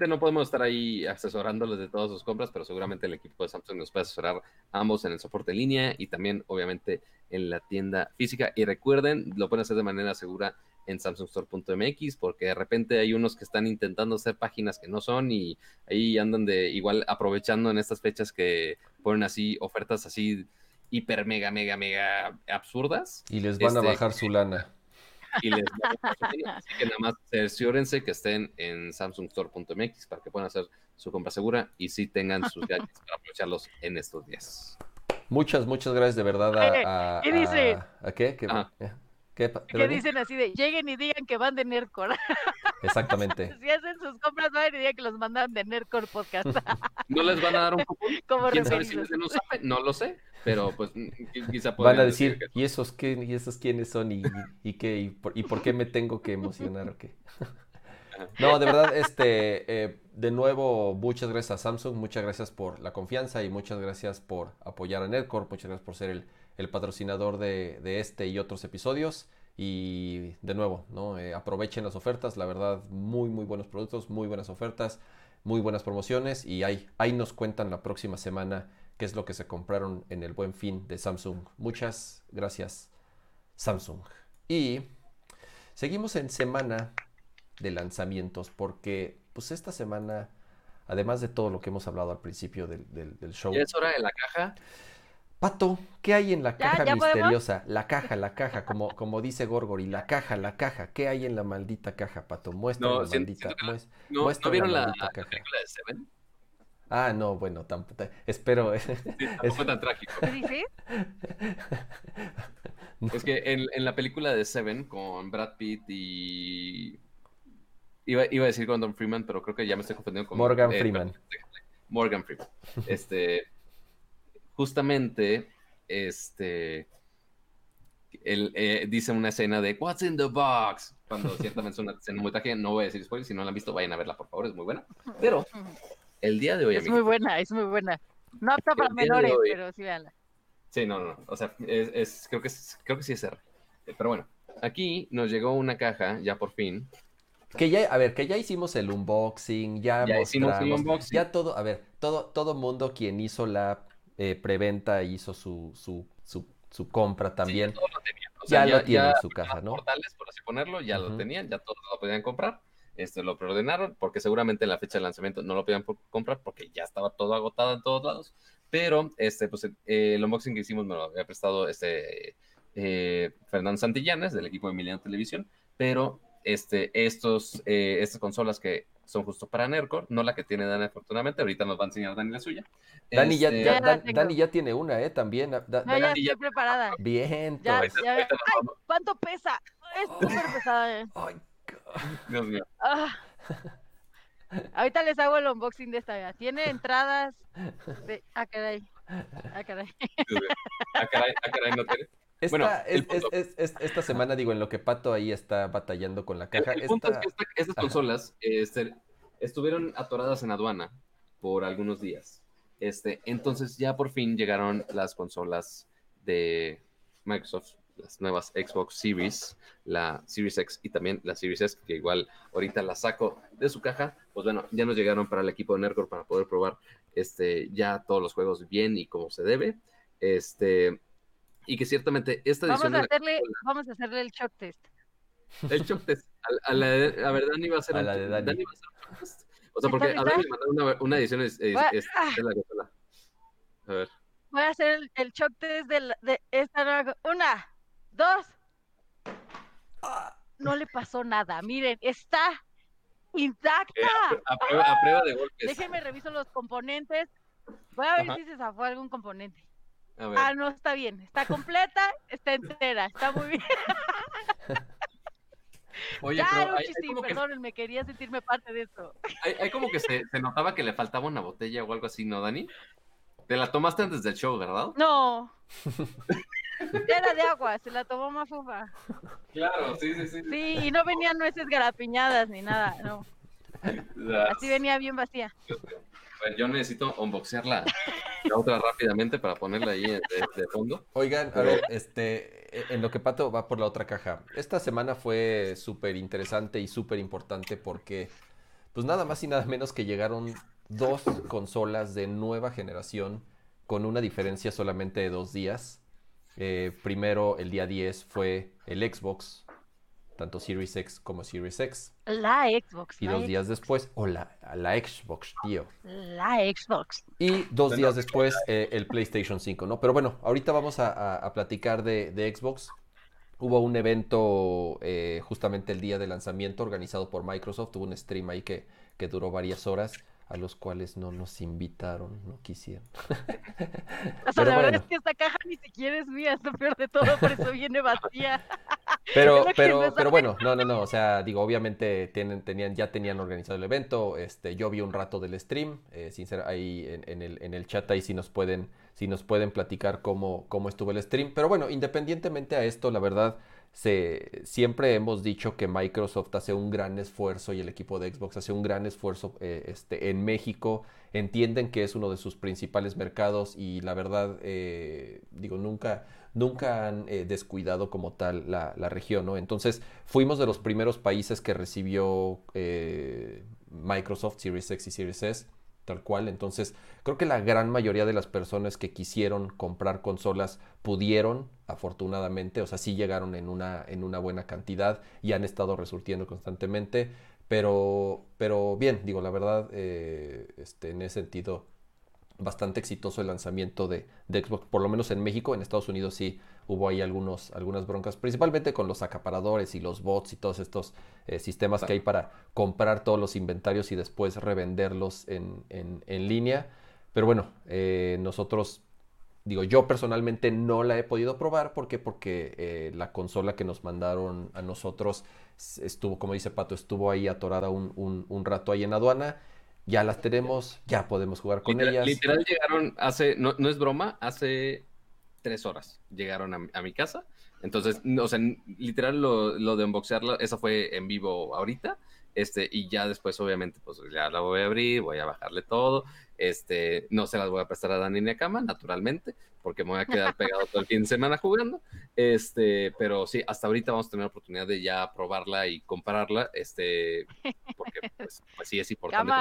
no podemos estar ahí asesorándoles de todas sus compras, pero seguramente el equipo de Samsung nos puede asesorar ambos en el soporte en línea y también, obviamente, en la tienda física. Y recuerden, lo pueden hacer de manera segura en samsungstore.mx porque de repente hay unos que están intentando hacer páginas que no son y ahí andan de igual aprovechando en estas fechas que ponen así ofertas así hiper mega mega mega absurdas y les van a este, bajar su lana y les Así que nada más cerciórense que estén en samsungstore.mx para que puedan hacer su compra segura y sí tengan sus gadgets para aprovecharlos en estos días. Muchas, muchas gracias de verdad a... a ¿Qué dice? A, qué? ¿Qué, ah. ¿Qué, ¿Qué dicen así de lleguen y digan que van de Nerdcore? Exactamente. si hacen sus compras, vayan y digan que los mandaron de Nerdcore Podcast. ¿No les van a dar un cupón? ¿Quién sabe si den un No lo sé pero pues quizá Van a decir, ¿y esos qué, y esos quiénes son y, y, qué y por, y por, qué me tengo que emocionar o qué? no, de verdad, este, eh, de nuevo, muchas gracias a Samsung, muchas gracias por la confianza y muchas gracias por apoyar a Nerdcore, muchas gracias por ser el, el patrocinador de, de, este y otros episodios Y de nuevo, ¿no? Eh, aprovechen las ofertas, la verdad, muy, muy buenos productos, muy buenas ofertas, muy buenas promociones. Y ahí, ahí nos cuentan la próxima semana qué es lo que se compraron en el buen fin de Samsung. Muchas gracias, Samsung. Y seguimos en semana de lanzamientos porque pues esta semana, además de todo lo que hemos hablado al principio del, del, del show... ¿Ya es hora de la caja? Pato, ¿qué hay en la ¿Ya? caja ¿Ya podemos? misteriosa? La caja, la caja, como, como dice Gorgory, la caja, la caja. ¿Qué hay en la maldita caja, Pato? Muestra No, la siento- maldita, siento ¿No, muestra ¿no vieron la, maldita la caja. película de Seven? Ah, no, bueno, tampoco. Espero. Sí, tampoco fue tan trágico. Es que en, en la película de Seven con Brad Pitt y... Iba, iba a decir Gordon Freeman, pero creo que ya me estoy confundiendo con... Morgan eh, Freeman. Morgan Freeman. Este, justamente, este, él eh, dice una escena de What's in the box? Cuando ciertamente es una escena muy trágica, no voy a decir spoiler, si no la han visto, vayan a verla, por favor, es muy buena. Pero el día de hoy, Es muy buena, es muy buena. No apta para menores, hoy- pero sí véanla. Sí, no, no, o sea, es, es- creo, que es- creo que sí es R. Eh, Pero bueno, aquí nos llegó una caja, ya por fin. Que ya, a ver, que ya hicimos el unboxing, ya, Ya hicimos el unboxing. ya todo, a ver, todo, todo mundo quien hizo la eh, preventa hizo su, su, su, su compra también. Sí, todos lo tenían. O sea, ya, lo tienen en su caja, ¿no? portales, por así ponerlo, ya lo tenían, ya todos lo podían comprar. Este, lo preordenaron porque seguramente en la fecha de lanzamiento no lo podían por- comprar porque ya estaba todo agotado en todos lados. Pero este, pues, eh, el unboxing que hicimos me lo había prestado este, eh, Fernando Santillanes del equipo de Emiliano Televisión. Pero este, estos, eh, estas consolas que son justo para Nercor, no la que tiene Dani afortunadamente, ahorita nos va a enseñar Dani la suya. Dani ya, Este, ya- Ya la Dan- tengo. Dani ya tiene una, ¿eh? También. Da- No, Dani- ya estoy preparada. Bien, Ya, ahorita ay. ¿cuánto pesa? Es súper pesada. eh. Ay, Dios mío. Ah. Ahorita les hago el unboxing de esta. ya. Tiene entradas de... Ah, caray. Ah, caray. Ah, caray, ah, caray, no tiene. Esta, Bueno, es- es- es- es- esta semana, digo, en lo que Pato ahí está batallando con la caja. el punto esta- es que esta- estas Ajá. consolas este, estuvieron atoradas en aduana por algunos días. Este, entonces ya por fin llegaron las consolas de Microsoft, las nuevas Xbox Series, la Series X y también la Series S, que igual ahorita la saco de su caja. Pues bueno, ya nos llegaron para el equipo de Nerdcore para poder probar este, ya todos los juegos bien y como se debe. Este, y que ciertamente esta Vamos edición a de la hacerle, vamos a hacerle el shock test. el shock test. A, a la de, a ver, Dani va a hacer A el- la de Dani. va a hacer el shock test. O sea, porque a ¿Está Dani le mandaron una, una edición es, es- es- ah. de la consola. A ver. Voy a hacer el, el shock test de, la- de esta nueva... Una, dos. No le pasó nada. Miren, está intacta. Eh, a, prueba, a prueba de golpes. Déjenme reviso los componentes. Voy a ver Ajá. si se zafó algún componente. A ver. Ah, no, está bien. Está completa, está entera. Está muy bien. Oye, ya, pero hay, hay que, perdónenme, quería sentirme parte de esto. hay, hay como que se, se notaba que le faltaba una botella o algo así, ¿no, Dani? Te la tomaste antes del show, ¿verdad? No. Era de agua, se la tomó Mafufa. Claro, sí, sí, sí. Sí, y no venían nueces garapiñadas ni nada, no. Así venía bien vacía. A ver, yo necesito unboxear la, otra rápidamente para ponerla ahí de, de fondo. Oigan, a ver, este, en lo que Pato va por la otra caja. Esta semana fue súper interesante y súper importante porque, pues nada más y nada menos que llegaron dos consolas de nueva generación con una diferencia solamente de dos días. Eh, primero, el día 10 fue el Xbox, tanto Series X como Series X. La Xbox. Y la dos días después, o la, la Xbox, tío. La Xbox. Y dos días después eh, el PlayStation 5, ¿no? Pero bueno, ahorita vamos a, a- a platicar de, de Xbox. Hubo un evento eh, justamente el día de lanzamiento organizado por Microsoft. Hubo un stream ahí que, que duró varias horas, a los cuales no nos invitaron, no quisieron. O sea, Pero la verdad es que esta caja ni siquiera es mía, es lo peor de todo, por eso viene vacía. Pero, pero, pero bueno, no, no, no. O sea, digo, obviamente tienen, tenían, ya tenían organizado el evento. Este, yo vi un rato del stream. Eh, sincer- ahí en, en el, en el chat ahí sí nos pueden, sí nos pueden platicar cómo, cómo estuvo el stream. Pero bueno, independientemente a esto, la verdad, siempre hemos dicho que Microsoft hace un gran esfuerzo y el equipo de Xbox hace un gran esfuerzo eh, este, en México. Entienden que es uno de sus principales mercados y la verdad, eh, digo, nunca, nunca han eh, descuidado como tal la, la, región, ¿no? Entonces, fuimos de los primeros países que recibió Microsoft Series X y Series S tal cual. Entonces, creo que la gran mayoría de las personas que quisieron comprar consolas pudieron, afortunadamente, o sea, sí llegaron en una, en una buena cantidad y han estado resurtiendo constantemente. Pero, pero bien, digo, la verdad, eh, este, en ese sentido, bastante exitoso el lanzamiento de, de, Xbox, por lo menos en México, en Estados Unidos sí hubo ahí algunos, algunas broncas, principalmente con los acaparadores y los bots y todos estos eh, sistemas que hay para comprar todos los inventarios y después revenderlos en, en, en línea. Pero bueno, eh, nosotros, digo, yo personalmente no la he podido probar porque, porque eh, la consola que nos mandaron a nosotros estuvo, como dice Pato, estuvo ahí atorada un, un, un rato ahí en aduana ya las tenemos, ya podemos jugar con ellas. Literal llegaron hace, no, no, es broma, hace tres horas llegaron a, mi casa. Entonces, o sea, literal lo, lo de unboxearlo, eso fue en vivo ahorita. Este, y ya después, obviamente, pues ya la voy a abrir, voy a bajarle todo. Este, no se las voy a prestar a Dani ni a Cama, naturalmente, porque me voy a quedar pegado todo el fin de semana jugando. Este, pero sí, hasta ahorita vamos a tener la oportunidad de ya probarla y compararla, este, porque pues, pues sí es importante.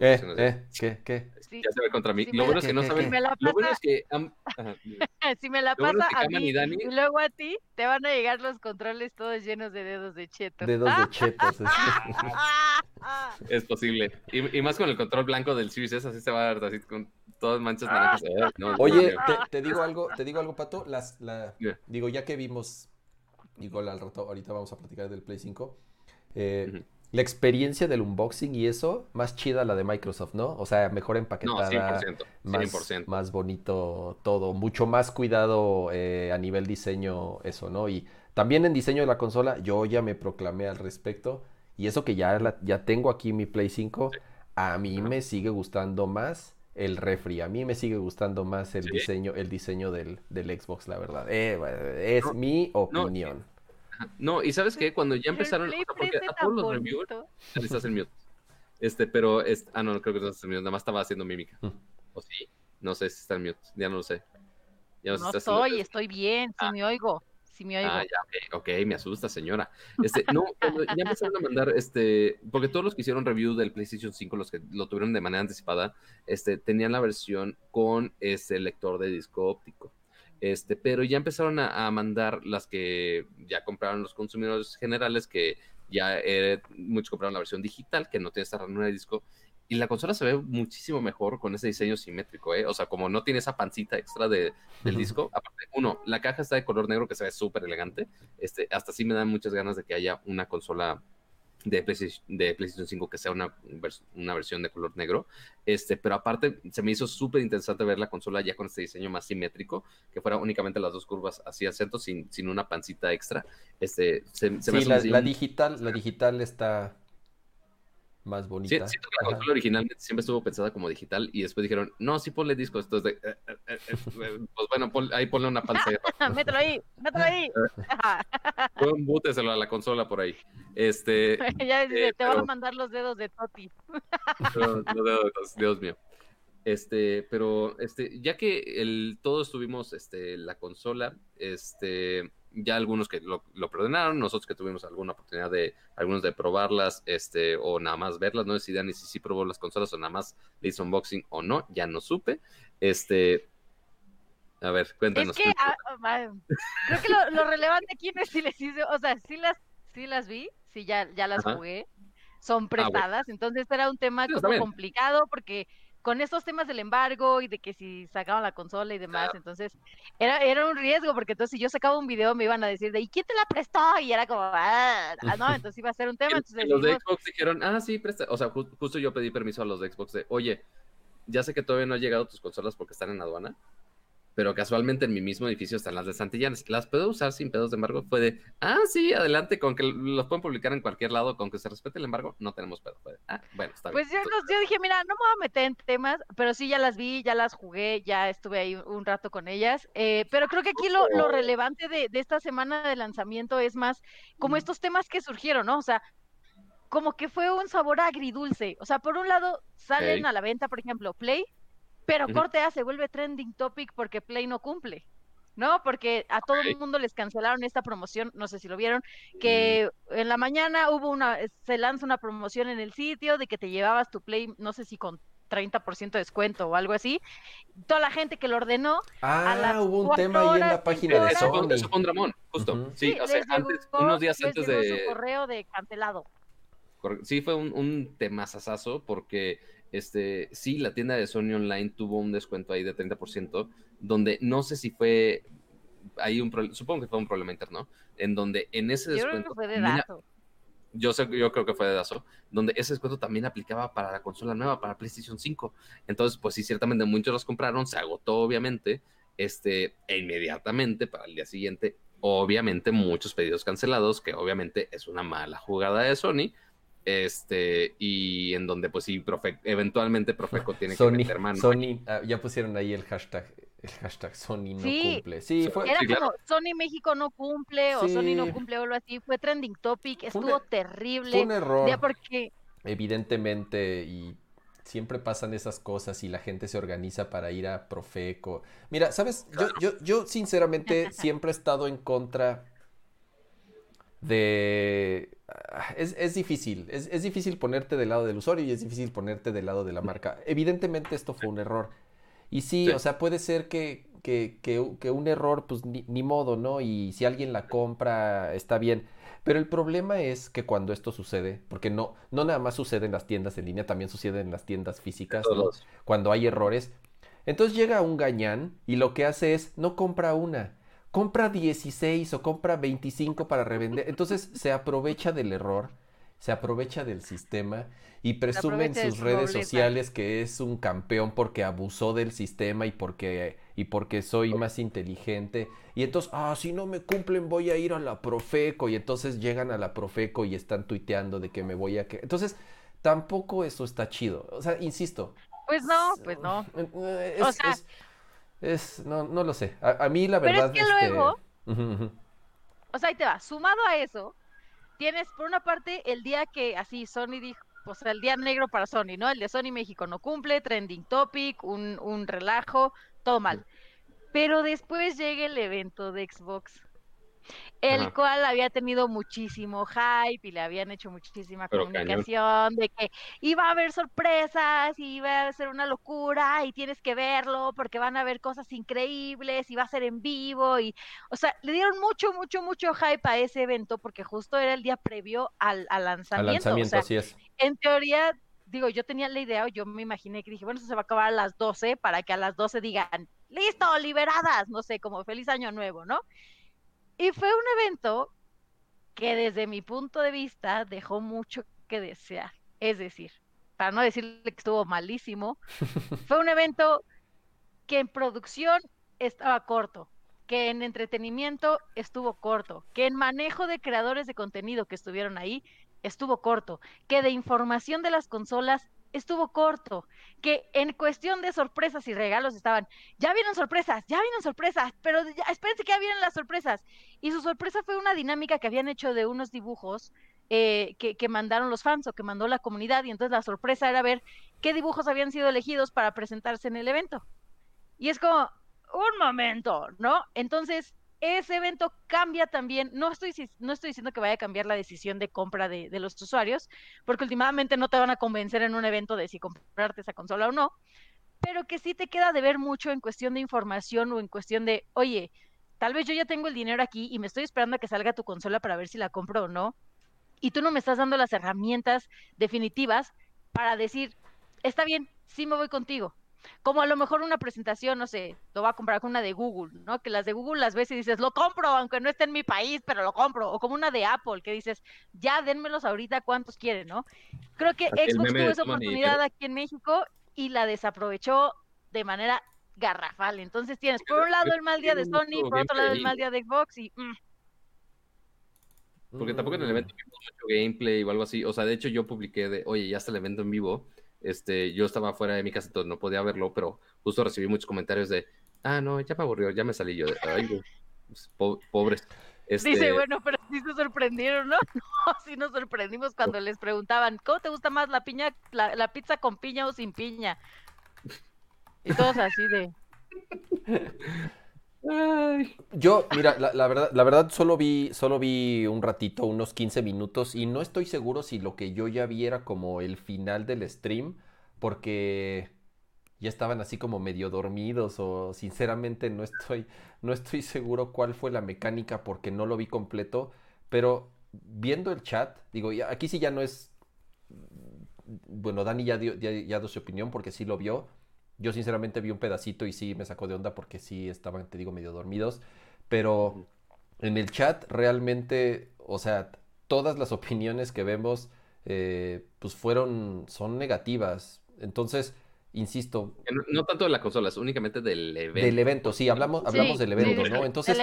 Eh, eh, ¿qué, qué? Sí, ya se ve contra mí. Si lo bueno es que no saben. Si me la pasa, lo bueno es que. Um, ajá, si me la pasa es a mí y, Dani, y, luego a ti, te van a llegar los controles todos llenos de dedos de cheto. Dedos de chetos. es posible. Y, y, más con el control blanco del Series S, así se va a ver así con todas manchas naranjas. No, Oye, te, te, digo algo, te digo algo, Pato. Las, la, yeah. Digo, ya que vimos, igual al rato, ahorita vamos a platicar del Play 5. Eh, uh -huh. La experiencia del unboxing y eso, más chida la de Microsoft, ¿no? O sea, mejor empaquetada, no, 100%, 100%. Más, más bonito todo, mucho más cuidado eh, a nivel diseño, eso, ¿no? Y también en diseño de la consola, yo ya me proclamé al respecto. Y eso que ya, la, ya tengo aquí mi Play 5, sí. a mí me sigue gustando más el refri. A mí me sigue gustando más el ¿Sí? diseño, el diseño del, del, Xbox, la verdad. Eh, es no, mi opinión. No, no, y sabes qué, cuando ya empezaron, porque a todos los reviewers, estás en mute. Este, pero es, ah, no, creo que no estás en mute, nada más estaba haciendo mímica. Mm. ¿O sí? No sé si está en mute, ya no lo sé. Ya no, no estoy, estoy bien, si ah. me oigo. Ah, ya, okay, ok, me asusta, señora. Este, no, ya empezaron a mandar, este, porque todos los que hicieron review del PlayStation 5, los que lo tuvieron de manera anticipada, este, tenían la versión con ese lector de disco óptico. Este, pero ya empezaron a, a mandar las que ya compraron los consumidores generales, que ya eh, muchos compraron la versión digital, que no tiene esta ranura de disco, y la consola se ve muchísimo mejor con ese diseño simétrico, ¿eh? O sea, como no tiene esa pancita extra de, del uh -huh. disco. Aparte, uno, la caja está de color negro que se ve súper elegante. Este, hasta sí me dan muchas ganas de que haya una consola de PlayStation, de PlayStation 5 que sea una, una versión de color negro. Este, pero aparte, se me hizo súper interesante ver la consola ya con este diseño más simétrico, que fuera únicamente las dos curvas así acento, sin, sin una pancita extra. Este, se, se sí, la, la, digital, la digital está más bonita. Sí, siento que la consola originalmente siempre estuvo pensada como digital y después dijeron, no, sí ponle discos. Entonces, eh, eh, eh, pues bueno, pon, ahí ponle una panza. mételo ahí, mételo ahí. Búteselo a la consola por ahí. Este, ya dice, te pero... van a mandar los dedos de Toti. los dedos, Dios mío. Este, pero este, ya que el, todos tuvimos este, la consola, este, ya algunos que lo, lo perdonaron, nosotros que tuvimos alguna oportunidad de, algunos de probarlas, este, o nada más verlas, no decidían ni si sí probó las consolas o nada más le hizo unboxing o no, ya no supe. Este, a ver, cuéntanos. Es que, ah, creo que lo, lo, relevante aquí no es si les hice, o sea, sí las, sí las vi, sí ya, ya las Ajá. jugué, son prestadas, ah, bueno. entonces era un tema sí, como complicado porque con estos temas del embargo y de que si sacaban la consola y demás, claro. entonces era, era un riesgo, porque entonces si yo sacaba un video me iban a decir de ¿y quién te la prestó? Y era como, ah, ah no, entonces iba a ser un tema. Entonces los de Xbox dijeron, ah, sí, presta, o sea, ju justo yo pedí permiso a los de Xbox de, oye, ya sé que todavía no han llegado tus consolas porque están en aduana, pero casualmente en mi mismo edificio están las de Santillanes. Las puedo usar sin pedos de embargo. Fue de, ah, sí, adelante, con que los pueden publicar en cualquier lado, con que se respete el embargo, no tenemos pedo. ah, bueno, está pues bien. Pues yo, yo, dije, mira, no me voy a meter en temas, pero sí ya las vi, ya las jugué, ya estuve ahí un rato con ellas. Eh, pero creo que aquí lo, lo relevante de, de, esta semana de lanzamiento es más como estos temas que surgieron, ¿no? O sea, como que fue un sabor agridulce. O sea, por un lado salen a la venta, por ejemplo, Play, pero corte A se vuelve trending topic porque Play no cumple. ¿no? Porque a todo el mundo les cancelaron esta promoción, no sé si lo vieron, que en la mañana hubo una, se lanza una promoción en el sitio de que te llevabas tu Play, no sé si con 30% de descuento o algo así. Toda la gente que lo ordenó. Ah, hubo un tema ahí en la página de Sony. Eso un Ramón, justo. Sí, o sea, antes, unos días antes de. Su correo de cancelado. Sí, fue un, un temazazazo porque este, sí, la tienda de Sony Online tuvo un descuento ahí de 30%, donde no sé si fue, hay un supongo que fue un problema interno, en donde en ese descuento... Yo creo que fue de. Yo, sé, yo creo que fue de Dazo, donde ese descuento también aplicaba para la consola nueva, para PlayStation 5. Entonces, pues sí, ciertamente muchos los compraron, se agotó obviamente, este, e inmediatamente para el día siguiente, obviamente muchos pedidos cancelados, que obviamente es una mala jugada de Sony, este, y en donde pues sí, eventualmente Profeco tiene que meter mano. Sony, ah, ya pusieron ahí el hashtag, el hashtag Sony no cumple. Sí, fue, era como Sony México no cumple o Sony no cumple o algo así, fue trending topic, estuvo e, terrible. Fue un error. porque... Evidentemente, y siempre pasan esas cosas y la gente se organiza para ir a Profeco. Mira, ¿sabes? Yo, yo, yo sinceramente siempre he estado en contra de Ah, es, difícil, es, difícil ponerte del lado del usuario y es difícil ponerte del lado de la marca. Evidentemente esto fue un error. Y sí, o sea, puede ser que, que, un error, pues ni, modo, ¿no? Y si alguien la compra, está bien. Pero el problema es que cuando esto sucede, porque no, no nada más sucede en las tiendas en línea, también sucede en las tiendas físicas, ¿no? Cuando hay errores. Entonces llega un gañán y lo que hace es, no compra una, compra 16 o compra 25 para revender. Entonces se aprovecha del error, se aprovecha del sistema y presume en sus redes sociales que es un campeón porque abusó del sistema y porque, y porque soy más inteligente. Y entonces, ah, si no me cumplen voy a ir a la Profeco. Y entonces llegan a la Profeco y están tuiteando de que me voy a... que Entonces, tampoco eso está chido. O sea, insisto. Pues no, pues no. o sea, es, no, no lo sé. A, mí la verdad. Pero es que luego. O sea, ahí te va. Sumado a eso, tienes por una parte el día que así Sony dijo, o sea, el día negro para Sony, ¿no? El de Sony México no cumple, trending topic, un, un relajo, todo mal. Pero después llega el evento de Xbox el cual había tenido muchísimo hype y le habían hecho muchísima comunicación de que iba a haber sorpresas y iba a ser una locura y tienes que verlo porque van a haber cosas increíbles y va a ser en vivo y, o sea, le dieron mucho, mucho, mucho hype a ese evento porque justo era el día previo al, lanzamiento. lanzamiento, así es. En teoría, digo, yo tenía la idea, o yo me imaginé que dije, bueno, eso se va a acabar a las 12 para que a las 12 digan, listo, liberadas, no sé, como feliz año nuevo, ¿no? Y fue un evento que desde mi punto de vista dejó mucho que desear. Es decir, para no decirle que estuvo malísimo, fue un evento que en producción estaba corto, que en entretenimiento estuvo corto, que en manejo de creadores de contenido que estuvieron ahí estuvo corto, que de información de las consolas estuvo corto, que en cuestión de sorpresas y regalos estaban, ya vienen sorpresas, ya vienen sorpresas, pero ya, espérense que ya vienen las sorpresas. Y su sorpresa fue una dinámica que habían hecho de unos dibujos eh, que, que, mandaron los fans o que mandó la comunidad y entonces la sorpresa era ver qué dibujos habían sido elegidos para presentarse en el evento. Y es como, un momento, ¿no? Entonces, ese evento cambia también, no estoy, no estoy diciendo que vaya a cambiar la decisión de compra de, los usuarios, porque últimamente no te van a convencer en un evento de si comprarte esa consola o no, pero que sí te queda de ver mucho en cuestión de información o en cuestión de, oye, tal vez yo ya tengo el dinero aquí y me estoy esperando a que salga tu consola para ver si la compro o no, y tú no me estás dando las herramientas definitivas para decir, está bien, sí me voy contigo, como a lo mejor una presentación, no sé, lo va a comprar con una de Google, ¿no? Que las de Google las ves y dices, lo compro, aunque no esté en mi país, pero lo compro. O como una de Apple, que dices, ya denmelos ahorita cuántos quieren, ¿no? Creo que Xbox tuvo esa oportunidad aquí en México y la desaprovechó de manera garrafal. Entonces tienes por un lado el mal día de Sony, por otro lado el mal día de Xbox y... Mm. Porque tampoco en el evento vimos mucho gameplay o algo así. O sea, de hecho yo publiqué de, oye, ya está el evento en vivo. Este, yo estaba fuera de mi casa, entonces no podía verlo, pero justo recibí muchos comentarios de, ah, no, ya me aburrió, ya me salí yo. De, Ay, pues, pobres. Dice, este bueno, pero sí se sorprendieron, ¿no? No, sí nos sorprendimos cuando les preguntaban, ¿cómo te gusta más la piña, la, pizza con piña o sin piña? Y todos así de. Yo, mira, la, verdad, la verdad solo vi, solo vi un ratito, unos 15 minutos, y no estoy seguro si lo que yo ya vi era como el final del stream, porque ya estaban así como medio dormidos o sinceramente no estoy, no estoy seguro cuál fue la mecánica porque no lo vi completo, pero viendo el chat, digo, aquí sí ya no es, bueno, Dani ya dio, ya, dio su opinión porque sí lo vio, yo sinceramente vi un pedacito y sí me sacó de onda porque sí estaban, te digo, medio dormidos, pero en el chat realmente, o sea, todas las opiniones que vemos, eh, pues fueron, son negativas, entonces insisto. No, tanto de las consolas, únicamente del evento. Del evento, sí, hablamos, hablamos del evento, ¿no? Entonces,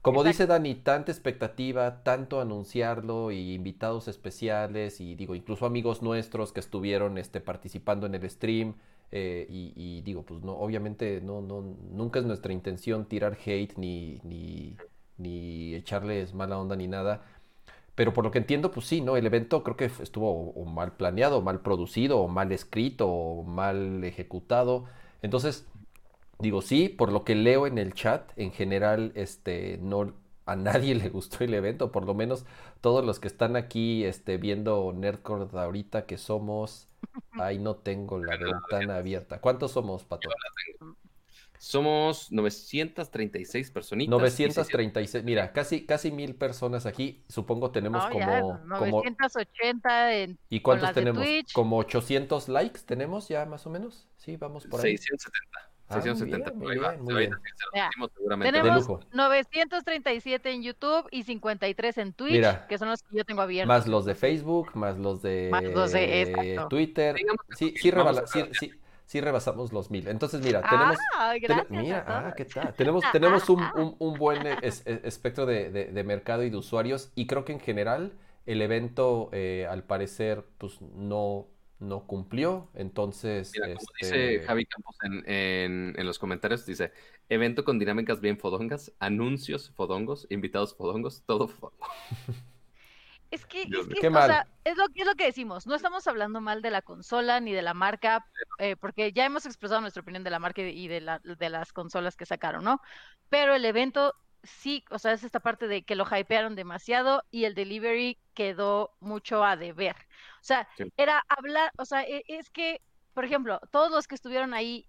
como dice Dani, tanta expectativa, tanto anunciarlo y invitados especiales y digo, incluso amigos nuestros que estuvieron este, participando en el stream. Eh, y, digo, pues no, obviamente no, no, nunca es nuestra intención tirar hate ni, ni, ni echarles mala onda ni nada. Pero por lo que entiendo, pues sí, ¿no? El evento creo que estuvo mal planeado, mal producido, o mal escrito, o mal ejecutado. Entonces, digo, sí, por lo que leo en el chat, en general, este, no, a nadie le gustó el evento, por lo menos todos los que están aquí este, viendo Nerdcore ahorita que somos, ahí no tengo la ventana abierta. ¿Cuántos somos, Pato? Somos 936 personitas. 936, mira, casi, casi mil personas aquí. Supongo tenemos como, 980 en ¿Y cuántos tenemos? Como 800 likes tenemos ya más o menos. Sí, vamos por ahí. 670. 670 ah, muy bien, muy bien. Tenemos 937 en YouTube y 53 en Twitch, que son los que yo tengo abiertos. Más los de Facebook, más los de, más los de Twitter. Sí, sí, sí, sí, sí rebasamos los mil. Entonces, mira, tenemos... Ah, gracias mira, ah, ¿qué tal? Tenemos, tenemos un, un, buen espectro de, de, mercado y de usuarios y creo que en general el evento, eh, al parecer, pues no, no cumplió. Entonces... Mira, como dice este Javi Campos en, en, en, los comentarios, dice, evento con dinámicas bien fodongas, anuncios fodongos, invitados fodongos, todo fodongo. Es que, es, que o sea, es, lo, es lo que decimos, no estamos hablando mal de la consola ni de la marca, eh, porque ya hemos expresado nuestra opinión de la marca y de, la, de las consolas que sacaron, ¿no? Pero el evento sí, o sea, es esta parte de que lo hypearon demasiado y el delivery quedó mucho a deber. O sea, era hablar, o sea, e, es que, por ejemplo, todos los que estuvieron ahí,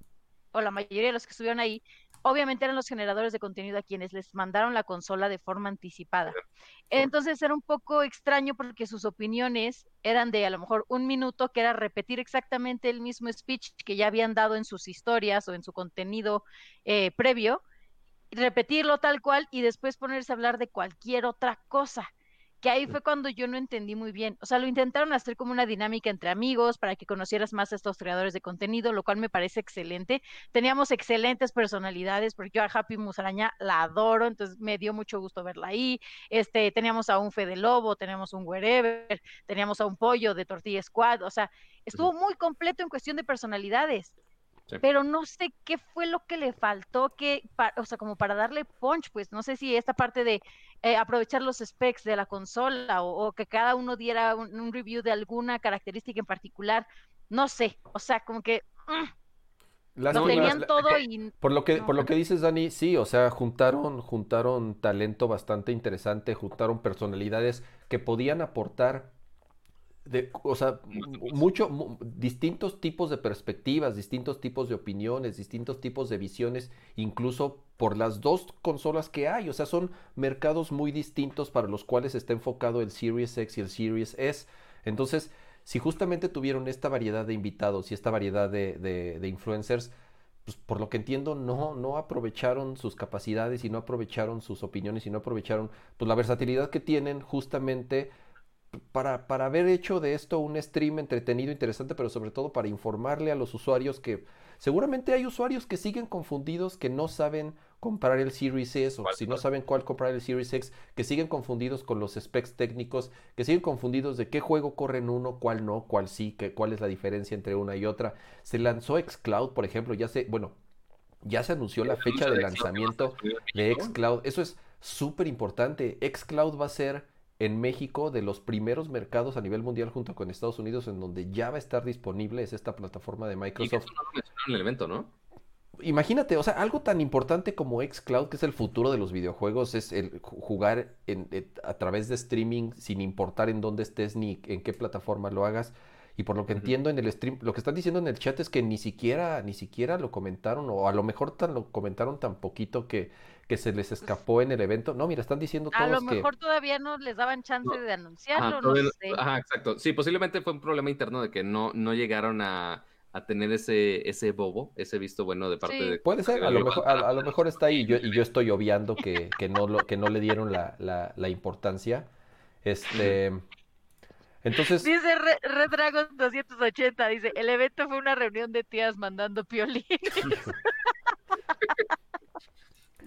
o la mayoría de los que estuvieron ahí, obviamente eran los generadores de contenido a quienes les mandaron la consola de forma anticipada. Entonces era un poco extraño porque sus opiniones eran de a lo mejor un minuto, que era repetir exactamente el mismo speech que ya habían dado en sus historias o en su contenido eh, previo, repetirlo tal cual y después ponerse a hablar de cualquier otra cosa que ahí fue cuando yo no entendí muy bien. O sea, lo intentaron hacer como una dinámica entre amigos para que conocieras más a estos creadores de contenido, lo cual me parece excelente. Teníamos excelentes personalidades, porque yo a Happy Musaraña la adoro, entonces me dio mucho gusto verla ahí. Este, teníamos a un Fede Lobo, teníamos un Wherever, teníamos a un Pollo de Tortilla Squad, o sea, estuvo muy completo en cuestión de personalidades. Pero no sé qué fue lo que le faltó, que, o sea, como para darle punch, pues no sé si esta parte de eh, aprovechar los specs de la consola o, que cada uno diera un, review de alguna característica en particular, no sé, o sea, como que... Mm, lo tenían todo y... Por lo que, por lo que dices, Dani, sí, o sea, juntaron, juntaron talento bastante interesante, juntaron personalidades que podían aportar de, o sea, mucho, distintos tipos de perspectivas, distintos tipos de opiniones, distintos tipos de visiones, incluso por las dos consolas que hay. O sea, son mercados muy distintos para los cuales está enfocado el Series X y el Series S. Entonces, si justamente tuvieron esta variedad de invitados y esta variedad de, de, influencers, pues por lo que entiendo, no, no aprovecharon sus capacidades y no aprovecharon sus opiniones y no aprovecharon pues, la versatilidad que tienen justamente para, para haber hecho de esto un stream entretenido, interesante, pero sobre todo para informarle a los usuarios que seguramente hay usuarios que siguen confundidos, que no saben comprar el Series S o si no saben cuál comprar el Series X, que siguen confundidos con los specs técnicos, que siguen confundidos de qué juego corre en uno, cuál no, cuál sí, que, cuál es la diferencia entre una y otra. Se lanzó Xcloud, por ejemplo, ya se, bueno, ya se anunció la fecha de lanzamiento de Xcloud. Eso es súper importante. Xcloud va a ser en México de los primeros mercados a nivel mundial junto con Estados Unidos en donde ya va a estar disponible es esta plataforma de Microsoft. Y eso no lo en el evento, ¿no? imagínate, o sea, algo tan importante como xCloud, que es el futuro de los videojuegos, es el jugar eh, a través de streaming sin importar en dónde estés ni en qué plataforma lo hagas. Y por lo que entiendo en el stream, lo que están diciendo en el chat es que ni siquiera, ni siquiera lo comentaron, o a lo mejor tan, lo comentaron tan poquito que, que se les escapó en el evento. No, mira, están diciendo todos A lo mejor todavía no les daban chance de anunciarlo, no sé. Ajá, exacto. Sí, posiblemente fue un problema interno de que no, no llegaron a a tener ese, ese bobo, ese visto bueno de parte de... Puede ser, a lo, mejor, a, lo mejor está ahí yo, y yo estoy obviando que, que, no, lo, que no le dieron la, la, importancia. Este... Entonces... Dice Red, Dragon 280, dice, el evento fue una reunión de tías mandando piolines.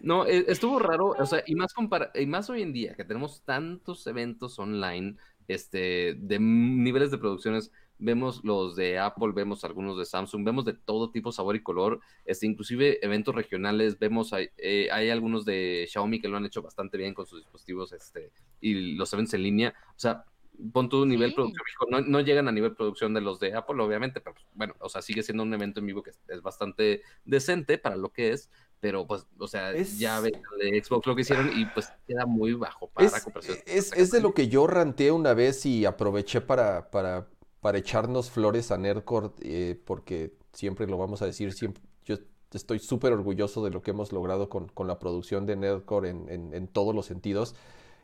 No, e, estuvo raro, o sea, y más, y más hoy en día, que tenemos tantos eventos online, este, de niveles de producciones vemos los de Apple, vemos algunos de Samsung, vemos de todo tipo, sabor y color, este, inclusive eventos regionales, vemos, hay, eh, hay algunos de Xiaomi que lo han hecho bastante bien con sus dispositivos este, y los eventos en línea, o sea, pon tu nivel producción, no, no, llegan a nivel producción de los de Apple, obviamente, pero pues, bueno, o sea, sigue siendo un evento en vivo que es, bastante decente para lo que es, pero pues, o sea, ya ves de Xbox lo que hicieron y pues queda muy bajo para la comparación. Es, es, de lo que yo ranteé una vez y aproveché para, para para echarnos flores a Nerdcore, eh, porque siempre lo vamos a decir, siempre, yo estoy súper orgulloso de lo que hemos logrado con, la producción de Nerdcore en, todos los sentidos.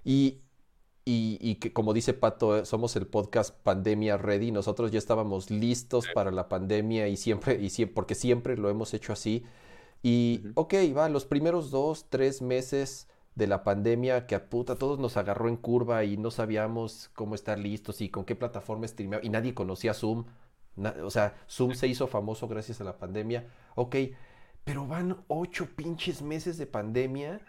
Y, y, que como dice Pato, eh, somos el podcast Pandemia Ready, nosotros ya estábamos listos para la pandemia y siempre, y siempre, porque siempre lo hemos hecho así. Y, ok, va, los primeros dos, tres meses de la pandemia que a puta todos nos agarró en curva y no sabíamos cómo estar listos y con qué plataforma streamear y nadie conocía Zoom. o sea, Zoom se hizo famoso gracias a la pandemia. Ok, pero van ocho pinches meses de pandemia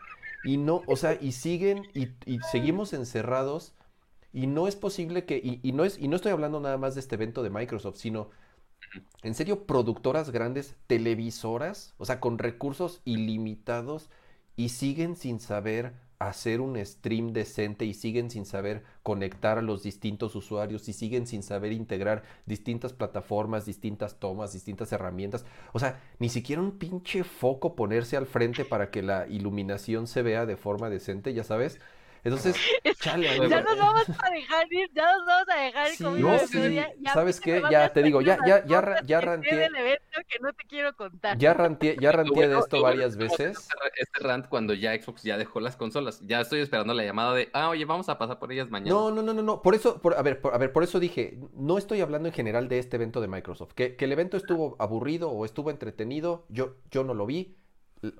y no, o sea, y siguen y, seguimos encerrados y no es posible que, y, y, no es, y no estoy hablando nada más de este evento de Microsoft, sino en serio, productoras grandes, televisoras, o sea, con recursos ilimitados y siguen sin saber hacer un stream decente y siguen sin saber conectar a los distintos usuarios y siguen sin saber integrar distintas plataformas, distintas tomas, distintas herramientas. O sea, ni siquiera un pinche foco ponerse al frente para que la iluminación se vea de forma decente, ya sabes. Entonces, chale, ya nos vamos a dejar ir, ya nos vamos a dejar ir sí, no, sí. ¿Sabes qué? Ya te digo, ya, ya, ya, ya ranteé. que no te quiero contar. Ya ranteé, ya ranteé de esto varias veces. Este, este rant cuando ya Xbox ya dejó las consolas. Ya estoy esperando la llamada de, ah, oye, vamos a pasar por ellas mañana. No, no, no, no, no. Por eso, por, a ver, por, a ver, por eso dije, no estoy hablando en general de este evento de Microsoft. Que, que el evento estuvo aburrido o estuvo entretenido, yo, yo no lo vi.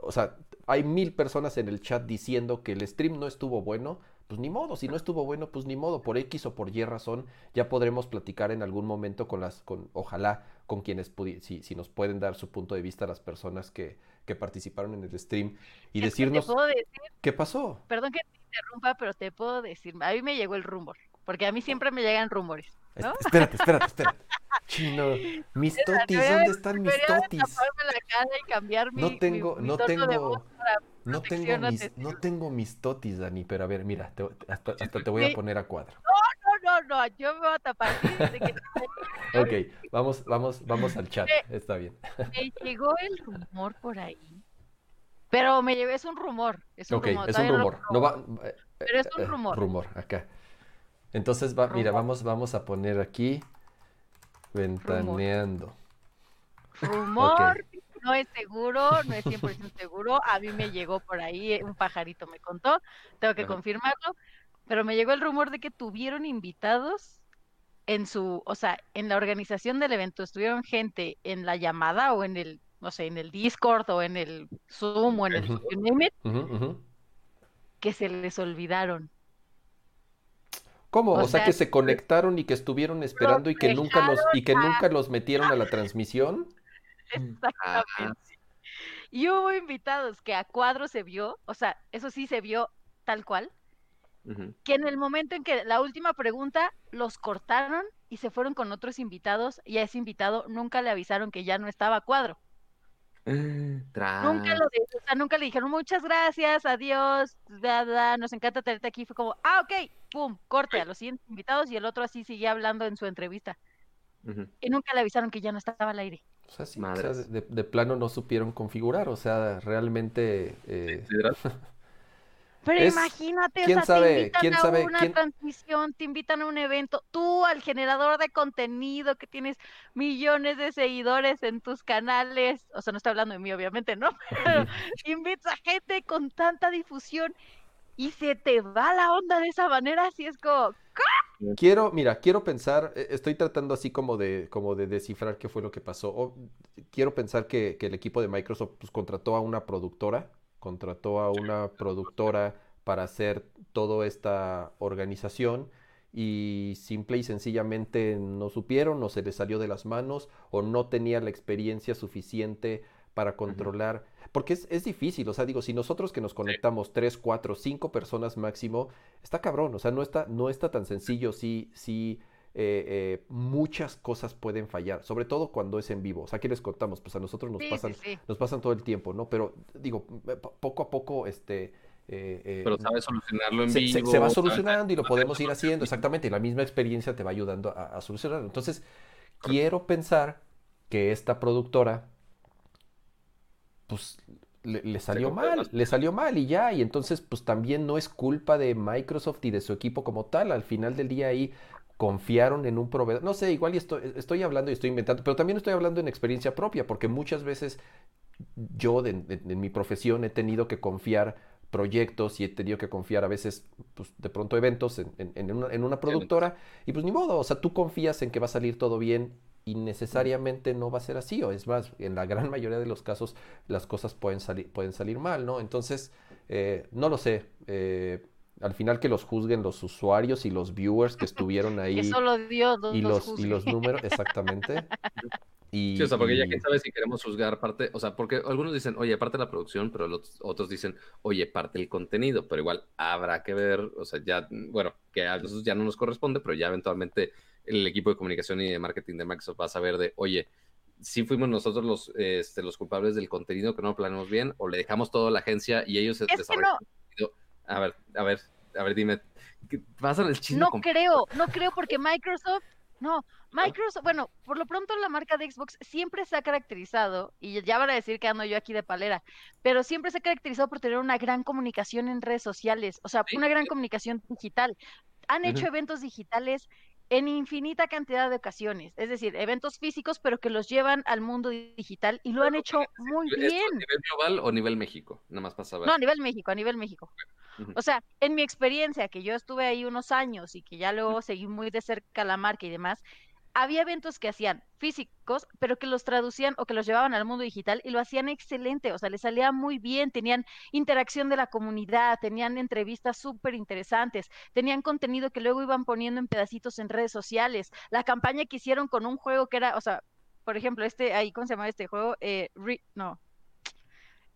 O sea, hay mil personas en el chat diciendo que el stream no estuvo bueno pues ni modo, si no estuvo bueno, pues ni modo, por X o por Y razón, ya podremos platicar en algún momento con las, con, ojalá, con quienes, si, si nos pueden dar su punto de vista las personas que, que participaron en el stream y decirnos qué pasó. Perdón que te interrumpa, pero te puedo decir, a mí me llegó el rumor, porque a mí siempre me llegan rumores. ¿no? Espérate, espérate, espérate. Chino, mis totis, ¿dónde están mis totis? no tengo, no tengo, no tengo, mis, no tengo mis totis, Dani, pero a ver, mira, hasta, te voy a poner a cuadro. No, no, no, yo me voy a tapar. ok, vamos, vamos, vamos al chat, está bien. Me llegó el rumor por ahí, pero me llevé, es un rumor, es un rumor. es un rumor, no va, eh, pero es un eh, rumor. rumor, acá. Entonces, va, mira, vamos, vamos a poner aquí, ventaneando. Rumor, no es seguro, no es 100% seguro. A mí me llegó por ahí, un pajarito me contó, tengo que confirmarlo, pero me llegó el rumor de que tuvieron invitados en su, o sea, en la organización del evento, estuvieron gente en la llamada o en el, no sé, en el Discord o en el Zoom o en el you que se les olvidaron. ¿Cómo? O, O sea, sea, que se conectaron y que estuvieron esperando y que nunca los y que nunca los metieron a la transmisión. Exactamente. Y hubo invitados que a cuadro se vio, o sea, eso sí se vio tal cual, que en el momento en que la última pregunta los cortaron y se fueron con otros invitados y a ese invitado nunca le avisaron que ya no estaba a cuadro. Tras. Nunca lo de- o sea, nunca le dijeron muchas gracias, adiós, bla, bla, nos encanta tenerte aquí. Fue como, ah, ok, pum, corte a los siguientes invitados y el otro así seguía hablando en su entrevista. Y nunca le avisaron que ya no estaba al aire. O sea, sí, o sea, Madres. de, de plano no supieron configurar, o sea, realmente eh. Pero Es- imagínate, o quién sea, sabe- te invitan quién a sabe- una quién- transmisión, te invitan a un evento, tú al generador de contenido que tienes millones de seguidores en tus canales, o sea, no estoy hablando de mí, obviamente, ¿no? Pero invitas a gente con tanta difusión y se te va la onda de esa manera, así es como, Quiero, mira, quiero pensar, eh, estoy tratando así como de, como de descifrar qué fue lo que pasó. O, quiero pensar que, que el equipo de Microsoft pues, contrató a una productora, contrató a una productora para hacer toda esta organización y simple y sencillamente no supieron o se les salió de las manos o no tenía la experiencia suficiente para controlar. Porque es, es difícil, o sea, digo, si nosotros que nos conectamos tres, cuatro, cinco personas máximo, está cabrón, o sea, no está, no está tan sencillo, sí, sí, eh, eh, muchas cosas pueden fallar, sobre todo cuando es en vivo. O sea, ¿qué les contamos? Pues a nosotros nos sí, pasan, sí, sí. nos pasan todo el tiempo, ¿no? Pero digo, eh, po- poco a poco, este, eh, eh, Pero sabes solucionarlo en se, vivo. se va solucionando y lo podemos ir haciendo, exactamente, y la misma experiencia te va ayudando a, a solucionarlo. Entonces, quiero pensar que esta productora, pues, le, le salió mal, le salió mal y ya, y entonces, pues también no es culpa de Microsoft y de su equipo como tal, al final del día ahí confiaron en un proveedor, no sé, igual y estoy, estoy hablando y estoy inventando, pero también estoy hablando en experiencia propia, porque muchas veces yo de- de- en mi profesión he tenido que confiar proyectos y he tenido que confiar a veces, pues de pronto eventos en, en- en una, en una productora y pues ni modo, o sea, tú confías en que va a salir todo bien y necesariamente no va a ser así, o es más, en la gran mayoría de los casos las cosas pueden salir, pueden salir mal, ¿no? Entonces, eh, no lo sé, eh, al final que los juzguen los usuarios y los viewers que estuvieron Que ahí solo Dios los, y los los, y los números, exactamente. Y, Sí, o sea, porque ya y- quién sabe si queremos juzgar parte, o sea, porque algunos dicen, oye, parte de la producción, pero los otros dicen, oye, parte del contenido, pero igual habrá que ver, o sea, ya, bueno, que a nosotros ya no nos corresponde, pero ya eventualmente el equipo de comunicación y de marketing de Microsoft va a saber de, oye, si fuimos nosotros los, este, los culpables del contenido que no planeamos bien, o le dejamos todo a la agencia y ellos Es que no, el. A ver, a ver, a ver, dime, ¿qué pasa en el chisme no creo, no creo porque Microsoft, no, Microsoft, bueno, por lo pronto la marca de Xbox siempre se ha caracterizado, y ya van a decir que ando yo aquí de palera, pero siempre se ha caracterizado por tener una gran comunicación en redes sociales, o sea, una gran comunicación digital. Han hecho eventos digitales en infinita cantidad de ocasiones, es decir, eventos físicos, pero que los llevan al mundo digital y lo han hecho muy ¿Esto bien. a nivel global o nivel México? Nada más para saber. No, a nivel México, a nivel México. O sea, en mi experiencia, que yo estuve ahí unos años y que ya luego seguí muy de cerca la marca y demás, había eventos que hacían físicos, pero que los traducían o que los llevaban al mundo digital y lo hacían excelente, o sea, les salía muy bien, tenían interacción de la comunidad, tenían entrevistas súper interesantes, tenían contenido que luego iban poniendo en pedacitos en redes sociales. La campaña que hicieron con un juego que era, o sea, por ejemplo, este, ahí, ¿cómo se llama este juego? Eh, Re- no.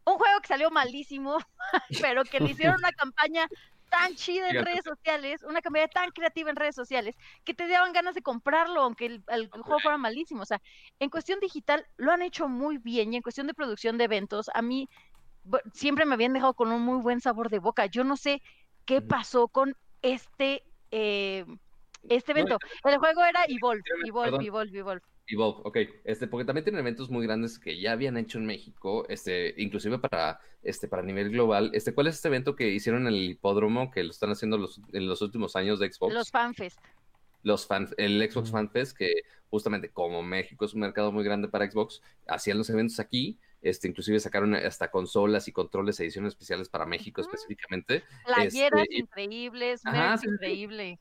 Un juego que salió malísimo, pero que le hicieron una campaña tan chida en redes sociales, una campaña tan creativa en redes sociales, que te daban ganas de comprarlo, aunque el, el juego fuera malísimo. O sea, en cuestión digital lo han hecho muy bien y en cuestión de producción de eventos, a mí siempre me habían dejado con un muy buen sabor de boca. Yo no sé qué pasó con este, eh, este evento. El juego era Evolve, Evolve. Evolve, Evolve. Evolve, ok. Este, porque también tienen eventos muy grandes que ya habían hecho en México, este, inclusive para, este, para nivel global. Este, ¿cuál es este evento que hicieron en el hipódromo que lo están haciendo los, en los últimos años de Xbox? Los FanFest. Los fan, el Xbox Ujú. Fan Fest, que justamente como México es un mercado muy grande para Xbox, hacían los eventos aquí. Este, inclusive sacaron hasta consolas y controles, ediciones especiales para México Ujú. específicamente. Playeras Este, y- increíbles, Ajá, merch sí, sí, sí. increíble.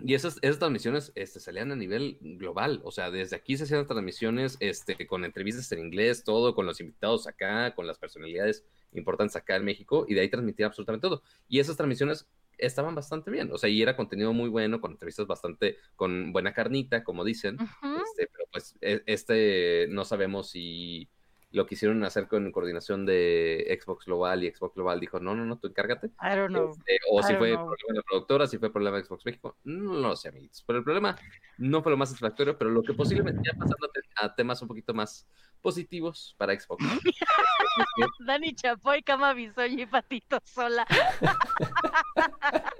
Y esas, esas transmisiones este, salían a nivel global, o sea, desde aquí se hacían transmisiones este, con entrevistas en inglés, todo, con los invitados acá, con las personalidades importantes acá en México, y de ahí transmitían absolutamente todo. Y esas transmisiones estaban bastante bien. O sea, y era contenido muy bueno, con entrevistas bastante, con buena carnita, como dicen. este, pero pues e, este no sabemos si lo quisieron hacer con coordinación de Xbox Global y Xbox Global dijo, no, no, no, tú encárgate. I don't know. Este, o si fue problema de la productora, si fue problema de Xbox México, no lo sé, amigos. Pero el problema no fue lo más satisfactorio, pero lo que posiblemente ya pasando a temas un poquito más positivos para Xbox. Dani Chapoy, Cama Bisoño y Patito Sola.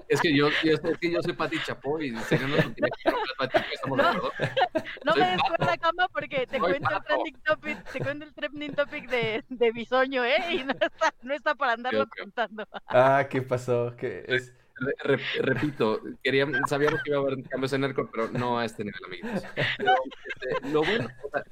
es que yo, yo, es que yo soy Pati Chapoy y sería no, estamos no, no me descuerda cama porque te cuento, el trending topic, te cuento el trending topic de, de Bisoño, ¿eh? Y no está, no está para andarlo contando. Ah, ¿qué pasó? ¿Qué es? repito, quería, sabíamos que iba a haber cambios en Aircore, pero no a este nivel, amigos. Pero, este, lo bueno, o sea,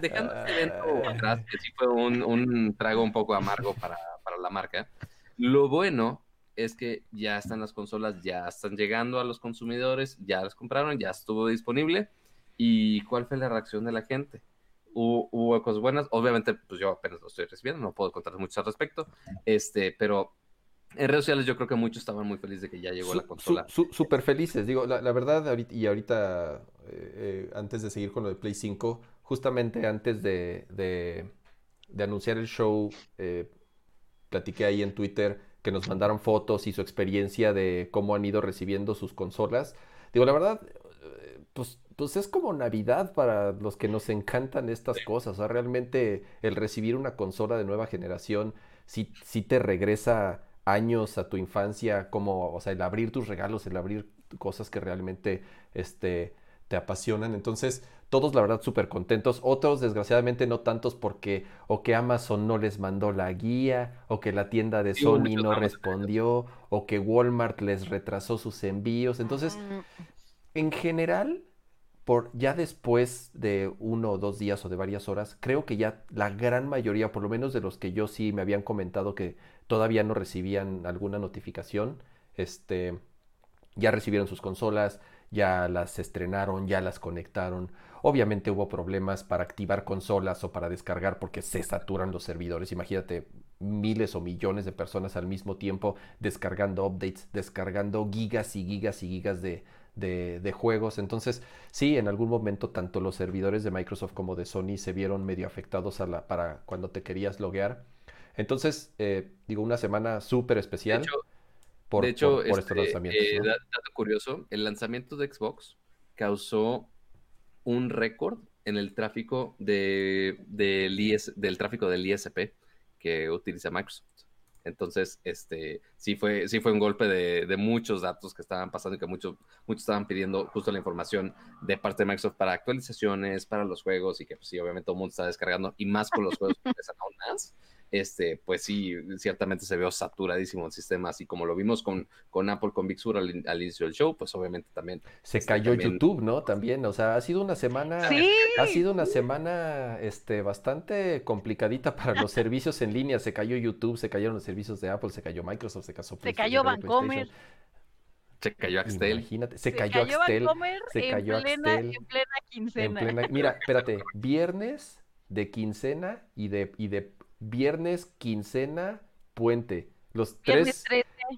dejando este evento ah. atrás, que sí fue un, un trago un poco amargo para, para, la marca, lo bueno es que ya están las consolas, ya están llegando a los consumidores, ya las compraron, ya estuvo disponible. ¿Y cuál fue la reacción de la gente? Hubo, hubo cosas buenas, obviamente, pues yo apenas lo estoy recibiendo, no puedo contar mucho al respecto, este, pero en redes sociales yo creo que muchos estaban muy felices de que ya llegó la consola. Súper felices, digo, la, verdad, y ahorita, eh, eh, antes de seguir con lo de Play 5, justamente antes de, de, anunciar el show, eh, platiqué ahí en Twitter que nos mandaron fotos y su experiencia de cómo han ido recibiendo sus consolas. Digo, la verdad, pues, pues es como Navidad para los que nos encantan estas cosas. O sea, realmente el recibir una consola de nueva generación sí, sí te regresa años a tu infancia, como, o sea, el abrir tus regalos, el abrir cosas que realmente este, te apasionan. Entonces, todos la verdad súper contentos. Otros, desgraciadamente, no tantos porque o que Amazon no les mandó la guía, o que la tienda de Sony no respondió, o que Walmart les retrasó sus envíos. Entonces, en general, ya después de uno o dos días o de varias horas, creo que ya la gran mayoría, por lo menos de los que yo sí me habían comentado que todavía no recibían alguna notificación, este, ya recibieron sus consolas, ya las estrenaron, ya las conectaron. Obviamente hubo problemas para activar consolas o para descargar porque se saturan los servidores. Imagínate miles o millones de personas al mismo tiempo descargando updates, descargando gigas y gigas y gigas de, de, juegos. Entonces, sí, en algún momento tanto los servidores de Microsoft como de Sony se vieron medio afectados a la, para cuando te querías loguear. Entonces, eh, digo, una semana súper especial. por, estos este, lanzamientos. Eh, dato curioso, el lanzamiento de Xbox causó un récord en el tráfico de, del tráfico del ISP que utiliza Microsoft. Entonces, este, sí fue, sí fue un golpe de, muchos datos que estaban pasando y que muchos, muchos estaban pidiendo justo la información de parte de Microsoft para actualizaciones, para los juegos y que pues, sí, obviamente todo el mundo está descargando y más con los juegos que aún más este, pues sí, ciertamente se veo saturadísimo el sistema, así como lo vimos con, con Apple, con Big Sur al, inicio del show, pues obviamente también. Se este, cayó YouTube, ¿no? También, o sea, ha sido una semana, ha sido una semana, este, bastante complicadita para los servicios en línea, se cayó YouTube, se cayeron los servicios de Apple, se cayó Microsoft, se cayó Se cayó Vancomer. Se cayó Axtel. Imagínate, se, cayó, Axtel. se cayó Axtel. En plena quincena. mira, espérate, viernes de quincena y de, y de viernes, quincena, puente. Los tres.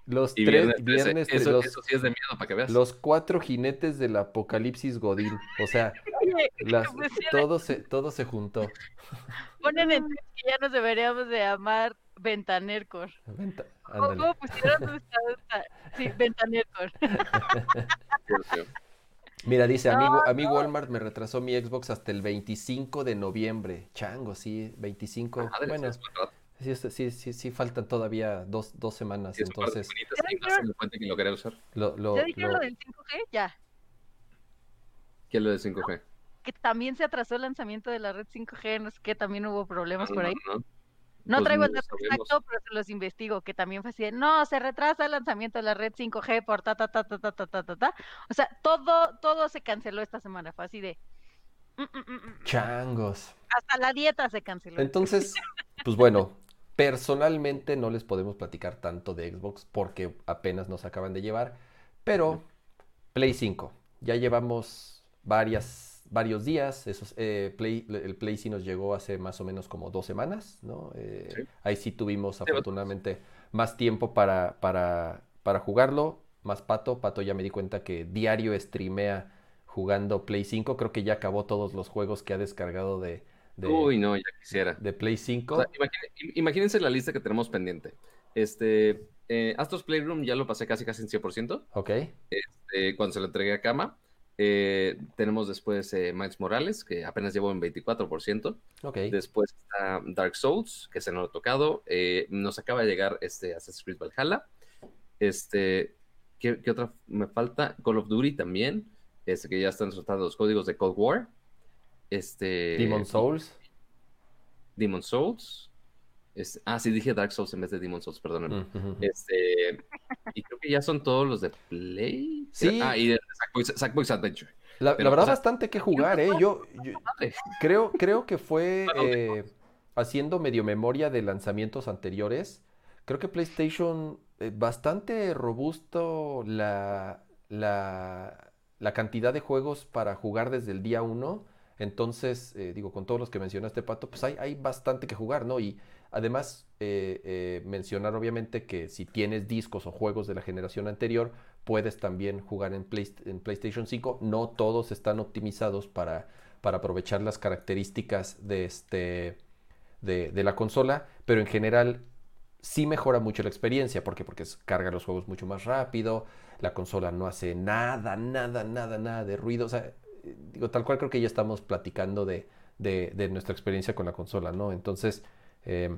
Los tres viernes, eso, los, sí es de miedo para que veas. Los cuatro jinetes del apocalipsis Godín. O sea, las, todo, se, todo se juntó. Ponen en que ya nos deberíamos de llamar Ventanercor. Venta, ¿Cómo pusieron Sí, Ventanercor. Mira, dice, amigo, amigo Walmart me retrasó mi Xbox hasta el 25 de noviembre. Chango, sí, 25. bueno, sí, sí, sí, sí, faltan todavía dos, dos semanas, entonces. Lo, lo, ¿Ya dijeron lo, del 5G? Ya. ¿Qué es lo del 5G? Que también se atrasó el lanzamiento de la red 5G, no sé qué, también hubo problemas por ahí. No. Pues traigo el dato exacto, pero se los investigo, que también fue así, no, se retrasa el lanzamiento de la red 5G por ta, ta, ta, ta, ta, ta, ta, ta, O sea, todo, todo se canceló esta semana, fue así de... Mm, mm, mm, Changos. Hasta la dieta se canceló. Entonces, pues bueno, personalmente no les podemos platicar tanto de Xbox porque apenas nos acaban de llevar, pero Play 5, ya llevamos varias varios días. Esos, eh, Play, el Play sí nos llegó hace más o menos como dos semanas, ¿no? Eh, ahí sí tuvimos afortunadamente más tiempo para, para, para jugarlo. Más Pato. Pato ya me di cuenta que diario streamea jugando Play 5. Creo que ya acabó todos los juegos que ha descargado de, de, Uy, no, ya quisiera. de Play 5. O sea, imagine- imagínense la lista que tenemos pendiente. Este, eh, Astros Playroom ya lo pasé casi casi en 100%. ok. eh, cuando se lo entregué a Kama. Eh, tenemos después eh, Miles Morales, que apenas llevo en 24%. Ok. Después está Dark Souls, que se nos ha tocado. Eh, nos acaba de llegar este Assassin's Creed Valhalla. Este, ¿qué, qué otra me falta? Call of Duty también. Este, que ya están soltando los códigos de Cold War. Este, Demon Souls. Demon Souls. Este, ah, sí, dije Dark Souls en vez de Demon Souls, perdóname. Mm. Este, y creo que ya son todos los de Play. Sí. Ah, y de Sackboy's, Adventure. La, pero, la verdad, o sea, bastante que jugar, ¿eh? Yo, creo, creo que fue eh, haciendo medio memoria de lanzamientos anteriores. Creo que PlayStation, eh, bastante robusto la, la, la cantidad de juegos para jugar desde el día uno. Entonces, eh, digo, con todos los que mencionaste, Pato, pues hay, hay bastante que jugar, ¿no? Y además, eh, eh, mencionar obviamente que si tienes discos o juegos de la generación anterior, puedes también jugar en, Play- en PlayStation 5. No todos están optimizados para, para aprovechar las características de, este, de, la consola, pero en general sí mejora mucho la experiencia. ¿Por qué? Porque carga los juegos mucho más rápido, la consola no hace nada, nada, nada, nada de ruido. O sea, eh, digo, tal cual creo que ya estamos platicando de- de nuestra experiencia con la consola, ¿no? Entonces, eh,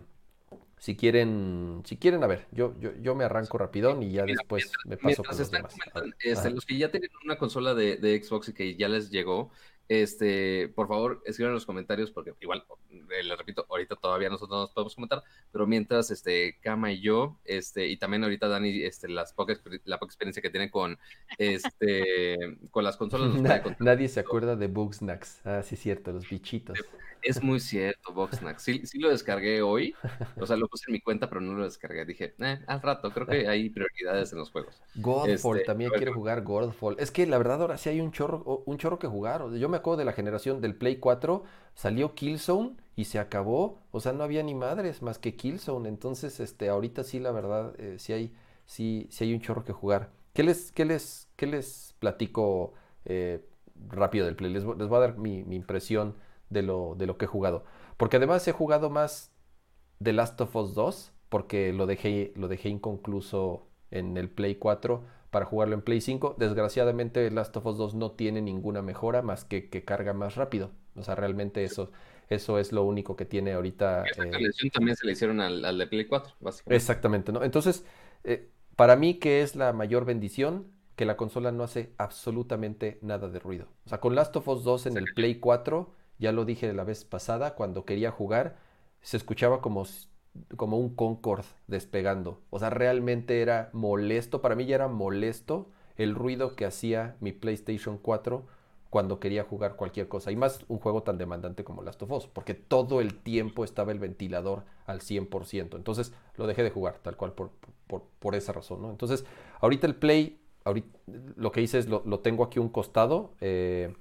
si quieren, si quieren, a ver, yo, yo, yo me arranco rapidón y ya Mira, después me paso con los demás. Este, los que ya tienen una consola de, de Xbox y que ya les llegó, este, por favor, escriban en los comentarios, porque igual, eh, les repito, ahorita todavía nosotros no nos podemos comentar, pero mientras, este, Kama y yo, este, y también ahorita Dani, este, las poca, la poca experiencia que tiene con, este, con las consolas, nos Na- nadie se acuerda de Bugsnax. Ah, sí, cierto, los bichitos. Es muy cierto, Boxnack. Sí, sí lo descargué hoy. O sea, lo puse en mi cuenta, pero no lo descargué. Dije, eh, al rato, creo que hay prioridades en los juegos. Godfall, Este, también quiero jugar Godfall. Es que la verdad ahora sí hay un chorro, un chorro que jugar. Yo me acuerdo de la generación del Play 4, salió Killzone y se acabó. O sea, no había ni madres más que Killzone. Entonces, este, ahorita sí, la verdad, eh, sí hay, sí, sí hay un chorro que jugar. ¿Qué les, qué les, qué les platico eh, rápido del Play? Les, les voy a dar mi, mi impresión de lo, de lo que he jugado. Porque además he jugado más The Last of Us 2, porque lo dejé, lo dejé inconcluso en el Play 4 para jugarlo en Play 5. Desgraciadamente, Last of Us 2 no tiene ninguna mejora más que que carga más rápido. O sea, realmente eso, eso es lo único que tiene ahorita. Esta eh, también se le hicieron al, al de Play 4, básicamente. Exactamente, ¿no? Entonces, eh, para mí, que es la mayor bendición? Que la consola no hace absolutamente nada de ruido. O sea, con Last of Us 2 en el Play 4, ya lo dije la vez pasada, cuando quería jugar, se escuchaba como, como un Concorde despegando. O sea, realmente era molesto, para mí ya era molesto el ruido que hacía mi PlayStation 4 cuando quería jugar cualquier cosa. Y más un juego tan demandante como Last of Us, porque todo el tiempo estaba el ventilador al 100%. Entonces lo dejé de jugar, tal cual por, por, por esa razón, ¿no? Entonces, ahorita el Play, ahorita, lo que hice es lo, lo tengo aquí un costado, eh,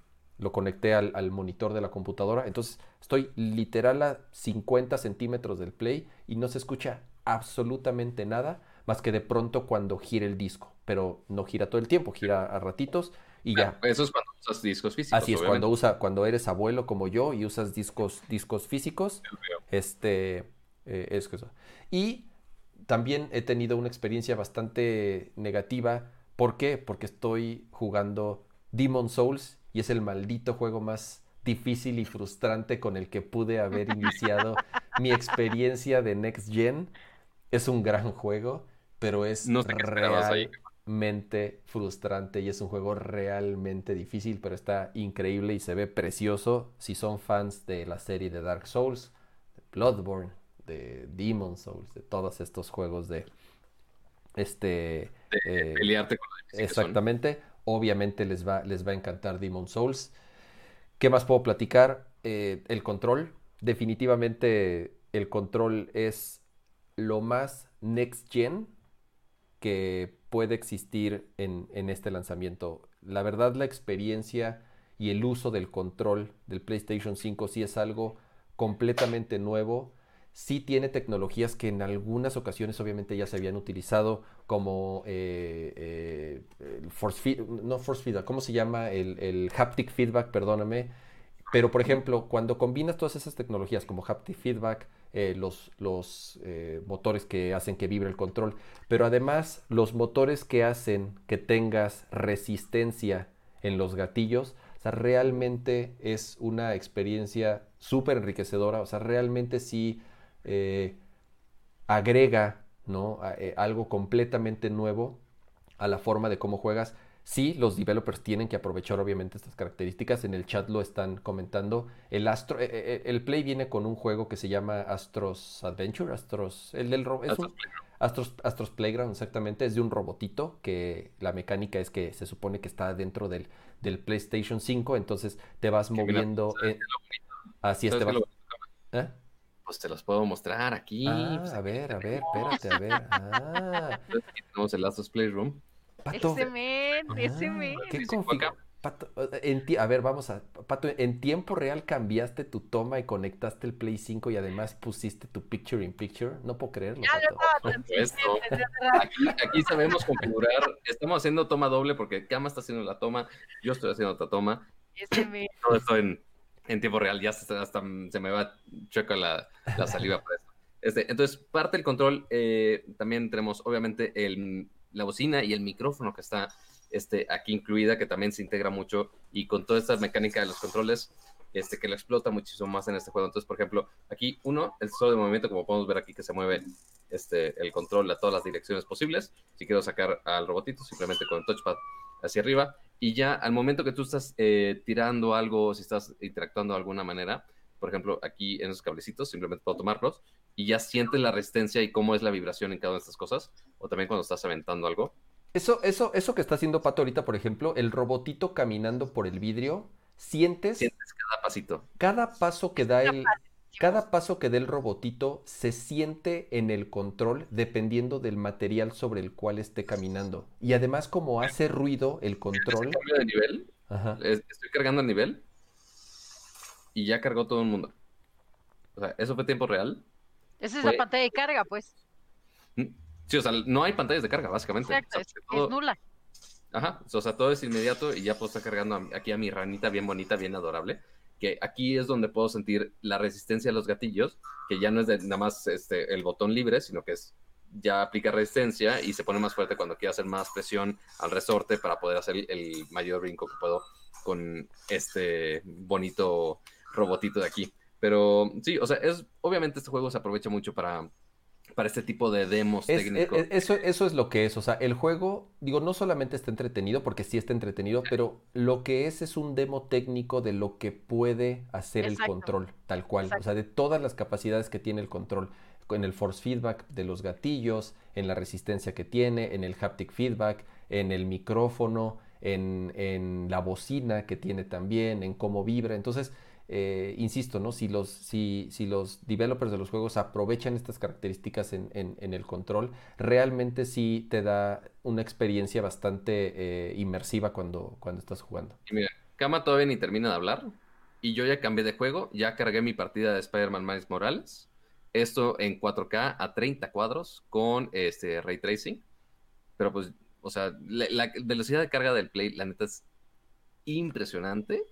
lo conecté al, al monitor de la computadora. Entonces, estoy literal a 50 centímetros del Play y no se escucha absolutamente nada más que de pronto cuando gira el disco. Pero no gira todo el tiempo, gira a ratitos y ya. Eso es cuando usas discos físicos. Así es, obviamente. cuando usa, cuando eres abuelo como yo y usas discos, discos físicos, este, eh, es eso. Y también he tenido una experiencia bastante negativa. ¿Por qué? Porque estoy jugando Demon Souls y es el maldito juego más difícil y frustrante con el que pude haber iniciado mi experiencia de Next Gen. Es un gran juego, pero es No sé realmente frustrante y es un juego realmente difícil, pero está increíble y se ve precioso si son fans de la serie de Dark Souls, de Bloodborne, de Demon Souls, de todos estos juegos de este De eh, pelearte con. Exactamente. Obviamente les va, les va a encantar Demon Souls. ¿Qué más puedo platicar? Eh, el control. Definitivamente el control es lo más next gen que puede existir en, en este lanzamiento. La verdad, la experiencia y el uso del control del PlayStation 5 sí es algo completamente nuevo. Sí tiene tecnologías que en algunas ocasiones obviamente ya se habían utilizado como eh, eh, force no force feedback, ¿cómo se llama? El, el haptic feedback, perdóname. Pero por ejemplo, cuando combinas todas esas tecnologías como haptic feedback, eh, los, los motores que hacen que vibre el control, pero además los motores que hacen que tengas resistencia en los gatillos, o sea, realmente es una experiencia súper enriquecedora, o sea, realmente sí eh, agrega ¿no? algo completamente nuevo a la forma de cómo juegas Sí, los developers tienen que aprovechar obviamente estas características. En el chat lo están comentando. El Astro, eh, eh, el Play viene con un juego que se llama Astros Adventure, Astros, el del es un, Astros, Astros Playground, exactamente. Es de un robotito que la mecánica es que se supone que está dentro del, del PlayStation 5, entonces te vas moviendo. así es, te vas. ¿Eh? Pues te los puedo mostrar aquí. Ah, pues, a ver, a ver, espérate, a ver. Ah. Aquí tenemos el Astros Playroom. Pato. Ese men, ese ah, men. ¿Qué Pato, en a ver, vamos a. Pato, en tiempo real cambiaste tu toma y conectaste el Play 5 y además pusiste tu picture in picture. No puedo creerlo. Pato. Aquí, aquí, sabemos configurar. Estamos haciendo toma doble porque Kama está haciendo la toma, yo estoy haciendo otra toma. Ese men. Todo esto en, en tiempo real. Ya hasta, hasta se me va chueca la, la saliva por eso. Este, entonces, parte del control, eh, también tenemos obviamente el la bocina y el micrófono que está este, aquí incluida, que también se integra mucho y con toda esta mecánica de los controles, este, que lo explota muchísimo más en este juego. Entonces, por ejemplo, aquí uno, el solo de movimiento, como podemos ver aquí que se mueve este, el control a todas las direcciones posibles. Si quiero sacar al robotito, simplemente con el touchpad hacia arriba. Y ya al momento que tú estás eh, tirando algo, si estás interactuando de alguna manera, por ejemplo, aquí en esos cablecitos, simplemente puedo tomarlos y ya sientes la resistencia y cómo es la vibración en cada una de estas cosas. O también cuando estás aventando algo. Eso, eso, eso que está haciendo Pato ahorita, por ejemplo, el robotito caminando por el vidrio, sientes. Sientes cada pasito. Cada paso que da el. Cada paso que da el robotito se siente en el control dependiendo del material sobre el cual esté caminando. Y además, como hace ruido el control. cambio de nivel? Estoy cargando el nivel y ya cargó todo el mundo. O sea, ¿eso fue tiempo real? Esa es la pantalla de carga, pues. Mm, sí, o sea, no hay pantallas de carga, básicamente. Exacto, es, nula. Ajá, o sea, todo es inmediato y ya puedo estar cargando aquí a mi ranita bien bonita, bien adorable. Que aquí es donde puedo sentir la resistencia de los gatillos, que ya no es de nada más este, el botón libre, sino que es ya aplica resistencia y se pone más fuerte cuando quiero hacer más presión al resorte para poder hacer el mayor brinco que puedo con este bonito robotito de aquí. Pero sí, o sea, es obviamente este juego se aprovecha mucho para, para este tipo de demos técnicos. E, eso, eso es lo que es. O sea, el juego, digo, no solamente está entretenido, porque sí está entretenido, pero lo que es es un demo técnico de lo que puede hacer el control, tal cual. O sea, de todas las capacidades que tiene el control. En el force feedback de los gatillos, en la resistencia que tiene, en el haptic feedback, en el micrófono, en, en la bocina que tiene también, en cómo vibra. Entonces, eh, insisto, ¿no? Si los, si, si los developers de los juegos aprovechan estas características en, en, el control, realmente sí te da una experiencia bastante eh, inmersiva cuando, cuando estás jugando. Mira, Kama todavía ni termina de hablar. Y yo ya cambié de juego, ya cargué mi partida de Spider-Man Miles Morales. Esto en 4K a 30 cuadros con este ray tracing. Pero pues, o sea, la velocidad de carga del Play, la neta es impresionante.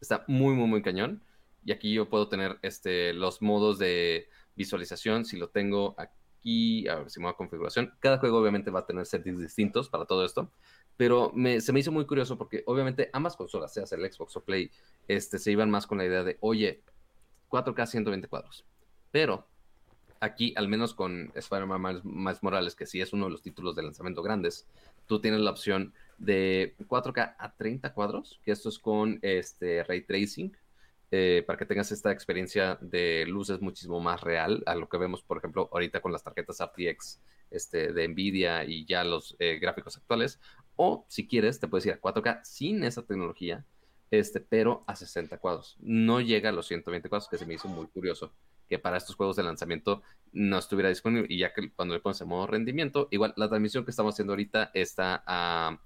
Está muy, muy, muy cañón. Y aquí yo puedo tener este, los modos de visualización. Si lo tengo aquí, a ver si me configuración. Cada juego obviamente va a tener settings distintos para todo esto. Pero se me hizo muy curioso porque obviamente ambas consolas, sea el Xbox o Play, este, se iban más con la idea de, oye, 4K 120 cuadros. Pero aquí, al menos con Spider-Man Miles Morales, que sí es uno de los títulos de lanzamiento grandes, tú tienes la opción de 4K a 30 cuadros, que esto es con este ray tracing, eh, para que tengas esta experiencia de luces muchísimo más real a lo que vemos, por ejemplo, ahorita con las tarjetas RTX este, de Nvidia y ya los eh, gráficos actuales. O si quieres, te puedes ir a 4K sin esa tecnología, este, pero a 60 cuadros. No llega a los 120 cuadros, que se me hizo muy curioso que para estos juegos de lanzamiento no estuviera disponible y ya que cuando le pones en modo rendimiento, igual la transmisión que estamos haciendo ahorita está a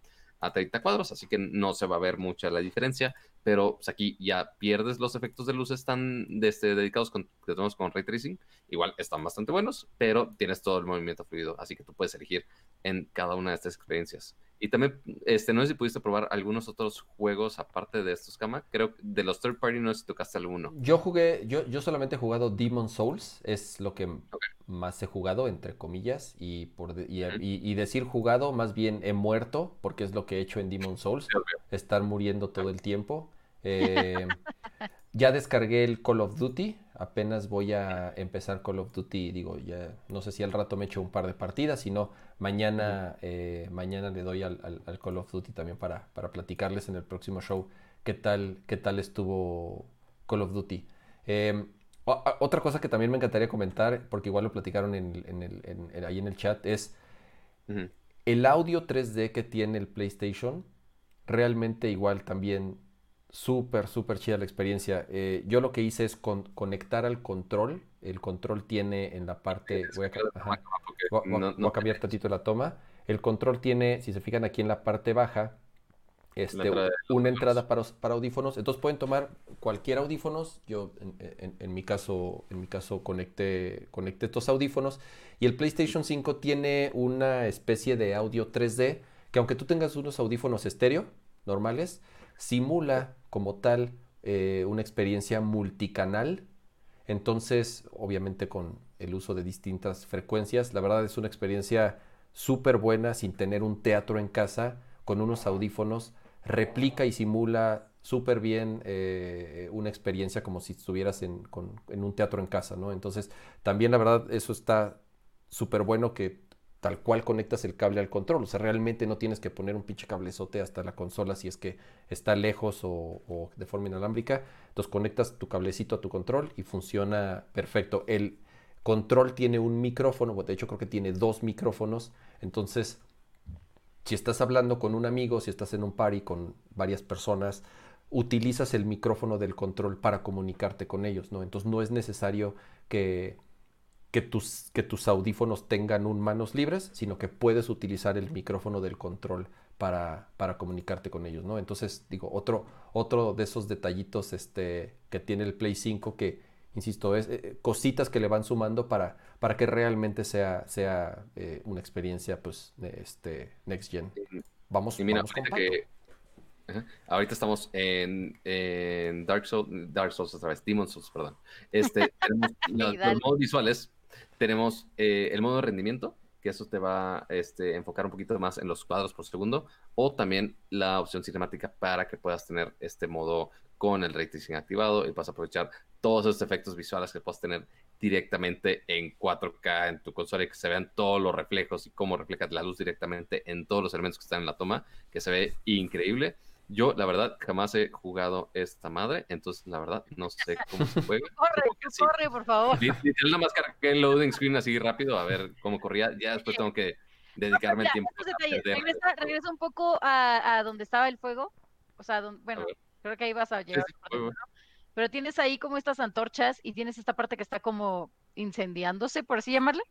a 30 cuadros, así que no se va a ver mucha la diferencia, pero pues, aquí ya pierdes los efectos de luces tan este, dedicados con, que tenemos con Ray Tracing, igual están bastante buenos, pero tienes todo el movimiento fluido, así que tú puedes elegir en cada una de estas experiencias. Y también, este, no sé si pudiste probar algunos otros juegos aparte de estos, Kama. Creo que de los third party no sé si tocaste alguno. Yo jugué, yo, yo solamente he jugado Demon Souls, es lo que más he jugado, entre comillas, y, por y, decir jugado, más bien he muerto, porque es lo que he hecho en Demon Souls, estar muriendo todo el tiempo. Eh, ya descargué el Call of Duty, apenas voy a empezar Call of Duty, digo, ya no sé si al rato me echo un par de partidas, si no, mañana, eh, mañana le doy al, Call of Duty también para, para, platicarles en el próximo show qué tal, qué tal estuvo Call of Duty. Em, otra cosa que también me encantaría comentar, porque igual lo platicaron en, en ahí en el chat, es el audio 3D que tiene el PlayStation, realmente igual también Súper, súper chida la experiencia. Eh, yo lo que hice es conectar al control. El control tiene en la parte... Voy a, cambiar tantito la toma. El control tiene, si se fijan aquí en la parte baja, este, una entrada para, para, audífonos. Entonces pueden tomar cualquier audífonos. Yo en, mi caso, en mi caso conecté, conecté estos audífonos. Y el PlayStation 5 tiene una especie de audio 3D que aunque tú tengas unos audífonos estéreo normales, simula como tal eh, una experiencia multicanal. Entonces, obviamente con el uso de distintas frecuencias, la verdad es una experiencia súper buena sin tener un teatro en casa, con unos audífonos, replica y simula súper bien eh, una experiencia como si estuvieras en, en, un teatro en casa, ¿no? Entonces, también la verdad eso está súper bueno que tal cual conectas el cable al control. O sea, realmente no tienes que poner un pinche cablezote hasta la consola si es que está lejos o, de forma inalámbrica. Entonces conectas tu cablecito a tu control y funciona perfecto. El control tiene un micrófono, de hecho creo que tiene dos micrófonos. Entonces, si estás hablando con un amigo, si estás en un party con varias personas, utilizas el micrófono del control para comunicarte con ellos, ¿no? Entonces no es necesario que que tus, que tus audífonos tengan un manos libres, sino que puedes utilizar el micrófono del control para, para comunicarte con ellos, ¿no? Entonces, digo, otro, otro de esos detallitos este, que tiene el Play 5 que, insisto, es eh, cositas que le van sumando para, para que realmente sea, sea eh, una experiencia, pues, este, next gen. Vamos, y mira, que, Ahorita estamos en, en, Dark Souls, Dark Souls otra vez, Demon Souls, perdón. Este, tenemos los, modos visuales tenemos eh, el modo de rendimiento, que eso te va a este, enfocar un poquito más en los cuadros por segundo, o también la opción cinemática para que puedas tener este modo con el ray tracing activado y a aprovechar todos esos efectos visuales que puedas tener directamente en 4K en tu consola y que se vean todos los reflejos y cómo refleja la luz directamente en todos los elementos que están en la toma, que se ve increíble. Yo, la verdad, jamás he jugado esta madre, entonces, la verdad, no sé cómo se juega. corre, corre, por favor. Literal, nada más cargué el loading screen así rápido, a ver cómo corría. Ya después tengo que dedicarme el tiempo. regresa, regresa, un poco a, a, donde estaba el fuego. O sea, bueno, creo que ahí vas a llegar. Pero tienes ahí como estas antorchas y tienes esta parte que está como incendiándose, por así llamarle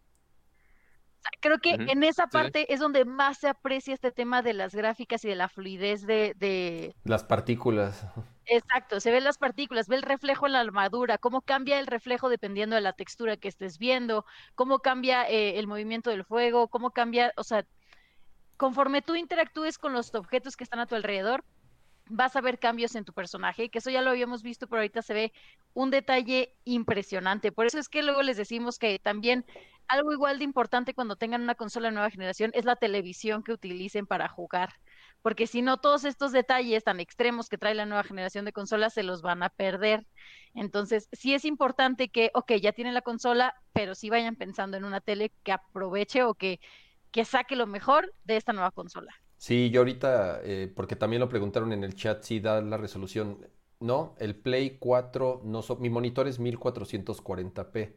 creo que en esa parte es donde más se aprecia este tema de las gráficas y de la fluidez de, Las partículas. Exacto, se ven las partículas, ve el reflejo en la armadura, cómo cambia el reflejo dependiendo de la textura que estés viendo, cómo cambia eh, el movimiento del fuego, cómo cambia, o sea, conforme tú interactúes con los objetos que están a tu alrededor, vas a ver cambios en tu personaje, que eso ya lo habíamos visto, pero ahorita se ve un detalle impresionante. Por eso es que luego les decimos que también algo igual de importante cuando tengan una consola de nueva generación es la televisión que utilicen para jugar, porque si no, todos estos detalles tan extremos que trae la nueva generación de consolas se los van a perder. Entonces, sí es importante que, ok, ya tienen la consola, pero sí vayan pensando en una tele que aproveche o que, que saque lo mejor de esta nueva consola. Sí, yo ahorita, eh, porque también lo preguntaron en el chat, si da la resolución. No, el Play 4, no mi monitor es 1440p.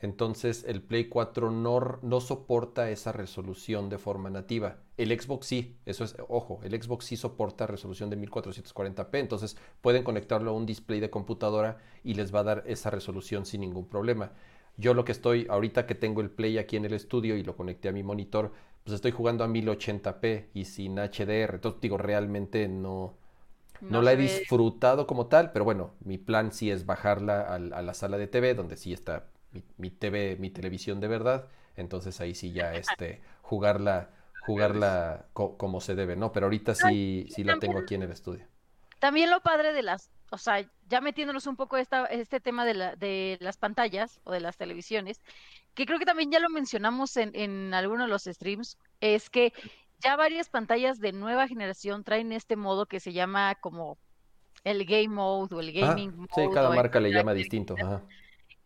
Entonces el Play 4 no, no, soporta esa resolución de forma nativa. El Xbox sí, eso es, ojo, el Xbox sí soporta resolución de 1440p, entonces pueden conectarlo a un display de computadora y les va a dar esa resolución sin ningún problema. Yo lo que estoy, ahorita que tengo el Play aquí en el estudio y lo conecté a mi monitor, pues estoy jugando a 1080p y sin HDR. Entonces, digo, realmente no, no, la he disfrutado como tal, pero bueno, mi plan sí es bajarla a, la sala de TV, donde sí está mi, TV, mi televisión de verdad. Entonces ahí sí ya este, jugarla, jugarla como se debe, ¿no? Pero ahorita sí, sí la tengo aquí en el estudio. También lo padre de las, o sea, ya metiéndonos un poco esta, este tema de, la, de las pantallas o de las televisiones, que creo que también ya lo mencionamos en, en algunos de los streams, es que ya varias pantallas de nueva generación traen este modo que se llama como el game mode o el ah, gaming mode. Sí, cada marca le llama distinto.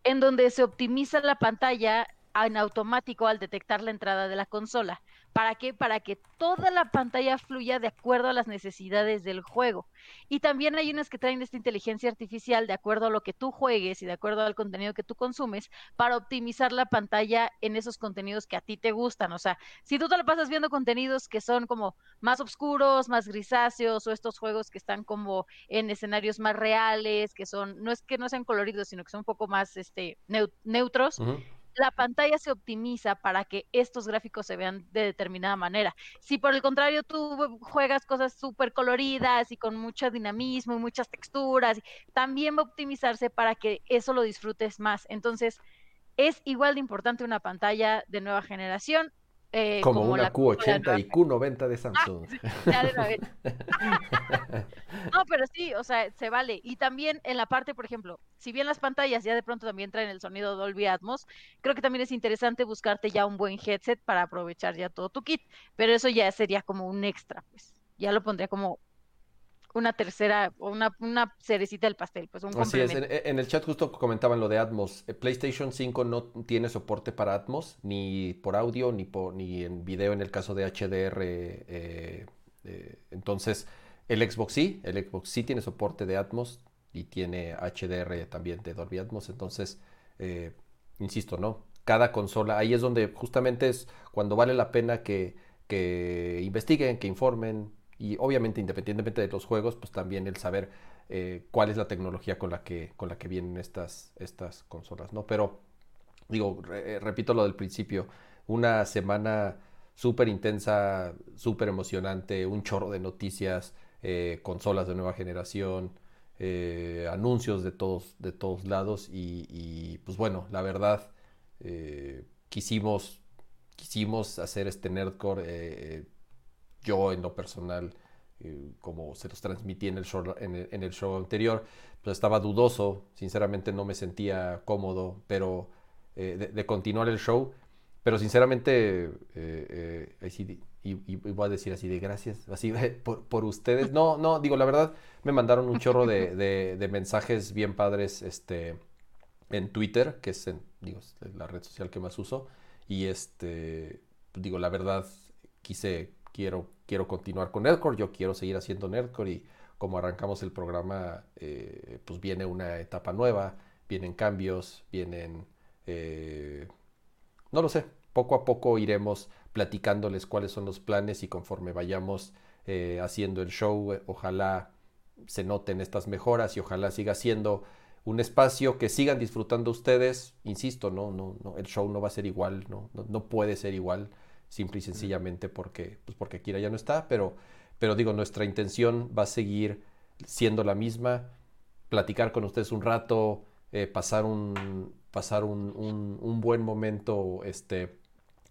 En donde se optimiza la pantalla en automático al detectar la entrada de la consola. ¿Para qué? Para que toda la pantalla fluya de acuerdo a las necesidades del juego. Y también hay unas que traen esta inteligencia artificial de acuerdo a lo que tú juegues y de acuerdo al contenido que tú consumes para optimizar la pantalla en esos contenidos que a ti te gustan. O sea, si tú te lo pasas viendo contenidos que son como más oscuros, más grisáceos o estos juegos que están como en escenarios más reales, que son, no es que no sean coloridos, sino que son un poco más este, neutros la pantalla se optimiza para que estos gráficos se vean de determinada manera. Si por el contrario tú juegas cosas súper coloridas y con mucho dinamismo y muchas texturas, también va a optimizarse para que eso lo disfrutes más. Entonces, es igual de importante una pantalla de nueva generación eh, como, una Q80 y Q90 de Samsung. no, pero sí, o sea, se vale. Y también en la parte, por ejemplo, si bien las pantallas ya de pronto también traen el sonido Dolby Atmos, creo que también es interesante buscarte ya un buen headset para aprovechar ya todo tu kit. Pero eso ya sería como un extra, pues. Ya lo pondría como una tercera, una, una cerecita del pastel, pues un Así es, en, el chat justo comentaban lo de Atmos. Eh, PlayStation 5 no tiene soporte para Atmos, ni por audio, ni, por, ni en video en el caso de HDR. Eh, eh, entonces, el Xbox sí, el Xbox sí tiene soporte de Atmos y tiene HDR también de Dolby Atmos. Entonces, insisto, ¿no? Cada consola, ahí es donde justamente es cuando vale la pena que, que investiguen, que informen, y obviamente independientemente de los juegos, pues también el saber eh, cuál es la tecnología con la que, con la que vienen estas, estas consolas, ¿no? Pero digo, eh, repito lo del principio, una semana súper intensa, súper emocionante, un chorro de noticias, eh, consolas de nueva generación, anuncios de todos, de todos lados y, pues bueno, la verdad, quisimos, quisimos hacer este Nerdcore yo en lo personal, eh, como se los transmití en el show, en el, show anterior, pues estaba dudoso, sinceramente no me sentía cómodo, pero eh, de, continuar el show, pero sinceramente, eh, y, voy a decir así de gracias, así por, ustedes, no, no, digo la verdad, me mandaron un chorro de, mensajes bien padres, este, en Twitter, que es, digo, la red social que más uso, y este, digo la verdad, quise quiero, quiero continuar con Nerdcore, yo quiero seguir haciendo Nerdcore y como arrancamos el programa, eh, pues viene una etapa nueva, vienen cambios, vienen... Eh, no lo sé, poco a poco iremos platicándoles cuáles son los planes y conforme vayamos eh, haciendo el show, ojalá se noten estas mejoras y ojalá siga siendo un espacio que sigan disfrutando ustedes. Insisto, no, no, no, el show no va a ser igual, no, no, no puede ser igual simple y sencillamente porque, pues porque Kira ya no está, pero, pero digo, nuestra intención va a seguir siendo la misma, platicar con ustedes un rato, eh, pasar, un, pasar un, un, buen momento este,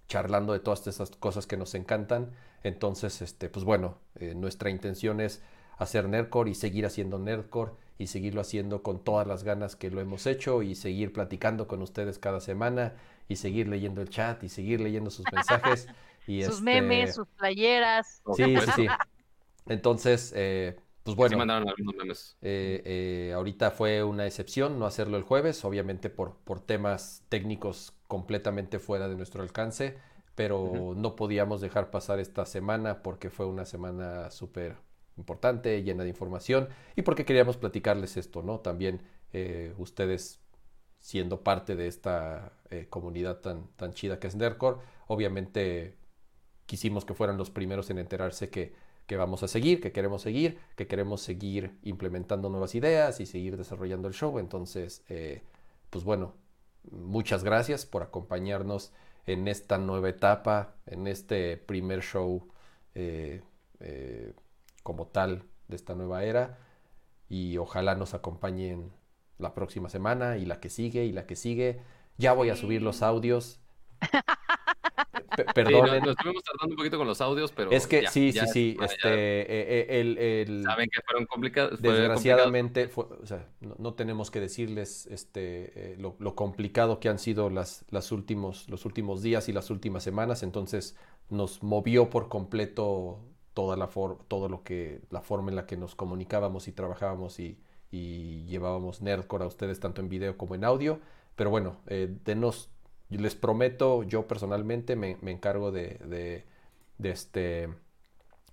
charlando de todas esas cosas que nos encantan. Entonces, este, pues bueno, eh, nuestra intención es hacer Nerdcore y seguir haciendo Nerdcore y seguirlo haciendo con todas las ganas que lo hemos hecho y seguir platicando con ustedes cada semana y seguir leyendo el chat y seguir leyendo sus mensajes. Y sus memes, este sus playeras. Sí, sí, sí. Entonces, eh, pues bueno. mandaron algunos memes. Eh, eh, ahorita fue una excepción no hacerlo el jueves, obviamente por, por temas técnicos completamente fuera de nuestro alcance, pero no podíamos dejar pasar esta semana porque fue una semana súper importante, llena de información y porque queríamos platicarles esto, ¿no? También ustedes siendo parte de esta eh, comunidad tan, tan chida que es Nerdcore. Obviamente quisimos que fueran los primeros en enterarse que, que, vamos a seguir, que queremos seguir, que queremos seguir implementando nuevas ideas y seguir desarrollando el show. Entonces, eh, pues bueno, muchas gracias por acompañarnos en esta nueva etapa, en este primer show eh, eh, como tal de esta nueva era. Y ojalá nos acompañen la próxima semana y la que sigue y la que sigue. Ya voy a subir los audios. Perdón. nos, estuvimos tardando un poquito con los audios, pero. Es que sí, sí, sí. Este, eh, eh, el, Saben que fueron complicados. Desgraciadamente, o sea, no, tenemos que decirles este, eh, lo, complicado que han sido las, las últimos, los últimos días y las últimas semanas. Entonces, nos movió por completo toda la todo lo que, la forma en la que nos comunicábamos y trabajábamos y, y llevábamos Nerdcore a ustedes tanto en video como en audio. Pero bueno, denos les prometo, yo personalmente me, encargo de, este,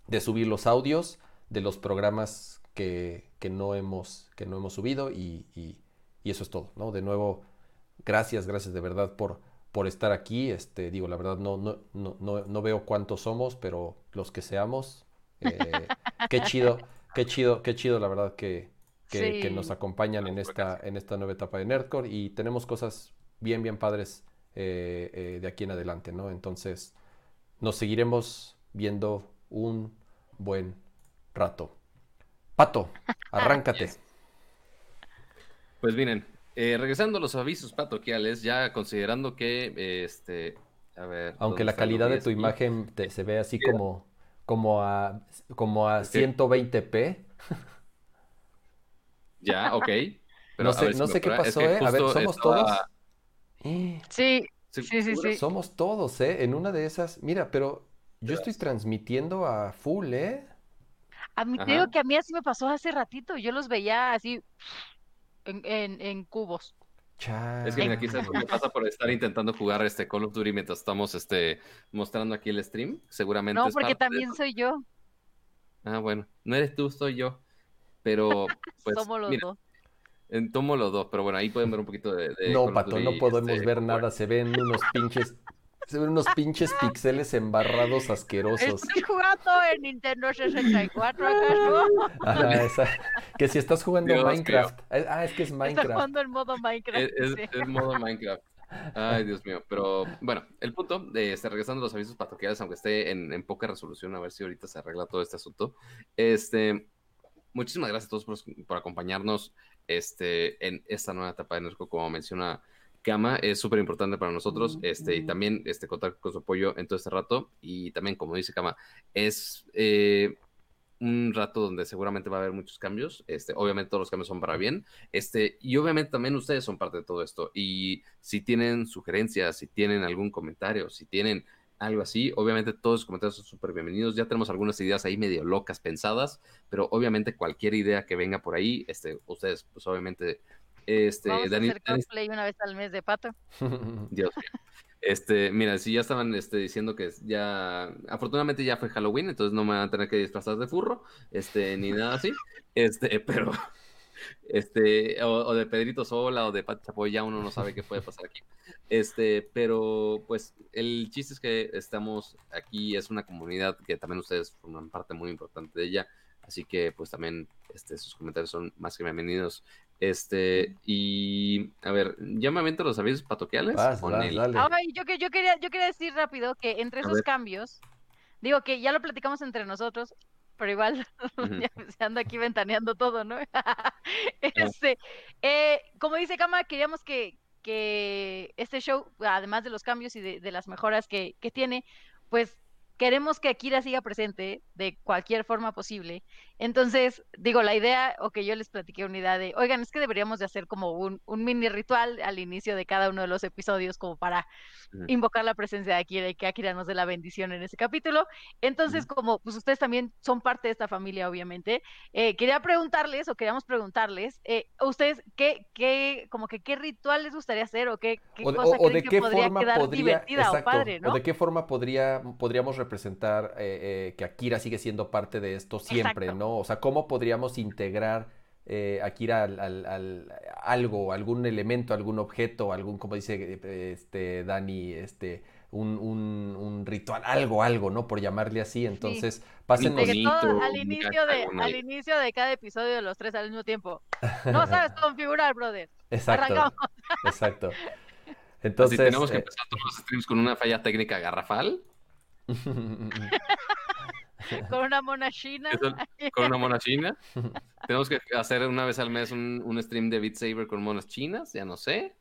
de subir los audios de los programas que, no, hemos, que no hemos subido y, eso es todo, ¿no? De nuevo, gracias, gracias de verdad por, por estar aquí. Este, digo, la verdad no, no, no, no veo cuántos somos, pero los que seamos, eh, qué chido, qué chido, qué chido, la verdad que, que, nos acompañan en esta, en esta nueva etapa de Nerdcore y tenemos cosas bien, bien padres eh, eh, de aquí en adelante, ¿no? Entonces, nos seguiremos viendo un buen rato. Pato, arráncate. Pues miren, eh, regresando a los avisos patoquiales, ya considerando que, este, a ver. Aunque la calidad de tu imagen se ve así como, como a, como a 120p. Ya, ok. no sé, no sé qué pasó, ¿eh? A ver, ¿somos todos? Sí, sí, sí, sí, Somos todos, ¿eh? En una de esas, mira, pero yo estoy transmitiendo a full, ¿eh? A mí te digo que a mí así me pasó hace ratito, yo los veía así en, en, cubos. Es que mira, aquí se me pasa por estar intentando jugar este Call of Duty mientras estamos este, mostrando aquí el stream. Seguramente. No, porque también soy yo. Ah, bueno. No eres tú, soy yo. Pero, pues. Somos los dos. En tomo los dos, pero bueno, ahí pueden ver un poquito de. no, Pato, no podemos este, ver nada. Se ven unos pinches. Se ven unos pinches pixeles embarrados asquerosos. Estoy jugando en Nintendo 64, ¿acaso? Esa, que si estás jugando Minecraft. Ah, es que es Minecraft. Estás jugando en modo Minecraft. Es, es, modo Minecraft. Ay, Dios mío. Pero bueno, el punto de estar regresando a los avisos patoquiales, aunque esté en, en, poca resolución, a ver si ahorita se arregla todo este asunto. Este, muchísimas gracias a todos por, por acompañarnos este, en esta nueva etapa de Nerco, como menciona Kama, es súper importante para nosotros, este, y también este, contar con su apoyo en todo este rato, y también, como dice Kama, es eh, un rato donde seguramente va a haber muchos cambios, este, obviamente todos los cambios son para bien, este, y obviamente también ustedes son parte de todo esto, y si tienen sugerencias, si tienen algún comentario, si tienen algo así. Obviamente todos los comentarios son súper bienvenidos. Ya tenemos algunas ideas ahí medio locas pensadas, pero obviamente cualquier idea que venga por ahí, este, ustedes, pues obviamente, este, Vamos a hacer cosplay una vez al mes de pato. Dios mío. Este, mira, si ya estaban este, diciendo que ya, afortunadamente ya fue Halloween, entonces no me van a tener que disfrazar de furro, este, ni nada así, este, pero, este, o, de Pedrito Sola o de Pat Chapoy, ya uno no sabe qué puede pasar aquí. Este, pero pues el chiste es que estamos aquí, es una comunidad que también ustedes forman parte muy importante de ella, así que pues también este, sus comentarios son más que bienvenidos. Este, y a ver, ya me avento los avisos patoquiales. yo, yo, quería, yo quería decir rápido que entre esos cambios, digo que ya lo platicamos entre nosotros, pero igual se anda aquí ventaneando todo, ¿no? este, eh, como dice Kama, queríamos que, que este show, además de los cambios y de, de las mejoras que, que tiene, pues queremos que Akira siga presente de cualquier forma posible. Entonces, digo, la idea, o que yo les platiqué una idea de, oigan, es que deberíamos de hacer como un, un mini ritual al inicio de cada uno de los episodios, como para invocar la presencia de Akira y que Akira nos dé la bendición en ese capítulo. Entonces, como pues ustedes también son parte de esta familia, obviamente, eh, quería preguntarles, o queríamos preguntarles, eh, ustedes, ¿qué, qué, como que qué ritual les gustaría hacer, o qué, qué o cosa de qué podría forma quedar divertida o padre, ¿no? O de qué forma podría, podríamos representar eh, que Akira sigue siendo parte de esto siempre, ¿no? O sea, ¿cómo podríamos integrar eh, Akira al, algo, algún elemento, algún objeto, algún, como dice este, Dani, este, un, un, ritual, algo, algo, ¿no? Por llamarle así. Entonces, pasen al, inicio de, al inicio de cada episodio de los tres al mismo tiempo. No sabes configurar, brother. Exacto. Exacto. Entonces, Así tenemos que eh, empezar todos los streams con una falla técnica garrafal, Con una mona china. Con una mona china. Tenemos que hacer una vez al mes un, un stream de Beat Saber con monas chinas, ya no sé.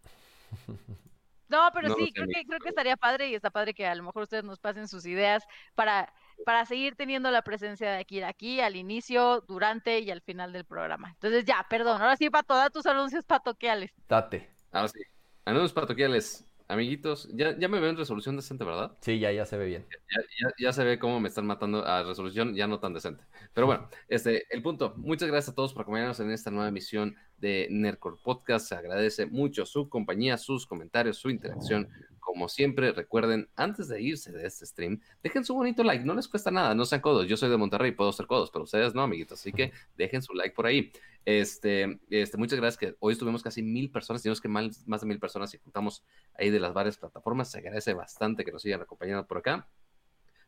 No, pero No sí, creo que, creo que estaría padre y está padre que a lo mejor ustedes nos pasen sus ideas para, para seguir teniendo la presencia de aquí, aquí, al inicio, durante y al final del programa. Entonces ya, perdón, ahora sí, Pato, da tus anuncios patoquiales. date. Ahora sí. Anuncios patoquiales. Amiguitos, ya, ya me veo en resolución decente, ¿verdad? Sí, ya, ya se ve bien. Ya, ya- ya se ve cómo me están matando a resolución ya no tan decente. Pero bueno, este, el punto. Muchas gracias a todos por acompañarnos en esta nueva emisión de Nerdcore Podcast. Se agradece mucho su compañía, sus comentarios, su interacción. Como siempre, recuerden, antes de irse de este stream, dejen su bonito like. No les cuesta nada, no sean codos. Yo soy de Monterrey, puedo ser codos, pero ustedes no, amiguitos. Así que dejen su like por ahí. Este, este, muchas gracias que hoy estuvimos casi mil personas, tenemos que más, más de mil personas y juntamos ahí de las varias plataformas. Se agradece bastante que nos sigan acompañando por acá.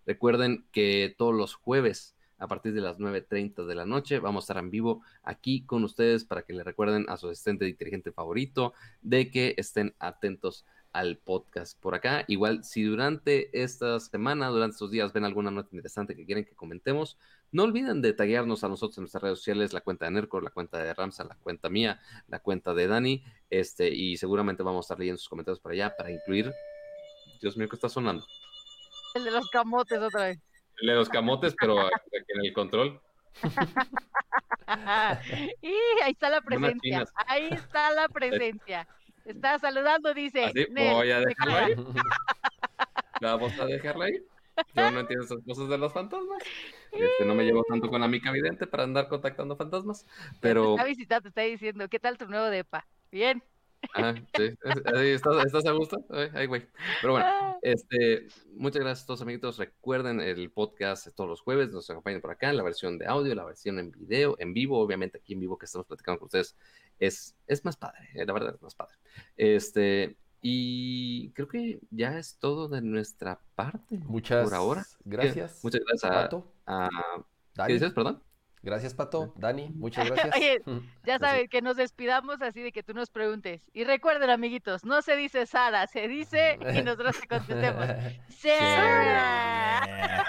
Recuerden que todos los jueves a partir de las 9.30 de la noche vamos a estar en vivo aquí con ustedes para que le recuerden a su asistente inteligente favorito de que estén atentos al podcast por acá. Igual, si durante esta semana, durante estos días ven alguna nota interesante que quieren que comentemos, no olviden de taguearnos a nosotros en nuestras redes sociales, la cuenta de Nercor, la cuenta de Ramsa, la cuenta mía, la cuenta de Dani, este, y seguramente vamos a estar leyendo sus comentarios por allá para incluir. Dios mío, ¿qué está sonando? El de los camotes otra vez. El de los camotes, pero en el control. y ahí está la presencia. Ahí está la presencia. Está saludando, dice. Así, voy a queda. ahí. Vamos a dejarla ahí. Yo no entiendo esas cosas de los fantasmas. Este, no me llevo tanto con la mica vidente para andar contactando fantasmas. Pero, Te está visitando, te está diciendo, ¿qué tal tu nuevo depa? Bien. Ajá, sí, ¿estás, ¿estás a gusto? Ay, güey. Pero bueno, Ah, este, muchas gracias a todos, amiguitos. Recuerden el podcast todos los jueves. Nos acompañan por acá en la versión de audio, la versión en video, en vivo. Obviamente, aquí en vivo que estamos platicando con ustedes es, es más padre. eh, La verdad, es más padre. Este, y creo que ya es todo de nuestra parte. Muchas Por ahora. gracias. Muchas gracias a, Pato. a- ¿Qué dices, perdón? Gracias, Pato. Dani, muchas gracias. Oye, Ya saben que nos despidamos así de que tú nos preguntes. Y recuerden, amiguitos, no se dice Sara, se dice y nosotros te contestemos. Sara.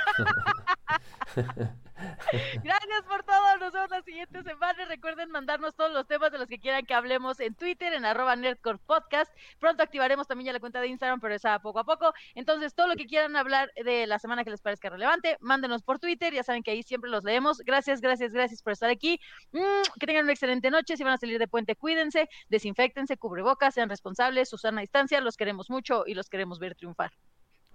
Gracias por todo. Nos vemos la siguiente semana. Recuerden mandarnos todos los temas de los que quieran que hablemos en Twitter, en arroba Nerdcore Podcast. Pronto activaremos también ya la cuenta de Instagram, pero esa poco a poco. Entonces, todo lo que quieran hablar de la semana que les parezca relevante, mándenos por Twitter. Ya saben que ahí siempre los leemos. Gracias, gracias, gracias por estar aquí. Mm, que tengan una excelente noche. Si van a salir de puente, cuídense, desinfectense, cubrebocas, sean responsables, Susana a distancia. Los queremos mucho y los queremos ver triunfar.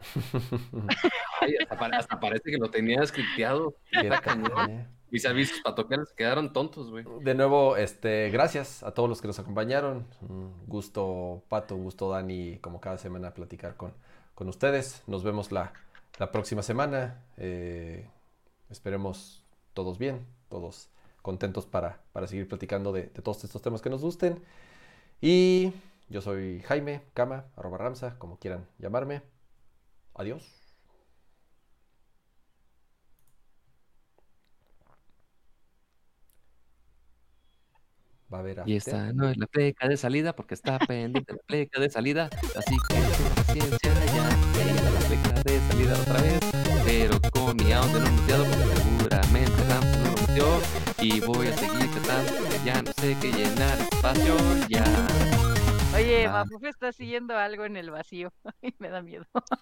Ay, hasta, pare- hasta parece que lo tenía scripteado. Qué Está cañón. cañón. Mis avisos patoquiales quedaron tontos, güey. De nuevo, este, gracias a todos los que nos acompañaron. Un gusto, Pato, un gusto, Dani, como cada semana platicar con, con ustedes. Nos vemos la, la próxima semana. Eh, esperemos todos bien, todos contentos para, para seguir platicando de, de todos estos temas que nos gusten. Y yo soy Jaime, Cama, arroba Ramsa, como quieran llamarme. Adiós. Va a haber Y esta no es la pleca de salida porque está pendiente la pleca de salida. Así que paciencia, ya llega la pleca de salida otra vez. Pero con mi audio no muteado porque seguramente Ramsey no lo muteó. Y voy a seguir tratando que ya no sé qué llenar espacio ya. Oye, Ah. Mafufe está siguiendo algo en el vacío. Ay, me da miedo.